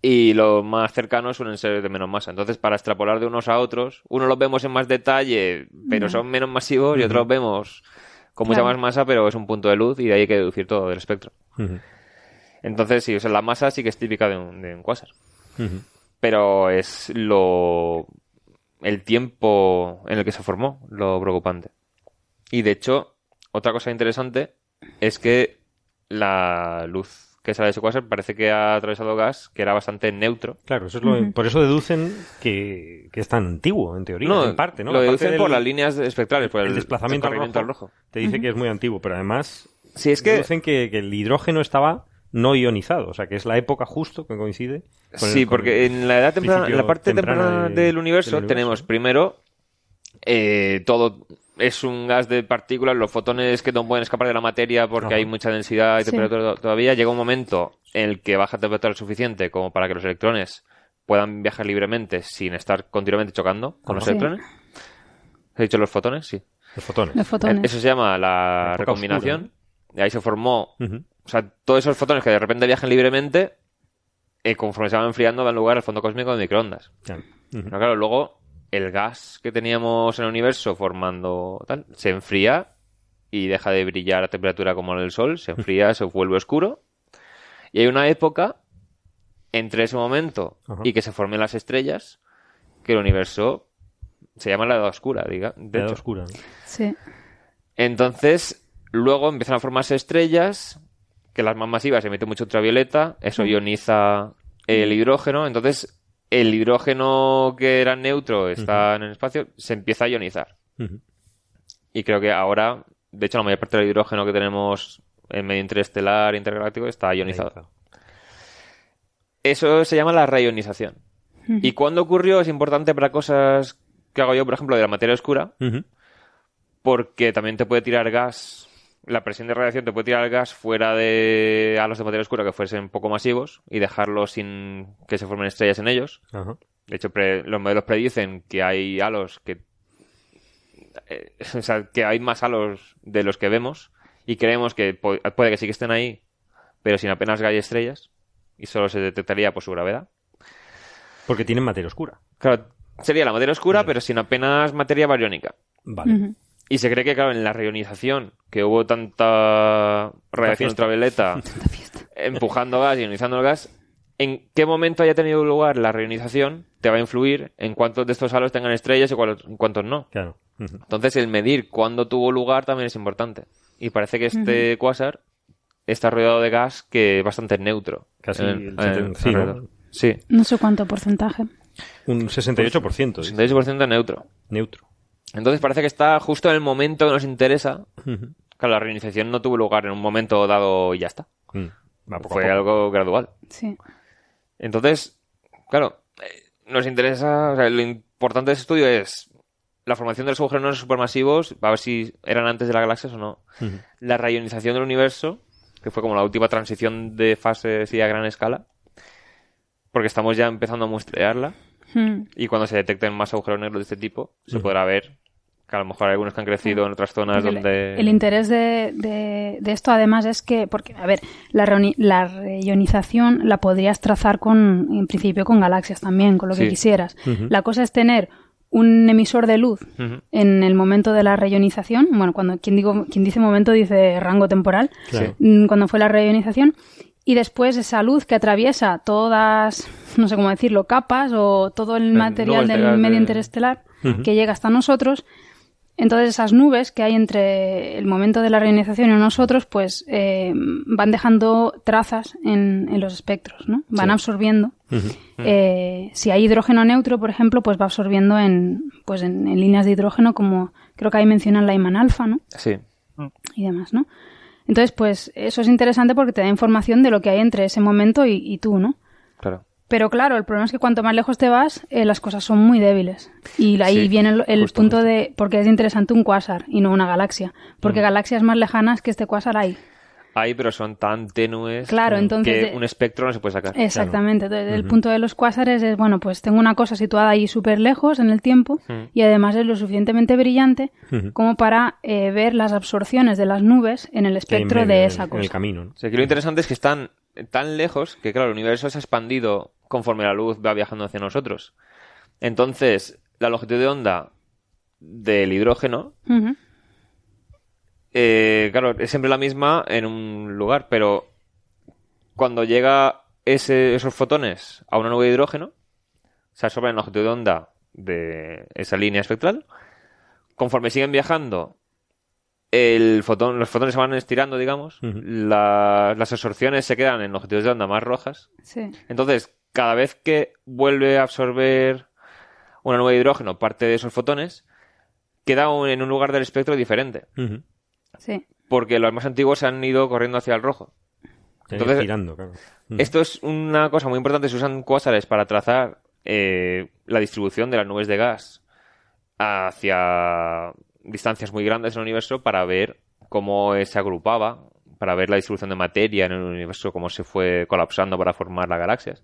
y los más cercanos suelen ser de menos masa. Entonces, para extrapolar de unos a otros, unos los vemos en más detalle, pero son menos masivos, y otros los vemos con mucha
Claro.
más masa, pero es un punto de luz y de ahí hay que deducir todo del espectro. Entonces, sí, o sea, la masa sí que es típica de un, de un cuásar.
Ujú.
Pero es lo. El tiempo en el que se formó lo preocupante. Y de hecho, otra cosa interesante es que la luz que sale de ese cuásar parece que ha atravesado gas que era bastante neutro.
Claro, eso es lo, por eso deducen que, que es tan antiguo, en teoría, en parte, ¿no?
Lo
La
deducen
del-
por las líneas espectrales, por el,
el desplazamiento al rojo,
al rojo.
Te dice que es muy antiguo, pero además
Sí, es que
deducen que, que el hidrógeno estaba no ionizado, o sea, que es la época justo que coincide. con el-
sí,
con
porque en la edad temprana, en la parte
temprana
temprana
de-
del, universo
del universo.
tenemos primero eh, todo es un gas de partículas, los fotones que no pueden escapar de la materia porque
Ajá.
hay mucha densidad y
Sí.
temperatura to- todavía. Llega un momento en el que baja temperatura suficiente como para que los electrones puedan viajar libremente sin estar continuamente chocando con los
Sí.
electrones. ¿He dicho los fotones? Sí.
Los fotones.
Los fotones.
Eso se llama la recombinación. Y ahí se formó. O sea, todos esos fotones que de repente viajan libremente, eh, conforme se van enfriando, dan lugar al fondo cósmico de microondas.
Claro. Ujú.
Pero claro, luego el gas que teníamos en el universo formando tal, se enfría y deja de brillar a temperatura como en el Sol, se enfría, se vuelve oscuro. Y hay una época entre ese momento
Ajá.
y que se formen las estrellas que el universo se llama la edad oscura, diga, de
La edad
hecho.
oscura. ¿no?
Sí.
Entonces, luego empiezan a formarse estrellas, que las más masivas emiten mucho ultravioleta, eso ioniza el hidrógeno, entonces el hidrógeno que era neutro está en el espacio, se empieza a ionizar. Y creo que ahora, de hecho, la mayor parte del hidrógeno que tenemos en medio interestelar, intergaláctico, está ionizado. Eso se llama la reionización. ¿Y cuándo ocurrió? Es importante para cosas que hago yo, por ejemplo, de la materia oscura, porque también te puede tirar gas, la presión de radiación te puede tirar gas fuera de halos de materia oscura que fuesen poco masivos y dejarlos sin que se formen estrellas en ellos.
Ajá.
De hecho, pre- los modelos predicen que hay halos que... eh, o sea, que hay más halos de los que vemos y creemos que po- puede que sí que estén ahí, pero sin apenas hay estrellas y solo se detectaría por su gravedad.
Porque tienen materia oscura.
Claro, sería la materia oscura, pero sin apenas materia bariónica.
Vale.
Y se cree que, claro, en la reionización, que hubo tanta radiación ultravioleta empujando gas y ionizando el gas, en qué momento haya tenido lugar la reionización te va a influir en cuántos de estos halos tengan estrellas y cuántos no.
Claro.
Entonces, el medir cuándo tuvo lugar también es importante. Y parece que este cuásar está rodeado de gas que es bastante neutro.
Casi
en-
el
en-
70, sí, ¿no?
alrededor. Sí,
No sé cuánto porcentaje.
Un 68%. dice.
68% neutro.
Neutro.
Entonces parece que está justo en el momento que nos interesa. Claro, la reinización no tuvo lugar en un momento dado y ya está.
Mm. Va
Fue
poco.
algo gradual.
Sí.
Entonces, claro, eh, nos interesa, o sea, lo importante de ese estudio es la formación de los agujeros negros supermasivos, a ver si eran antes de las galaxias o no. La raionización del universo, que fue como la última transición de fase sí, a gran escala, porque estamos ya empezando a muestrearla,
Hmm.
y cuando se detecten más agujeros negros de este tipo, se podrá ver que a lo mejor hay algunos que han crecido en otras zonas
el-
donde...
El interés de, de- de esto, además, es que, porque, a ver, la, reionización la podrías trazar con, en principio, con galaxias también, con lo que quisieras. La cosa es tener un emisor de luz en el momento de la reionización. Bueno, cuando quien, digo, quien dice momento dice rango temporal.
Claro.
Mm, Cuando fue la reionización. Y después esa luz que atraviesa todas, no sé cómo decirlo, capas o todo el material del medio
de-
interestelar que llega hasta nosotros. Entonces esas nubes que hay entre el momento de la reionización y nosotros, pues eh, van dejando trazas en, en los espectros, ¿no? Van
Sí.
absorbiendo. Eh, si hay hidrógeno neutro, por ejemplo, pues va absorbiendo en, pues en, en líneas de hidrógeno, como creo que ahí mencionan la Iman alfa, ¿no?
Sí.
Y demás, ¿no? Entonces, pues eso es interesante porque te da información de lo que hay entre ese momento y, y tú, ¿no?
Claro.
Pero claro, el problema es que cuanto más lejos te vas, eh, las cosas son muy débiles. Y ahí
Sí,
viene el, el
justo,
punto
justo.
de por qué es interesante un cuásar y no una galaxia. Porque
Mm.
galaxias más lejanas que este cuásar hay.
Hay, pero son tan tenues
Claro, entonces
que
de-
un espectro no se puede sacar.
Exactamente. Entonces, el punto de los cuásares es, bueno, pues tengo una cosa situada ahí súper lejos en el tiempo
Mm.
y además es lo suficientemente brillante como para eh, ver las absorciones de las nubes en el
Que en
espectro
medio,
de
en-
esa
En el
cosa.
camino, ¿no?
O sea, aquí lo interesante es que están tan lejos que, claro, el universo se ha expandido conforme la luz va viajando hacia nosotros. Entonces, la longitud de onda del hidrógeno, eh, claro, es siempre la misma en un lugar, pero cuando llega ese- esos fotones a una nube de hidrógeno, se absorben en la longitud de onda de esa línea espectral. Conforme siguen viajando, el fotón, los fotones se van estirando, digamos, la- las absorciones se quedan en longitudes de onda más rojas.
Sí.
Entonces, cada vez que vuelve a absorber una nube de hidrógeno parte de esos fotones, queda un- en un lugar del espectro diferente.
Sí.
Porque los más antiguos se han ido corriendo hacia el rojo.
Se
Entonces,
va tirando, claro.
Esto es una cosa muy importante. Se usan cuásares para trazar eh, la distribución de las nubes de gas hacia distancias muy grandes en el universo para ver cómo se agrupaba, para ver la distribución de materia en el universo, cómo se fue colapsando para formar las galaxias.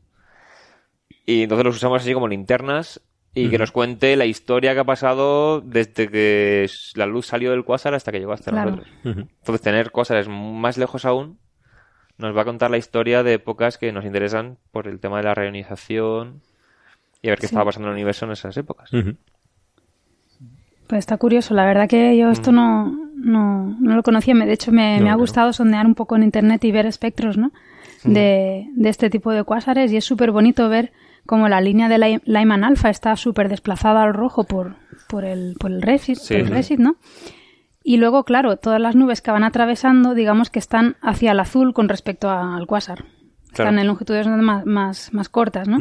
Y entonces los usamos así como linternas y que nos cuente la historia que ha pasado desde que la luz salió del cuásar hasta que llegó hasta
Claro.
nosotros. Entonces, tener cuásares más lejos aún nos va a contar la historia de épocas que nos interesan por el tema de la reionización y a ver qué
Sí.
estaba pasando en el universo en esas épocas.
Pues está curioso, la verdad que yo esto no, no, no lo conocía. De hecho, me,
No,
me ha
no.
gustado sondear un poco en internet y ver espectros, ¿no? De, de este tipo de cuásares y es súper bonito ver cómo la línea de Ly- Lyman alfa está súper desplazada al rojo por, por el, por el
Sí.
por el Redshift, ¿no? Y luego, claro, todas las nubes que van atravesando, digamos que están hacia el azul con respecto al cuásar. Están en longitudes más, más, más cortas, ¿no?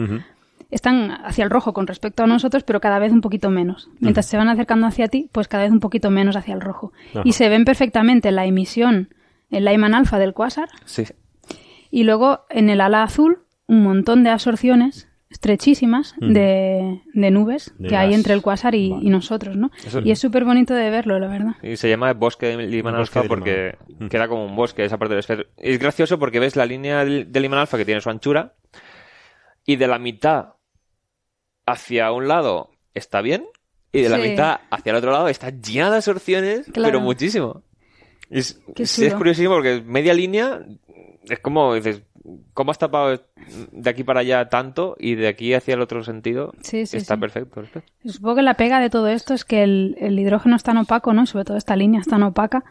Están hacia el rojo con respecto a nosotros, pero cada vez un poquito menos. Mientras se van acercando hacia ti, pues cada vez un poquito menos hacia el rojo.
Ajá.
Y se ven perfectamente la emisión, el Lyman alfa del cuásar,
Sí.
y luego en el ala azul un montón de absorciones estrechísimas de, de nubes
De
que hay entre el cuásar y,
Vale.
y nosotros, ¿no?
Eso-
Y es súper bonito de verlo, la verdad.
Y se llama bosque de Alpha
de
porque queda como un bosque esa parte del espectro. Es gracioso porque ves la línea del de Lyman Alpha que tiene su anchura y de la mitad hacia un lado está bien y de la
Sí.
mitad hacia el otro lado está llena de absorciones,
Claro.
pero muchísimo. Y Es,
Qué
sí, es curiosísimo porque media línea es como dices, ¿cómo has tapado de aquí para allá tanto y de aquí hacia el otro sentido?
Sí, sí,
está
sí.
perfecto.
Supongo que la pega de todo esto es que el, el hidrógeno es tan opaco, ¿no? Sobre todo esta línea es tan opaca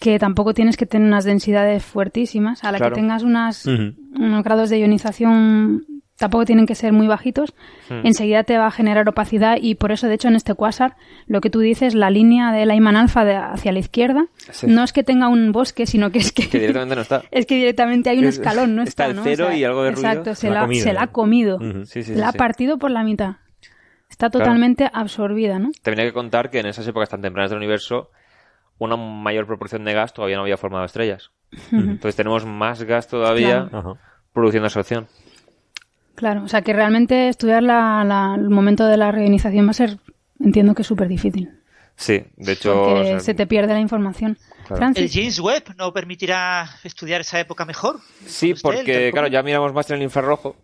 que tampoco tienes que tener unas densidades fuertísimas. A la
Claro.
que tengas unas, unos grados de ionización tampoco tienen que ser muy bajitos.
Hmm.
Enseguida te va a generar opacidad y por eso, de hecho, en este cuásar, lo que tú dices, la línea de Lyman alfa de- hacia la izquierda,
Sí.
no es que tenga un bosque, sino que es que...
Que directamente no está.
Es que directamente hay un
Es-
escalón, no
está
está,
el
¿no?
cero y algo de ruido.
Exacto, se,
Se la comido,
se la ha comido.
Sí,
la ha partido por la mitad. Está totalmente absorbida, ¿no?
También hay que contar que en esas épocas tan tempranas del universo, una mayor proporción de gas todavía no había formado estrellas. Entonces tenemos más gas todavía produciendo absorción.
Claro, o sea que realmente estudiar la- la- el momento de la reionización va a ser entiendo que es súper difícil.
Sí, de hecho...
Porque
o sea,
se te pierde la información.
Claro.
¿El James Webb no permitirá estudiar esa época mejor?
Sí, porque, claro, ya miramos más en el infrarrojo.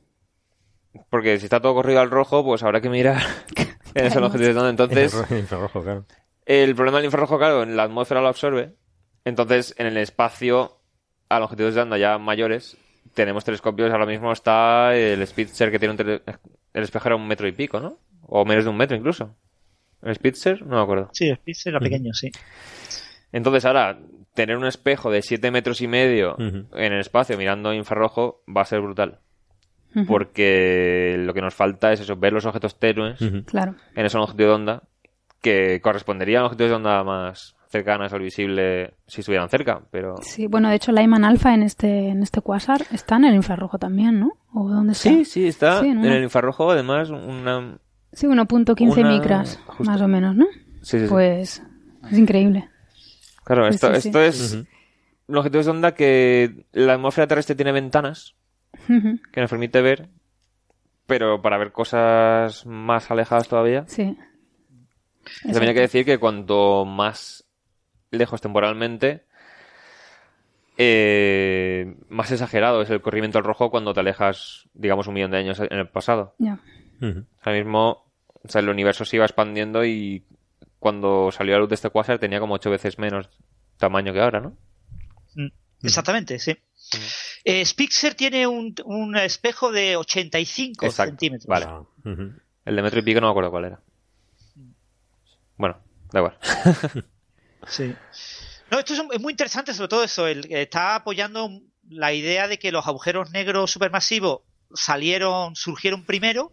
Porque si está todo corrido al rojo, pues habrá que mirar en esa longitud de onda. Entonces,
En el infrarrojo, claro.
el problema del infrarrojo, claro, en la atmósfera lo absorbe. Entonces, en el espacio, a longitudes de onda ya mayores, tenemos telescopios. Ahora mismo está el Spitzer, que tiene un tele- el espejo era un metro y pico, ¿no? O menos de un metro incluso. ¿El Spitzer? No me acuerdo.
Sí, el Spitzer era pequeño, sí.
Entonces, ahora, tener un espejo de 7 metros y medio en el espacio mirando infrarrojo va a ser brutal. Porque lo que nos falta es eso, ver los objetos tenues
claro.
en esa longitud de onda que corresponderían a longitudes de onda más cercanas al visible si estuvieran cerca, pero...
Sí, bueno, de hecho, Lyman Alpha en este, en este quasar está en el infrarrojo también, ¿no? ¿O dónde está?
Sí, sí, está
Sí,
en
una-
el infrarrojo, además, una...
Sí, 1.15
Una-
micras,
justo.
más o menos, ¿no?
Sí, sí, sí.
Pues es increíble.
Claro, esto,
sí, sí.
esto es
Ujú.
longitudes de onda que la atmósfera terrestre tiene ventanas que nos permite ver, pero para ver cosas más alejadas todavía,
Sí.
también hay que decir que cuanto más lejos temporalmente, eh, más exagerado es el corrimiento al rojo cuando te alejas, digamos, un millón de años en el pasado. Ahora mismo, o sea, el universo se iba expandiendo y cuando salió la luz de este cuásar tenía como ocho veces menos tamaño que ahora, ¿no?
Mm, Exactamente, sí. Eh, Spitzer tiene un, un espejo de 85
Exacto,
centímetros.
vale.
Ah.
El de metro y pico no me acuerdo cuál era. Bueno, da igual.
Sí. No, esto es, es muy interesante, sobre todo eso. El, está apoyando la idea de que los agujeros negros supermasivos salieron, surgieron primero,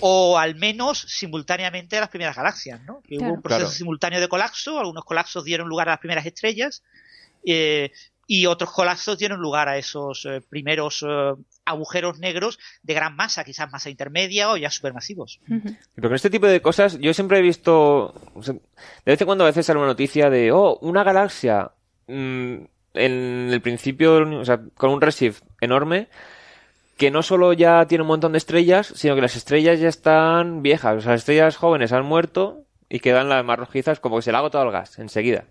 o al menos simultáneamente a las primeras galaxias, ¿no? Que
Claro.
hubo un proceso
Claro.
simultáneo de colapso, algunos colapsos dieron lugar a las primeras estrellas, eh, y otros colapsos dieron lugar a esos eh, primeros eh, agujeros negros de gran masa, quizás masa intermedia o ya supermasivos.
Ujú.
Pero con este tipo de cosas, yo siempre he visto. o sea, de vez en cuando a veces sale una noticia de. Oh, una galaxia. mm, en el principio, o sea, con un redshift enorme. Que no solo ya tiene un montón de estrellas, sino que las estrellas ya están viejas. O sea, las estrellas jóvenes han muerto y quedan las más rojizas, como que se le ha agotado el gas enseguida.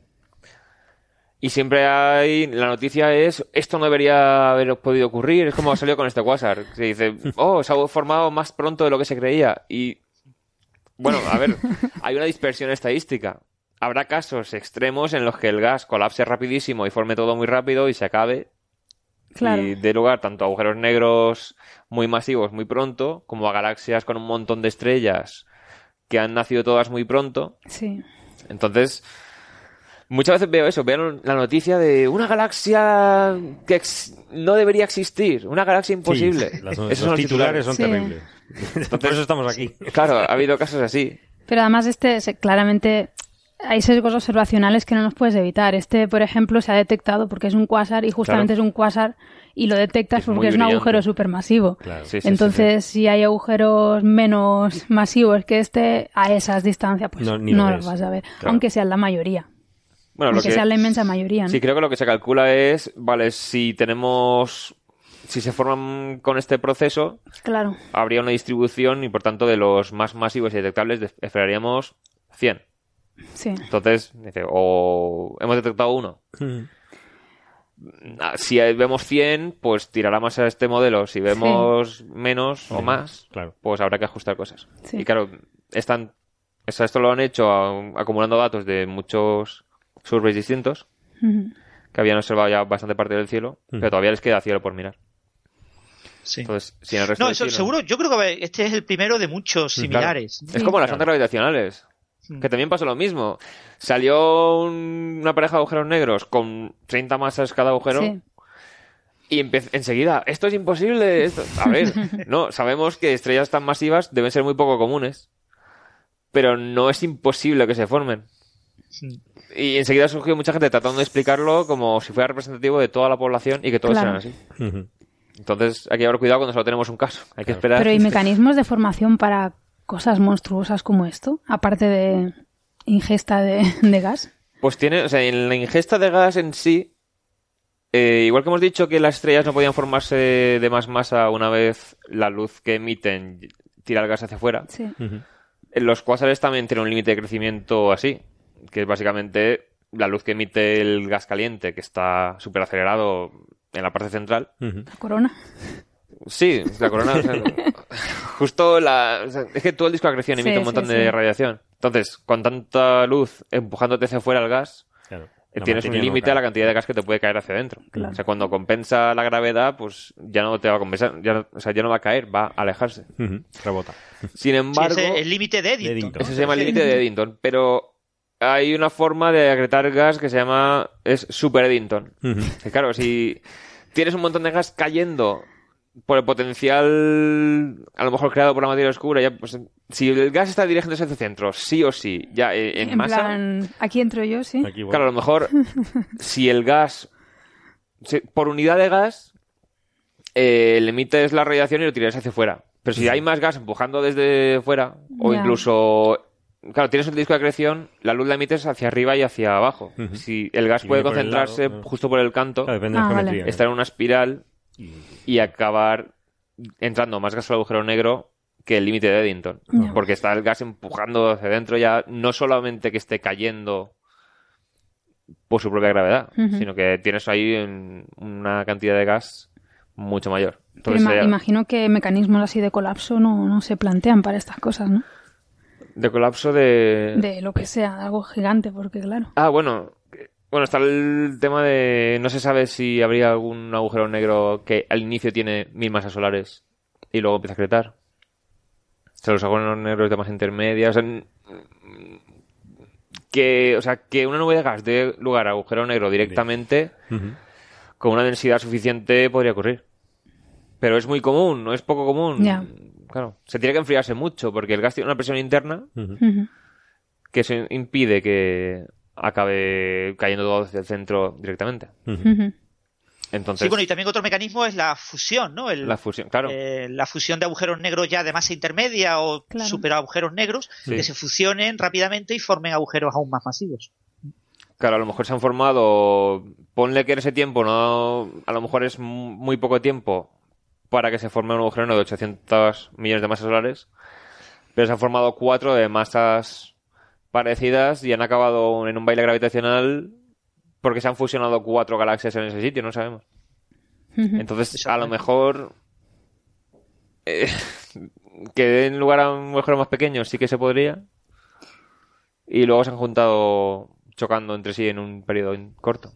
Y siempre hay. La noticia es. Esto no debería haber podido ocurrir. Es como ha salido con este Quasar. Se dice. Oh, se ha formado más pronto de lo que se creía. Y. Bueno, a ver. Hay una dispersión estadística. Habrá casos extremos en los que el gas colapse rapidísimo y forme todo muy rápido y se acabe.
Claro.
Y dé lugar tanto a agujeros negros muy masivos muy pronto, como a galaxias con un montón de estrellas que han nacido todas muy pronto.
Sí.
Entonces, muchas veces veo eso, veo la noticia de una galaxia que ex- no debería existir, una galaxia imposible.
Sí, las-
Esos
los
son los
titulares son
Sí.
terribles. Por eso estamos aquí.
Claro, ha habido casos así.
Pero además este se- claramente hay sesgos observacionales que no nos puedes evitar. Este, por ejemplo, se ha detectado porque es un cuásar y justamente
Claro.
es un cuásar y lo detectas
Es
porque es un
brillante.
agujero supermasivo.
Claro.
Sí, sí, sí,
Entonces, si hay agujeros menos masivos que este, a esas distancias, pues
No,
no,
ni lo
los vas a ver.
Claro.
Aunque sean la mayoría.
Bueno, lo que,
sea la inmensa mayoría, ¿no?
sí, creo que lo que se calcula es, vale, si tenemos, si se forman con este proceso,
Claro.
habría una distribución y por tanto de los más masivos y detectables de- esperaríamos 100.
Sí.
Entonces, dice, o hemos detectado uno.
Ujú.
Ah, Si vemos 100, pues tirará más a este modelo. Si vemos menos o más,
Claro.
pues habrá que ajustar cosas.
Sí.
Y claro, están, esto lo han hecho acumulando datos de muchos surveys distintos que habían observado ya bastante parte del cielo, pero todavía les queda cielo por mirar.
Sí.
Entonces, si en el resto
No, eso
cielo-
seguro, yo creo que este es el primero de muchos
Claro.
similares.
Es como las
Claro.
ondas gravitacionales. Que también pasó lo mismo. Salió un- una pareja de agujeros negros con 30 masas cada agujero
Sí.
y enseguida, esto es imposible. esto-". A ver, no, sabemos que estrellas tan masivas deben ser muy poco comunes. Pero no es imposible que se formen. Y enseguida surgió mucha gente tratando de explicarlo como si fuera representativo de toda la población y que todos
Claro.
eran así. Entonces hay que llevar cuidado cuando solo tenemos un caso. Hay que
Claro.
esperar.
Pero ¿y mecanismos de formación para cosas monstruosas como esto? Aparte de ingesta de, de gas.
Pues tiene, o sea, en la ingesta de gas en sí, eh, igual que hemos dicho que las estrellas no podían formarse de más masa una vez la luz que emiten tira el gas hacia afuera,
Sí.
Los cuásares también tienen un límite de crecimiento así, que es básicamente la luz que emite el gas caliente, que está súper acelerado en la parte central.
La corona.
Sí, la corona. o sea, justo la. o sea, es que todo el disco de acreción emite
Sí,
un montón
sí,
de
sí.
radiación. Entonces, con tanta luz empujándote hacia afuera el gas,
Claro.
eh, tienes un límite a la cantidad de gas que te puede caer hacia adentro.
Claro.
O sea, cuando compensa la gravedad, pues ya no te va a compensar. Ya no- o sea, ya no va a caer, va a alejarse.
Rebota.
Sin
Sí,
embargo.
es el límite de Eddington.
Eddington.
¿no?
Ese se llama el límite de Eddington, pero hay una forma de acretar gas que se llama es super Eddington. Que claro, si tienes un montón de gas cayendo por el potencial a lo mejor creado por la materia oscura, ya pues si el gas está dirigiéndose hacia el centro, sí o sí, ya eh, en,
En
masa,
plan, aquí entro yo, sí.
Aquí, bueno.
claro, a lo mejor si el gas si- por unidad de gas eh, le emites la radiación y lo tiras hacia afuera. Pero si hay más gas empujando desde fuera, o incluso. Claro, tienes un disco de acreción, la luz la emites hacia arriba y hacia abajo. Si el gas puede
por
concentrarse
lado, ¿no?
justo por el canto,
Claro, depende de
Ah,
la
vale.
geometría.
estar en una espiral y acabar entrando más gas al agujero negro que el límite de Eddington. Porque está el gas empujando hacia adentro ya, no solamente que esté cayendo por su propia gravedad, sino que tienes ahí en una cantidad de gas mucho mayor. Entonces,
imagino que mecanismos así de colapso no, no se plantean para estas cosas, ¿no?
De colapso de...
De lo que sea, algo gigante, porque claro.
Ah, bueno. Bueno, está el tema de... No se sabe si habría algún agujero negro que al inicio tiene mil masas solares y luego empieza a cretar. O sea, los agujeros negros de masa intermedia. O sea, que, o sea, que una nube de gas dé lugar a agujero negro directamente con una densidad suficiente podría ocurrir. Pero es muy común, no es poco común.
Ya.
Claro, se tiene que enfriarse mucho porque el gas tiene una presión interna que eso impide que acabe cayendo todo hacia el centro directamente. Entonces,
Sí, bueno, y también otro mecanismo es la fusión, ¿no? El-
la fusión, claro.
eh, la fusión de agujeros negros ya de masa intermedia o
Claro.
super agujeros negros
Sí.
que se fusionen rápidamente y formen agujeros aún más masivos.
Claro, a lo mejor se han formado, ponle que en ese tiempo no, a lo mejor es mu- muy poco tiempo para que se forme un agujero negro de 800 millones de masas solares, pero se han formado cuatro de masas parecidas y han acabado en un baile gravitacional porque se han fusionado cuatro galaxias en ese sitio, no sabemos. Entonces, a lo mejor eh, que den lugar a un agujero más pequeño sí que se podría. Y luego se han juntado chocando entre sí en un periodo corto.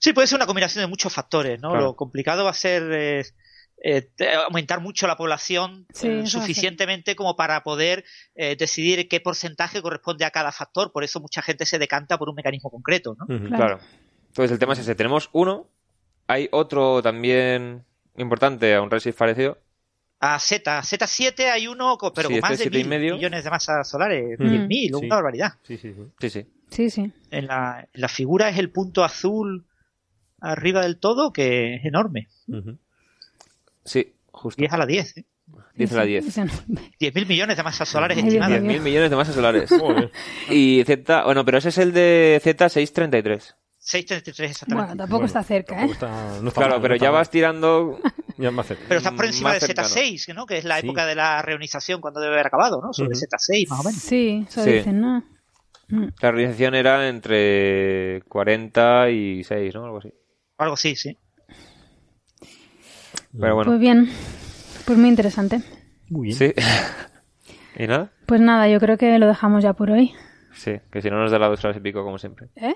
Sí, puede ser una combinación de muchos factores, ¿no?
Claro.
Lo complicado va a ser eh, eh, aumentar mucho la población
Sí,
eh,
a
suficientemente como para poder eh, decidir qué porcentaje corresponde a cada factor. Por eso mucha gente se decanta por un mecanismo concreto, ¿no?
Claro.
Claro. Entonces el tema es ese. Tenemos uno. Hay otro también importante, a un redshift parecido.
A Z, Z7 hay uno, pero
Sí,
con
este
más de mil
medio.
millones de masas solares,
Mm.
10.000,
Sí.
una barbaridad.
Sí, sí, sí.
Sí, sí.
Sí, sí.
En la, en la figura es el punto azul arriba del todo, que es enorme.
Ujú.
Sí, justo.
10 a la 10, ¿eh?
Dice la 10.
Ese no-
10.000 millones de masas solares estimadas.
mío.
10.000 millones de masas solares. Y Z, bueno, pero ese es el de Z633.
633 exactamente.
Bueno, tampoco
Bueno,
está cerca,
tampoco
¿eh?
está- no está
Claro,
mal,
pero
no está
ya
mal.
vas tirando
Ya más cerca.
Pero estás por encima
más
del
cercano.
Z6, ¿no? Que es la
Sí.
época de la reonización cuando debe haber acabado, ¿no? Sobre
Ujú.
Z6, más o menos.
Sí, eso
Sí.
dicen, ¿no? Mm.
La realización era entre 40 y 6, ¿no? Algo así.
Algo así, sí.
Pero bueno,
Pues bien, pues muy interesante.
Muy bien.
sí. ¿Y nada?
Pues nada, yo creo que lo dejamos ya por hoy.
Sí, que si no nos da las dos horas y pico, como siempre.
¿Eh?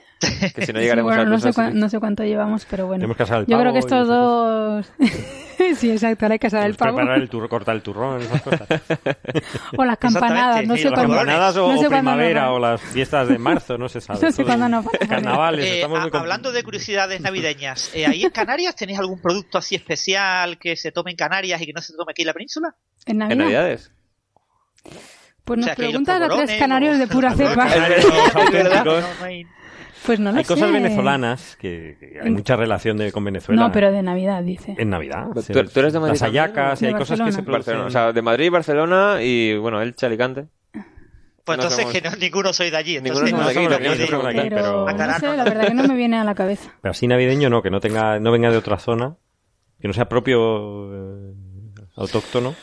Que si no
Sí,
llegaremos
bueno,
a
no sé, no sé cuánto llevamos, pero bueno.
Tenemos que asar el
Yo creo que estos dos... sí, exacto, ahora hay que asar el pavo.
preparar el turro, cortar el turrón, esas cosas.
O las campanadas, no sé cuándo...
Campanadas o,
no sé
o primavera o las fiestas de marzo, no se sabe.
No sé cuándo nos
Carnavales,
Eh,
estamos
a-
muy
hablando de curiosidades navideñas, eh, ¿ahí en Canarias tenéis algún producto así especial que se tome en Canarias y que no se tome aquí en la península?
¿En Navidad?
¿En Navidades?
Pues
O
nos
sea,
preguntan a tres canarios de pura cepa.
No, no
Pues no lo
Hay cosas
sé.
venezolanas que, que hay mucha relación de- con Venezuela.
No, pero de Navidad, dice.
En Navidad.
¿Tú- tú eres de Madrid
Las hallacas y hay cosas que se producen.
O sea, de Madrid, Barcelona y, bueno, Elche, Alicante.
Pues
No
entonces
somos-
que no- ninguno soy de allí.
Ninguno
Entonces,
somos
no
de aquí, no
aquí.
de aquí.
Pero, no sé,
no.
la verdad que no me viene a la cabeza.
Pero así navideño no, que no tenga, no venga de otra zona, que no sea propio eh, autóctono.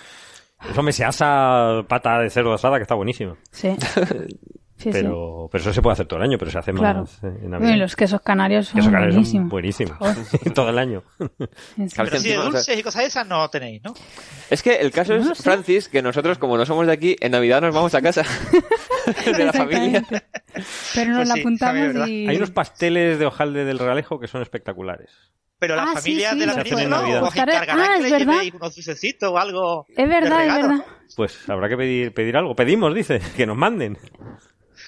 Eso me se asa pata de cerdo asada que está buenísimo.
Sí. Sí,
pero, pero eso se puede hacer todo el año, pero se hace
Claro.
más eh, en
sí.
Navidad.
Y los quesos canarios son
Quesos canarios son
buenísimos.
buenísimos. todo el año.
Sí, sí.
Pero sí, de dulces y cosas esas no tenéis, ¿no?
Es que el caso es, Francis, que nosotros, como no somos de aquí, en Navidad nos vamos a casa de la familia.
Pero nos
Pues
la
sí,
apuntamos y...
Hay unos pasteles de hojalde del Realejo que son espectaculares.
Pero las
Ah, sí,
familias
sí,
de la película no,
Navidad.
os
Ah,
que
es
le
verdad.
unos dulcecitos o algo.
Es
de
verdad, es verdad.
Pues habrá que pedir, pedir algo. Pedimos, dice, que nos manden.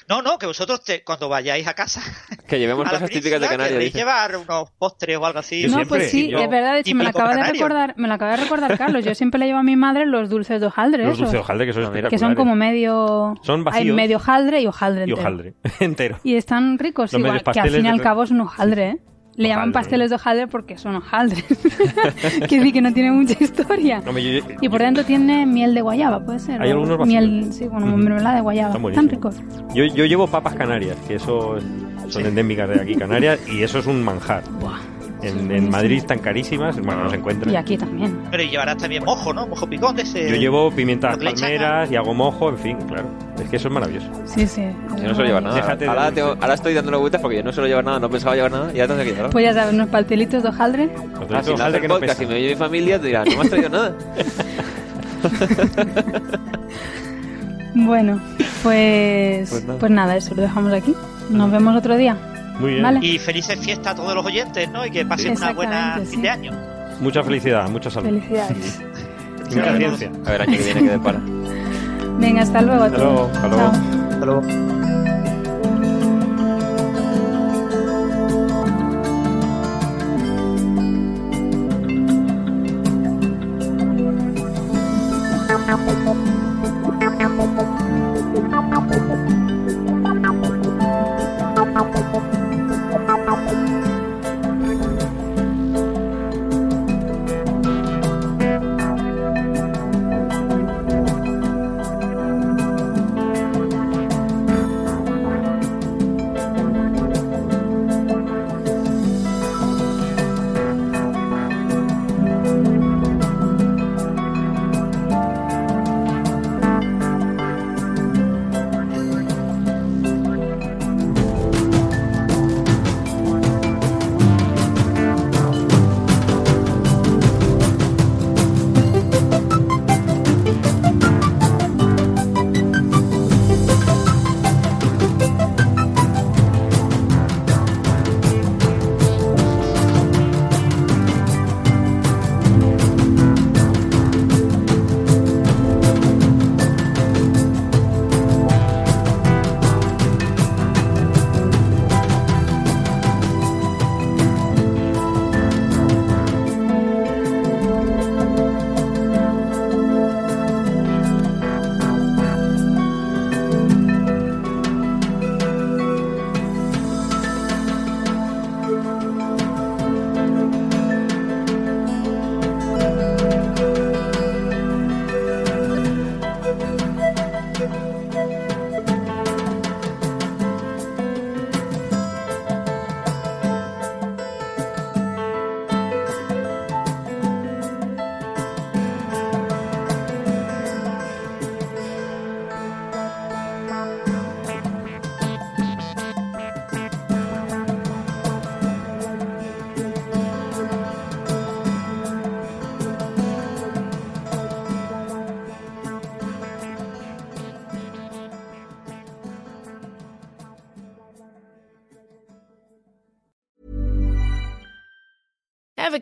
No, no, que vosotros te- cuando vayáis a casa
Que llevemos
a la
cosas típicas de Canarias.
queréis llevar unos postres o algo así.
Yo
No,
siempre,
pues sí,
yo-
es verdad, de hecho me lo acaba de recordar, me lo acaba de recordar Carlos. Yo siempre le llevo a mi madre los dulces de hojaldre,
Los
esos,
dulces de hojaldre que son
No, mira,
que son como medio
Son
hay medio hojaldre y hojaldre
Y
entero.
hojaldre, entero.
Y están ricos
Los
igual, que al fin y al cabo es un hojaldre, ¿eh? Le llaman
Hojaldre,
pasteles de hojaldre porque son hojaldres. que decir que no tiene mucha historia.
No, me- yo-
Y por dentro tiene miel de guayaba, puede ser.
Hay
o
algunos
Miel, sí, bueno, mermelada de guayaba.
Están
ricos.
Yo, yo llevo papas canarias, que eso es- son endémicas de aquí, Canarias, y eso es un manjar.
Buah.
En, en Madrid están carísimas, bueno, no se
Y
encuentran.
aquí también.
Pero y llevarás también mojo, ¿no? Mojo picón de ese.
Yo llevo pimientas palmeras y hago mojo, en fin, claro. Es que eso es maravilloso.
Sí, sí.
Yo no suelo llevar nada.
Déjate
Ahora, tengo- ahora estoy dándole vueltas porque yo no suelo llevar nada, no pensaba llevar nada y ya tendré que llevar.
Pues ya sabes, unos pastelitos de hojaldre.
Ah, si
de
no
que no
podcast y
pesan.
me oye mi familia, te dirán, no me has traído nada.
Bueno, pues,
Pues nada.
pues nada, eso lo dejamos aquí. Nos vemos otro día.
Muy bien.
Vale.
Y felices fiestas a todos los oyentes, ¿no? Y que pasen una buena
Exactamente,
fin
sí.
de año.
Mucha felicidad, mucha salud.
Felicidades.
Y mucha
Sí.
ciencia.
A ver, año que viene que depara.
Venga, hasta luego. a
Hasta luego, hasta luego.
Hasta luego.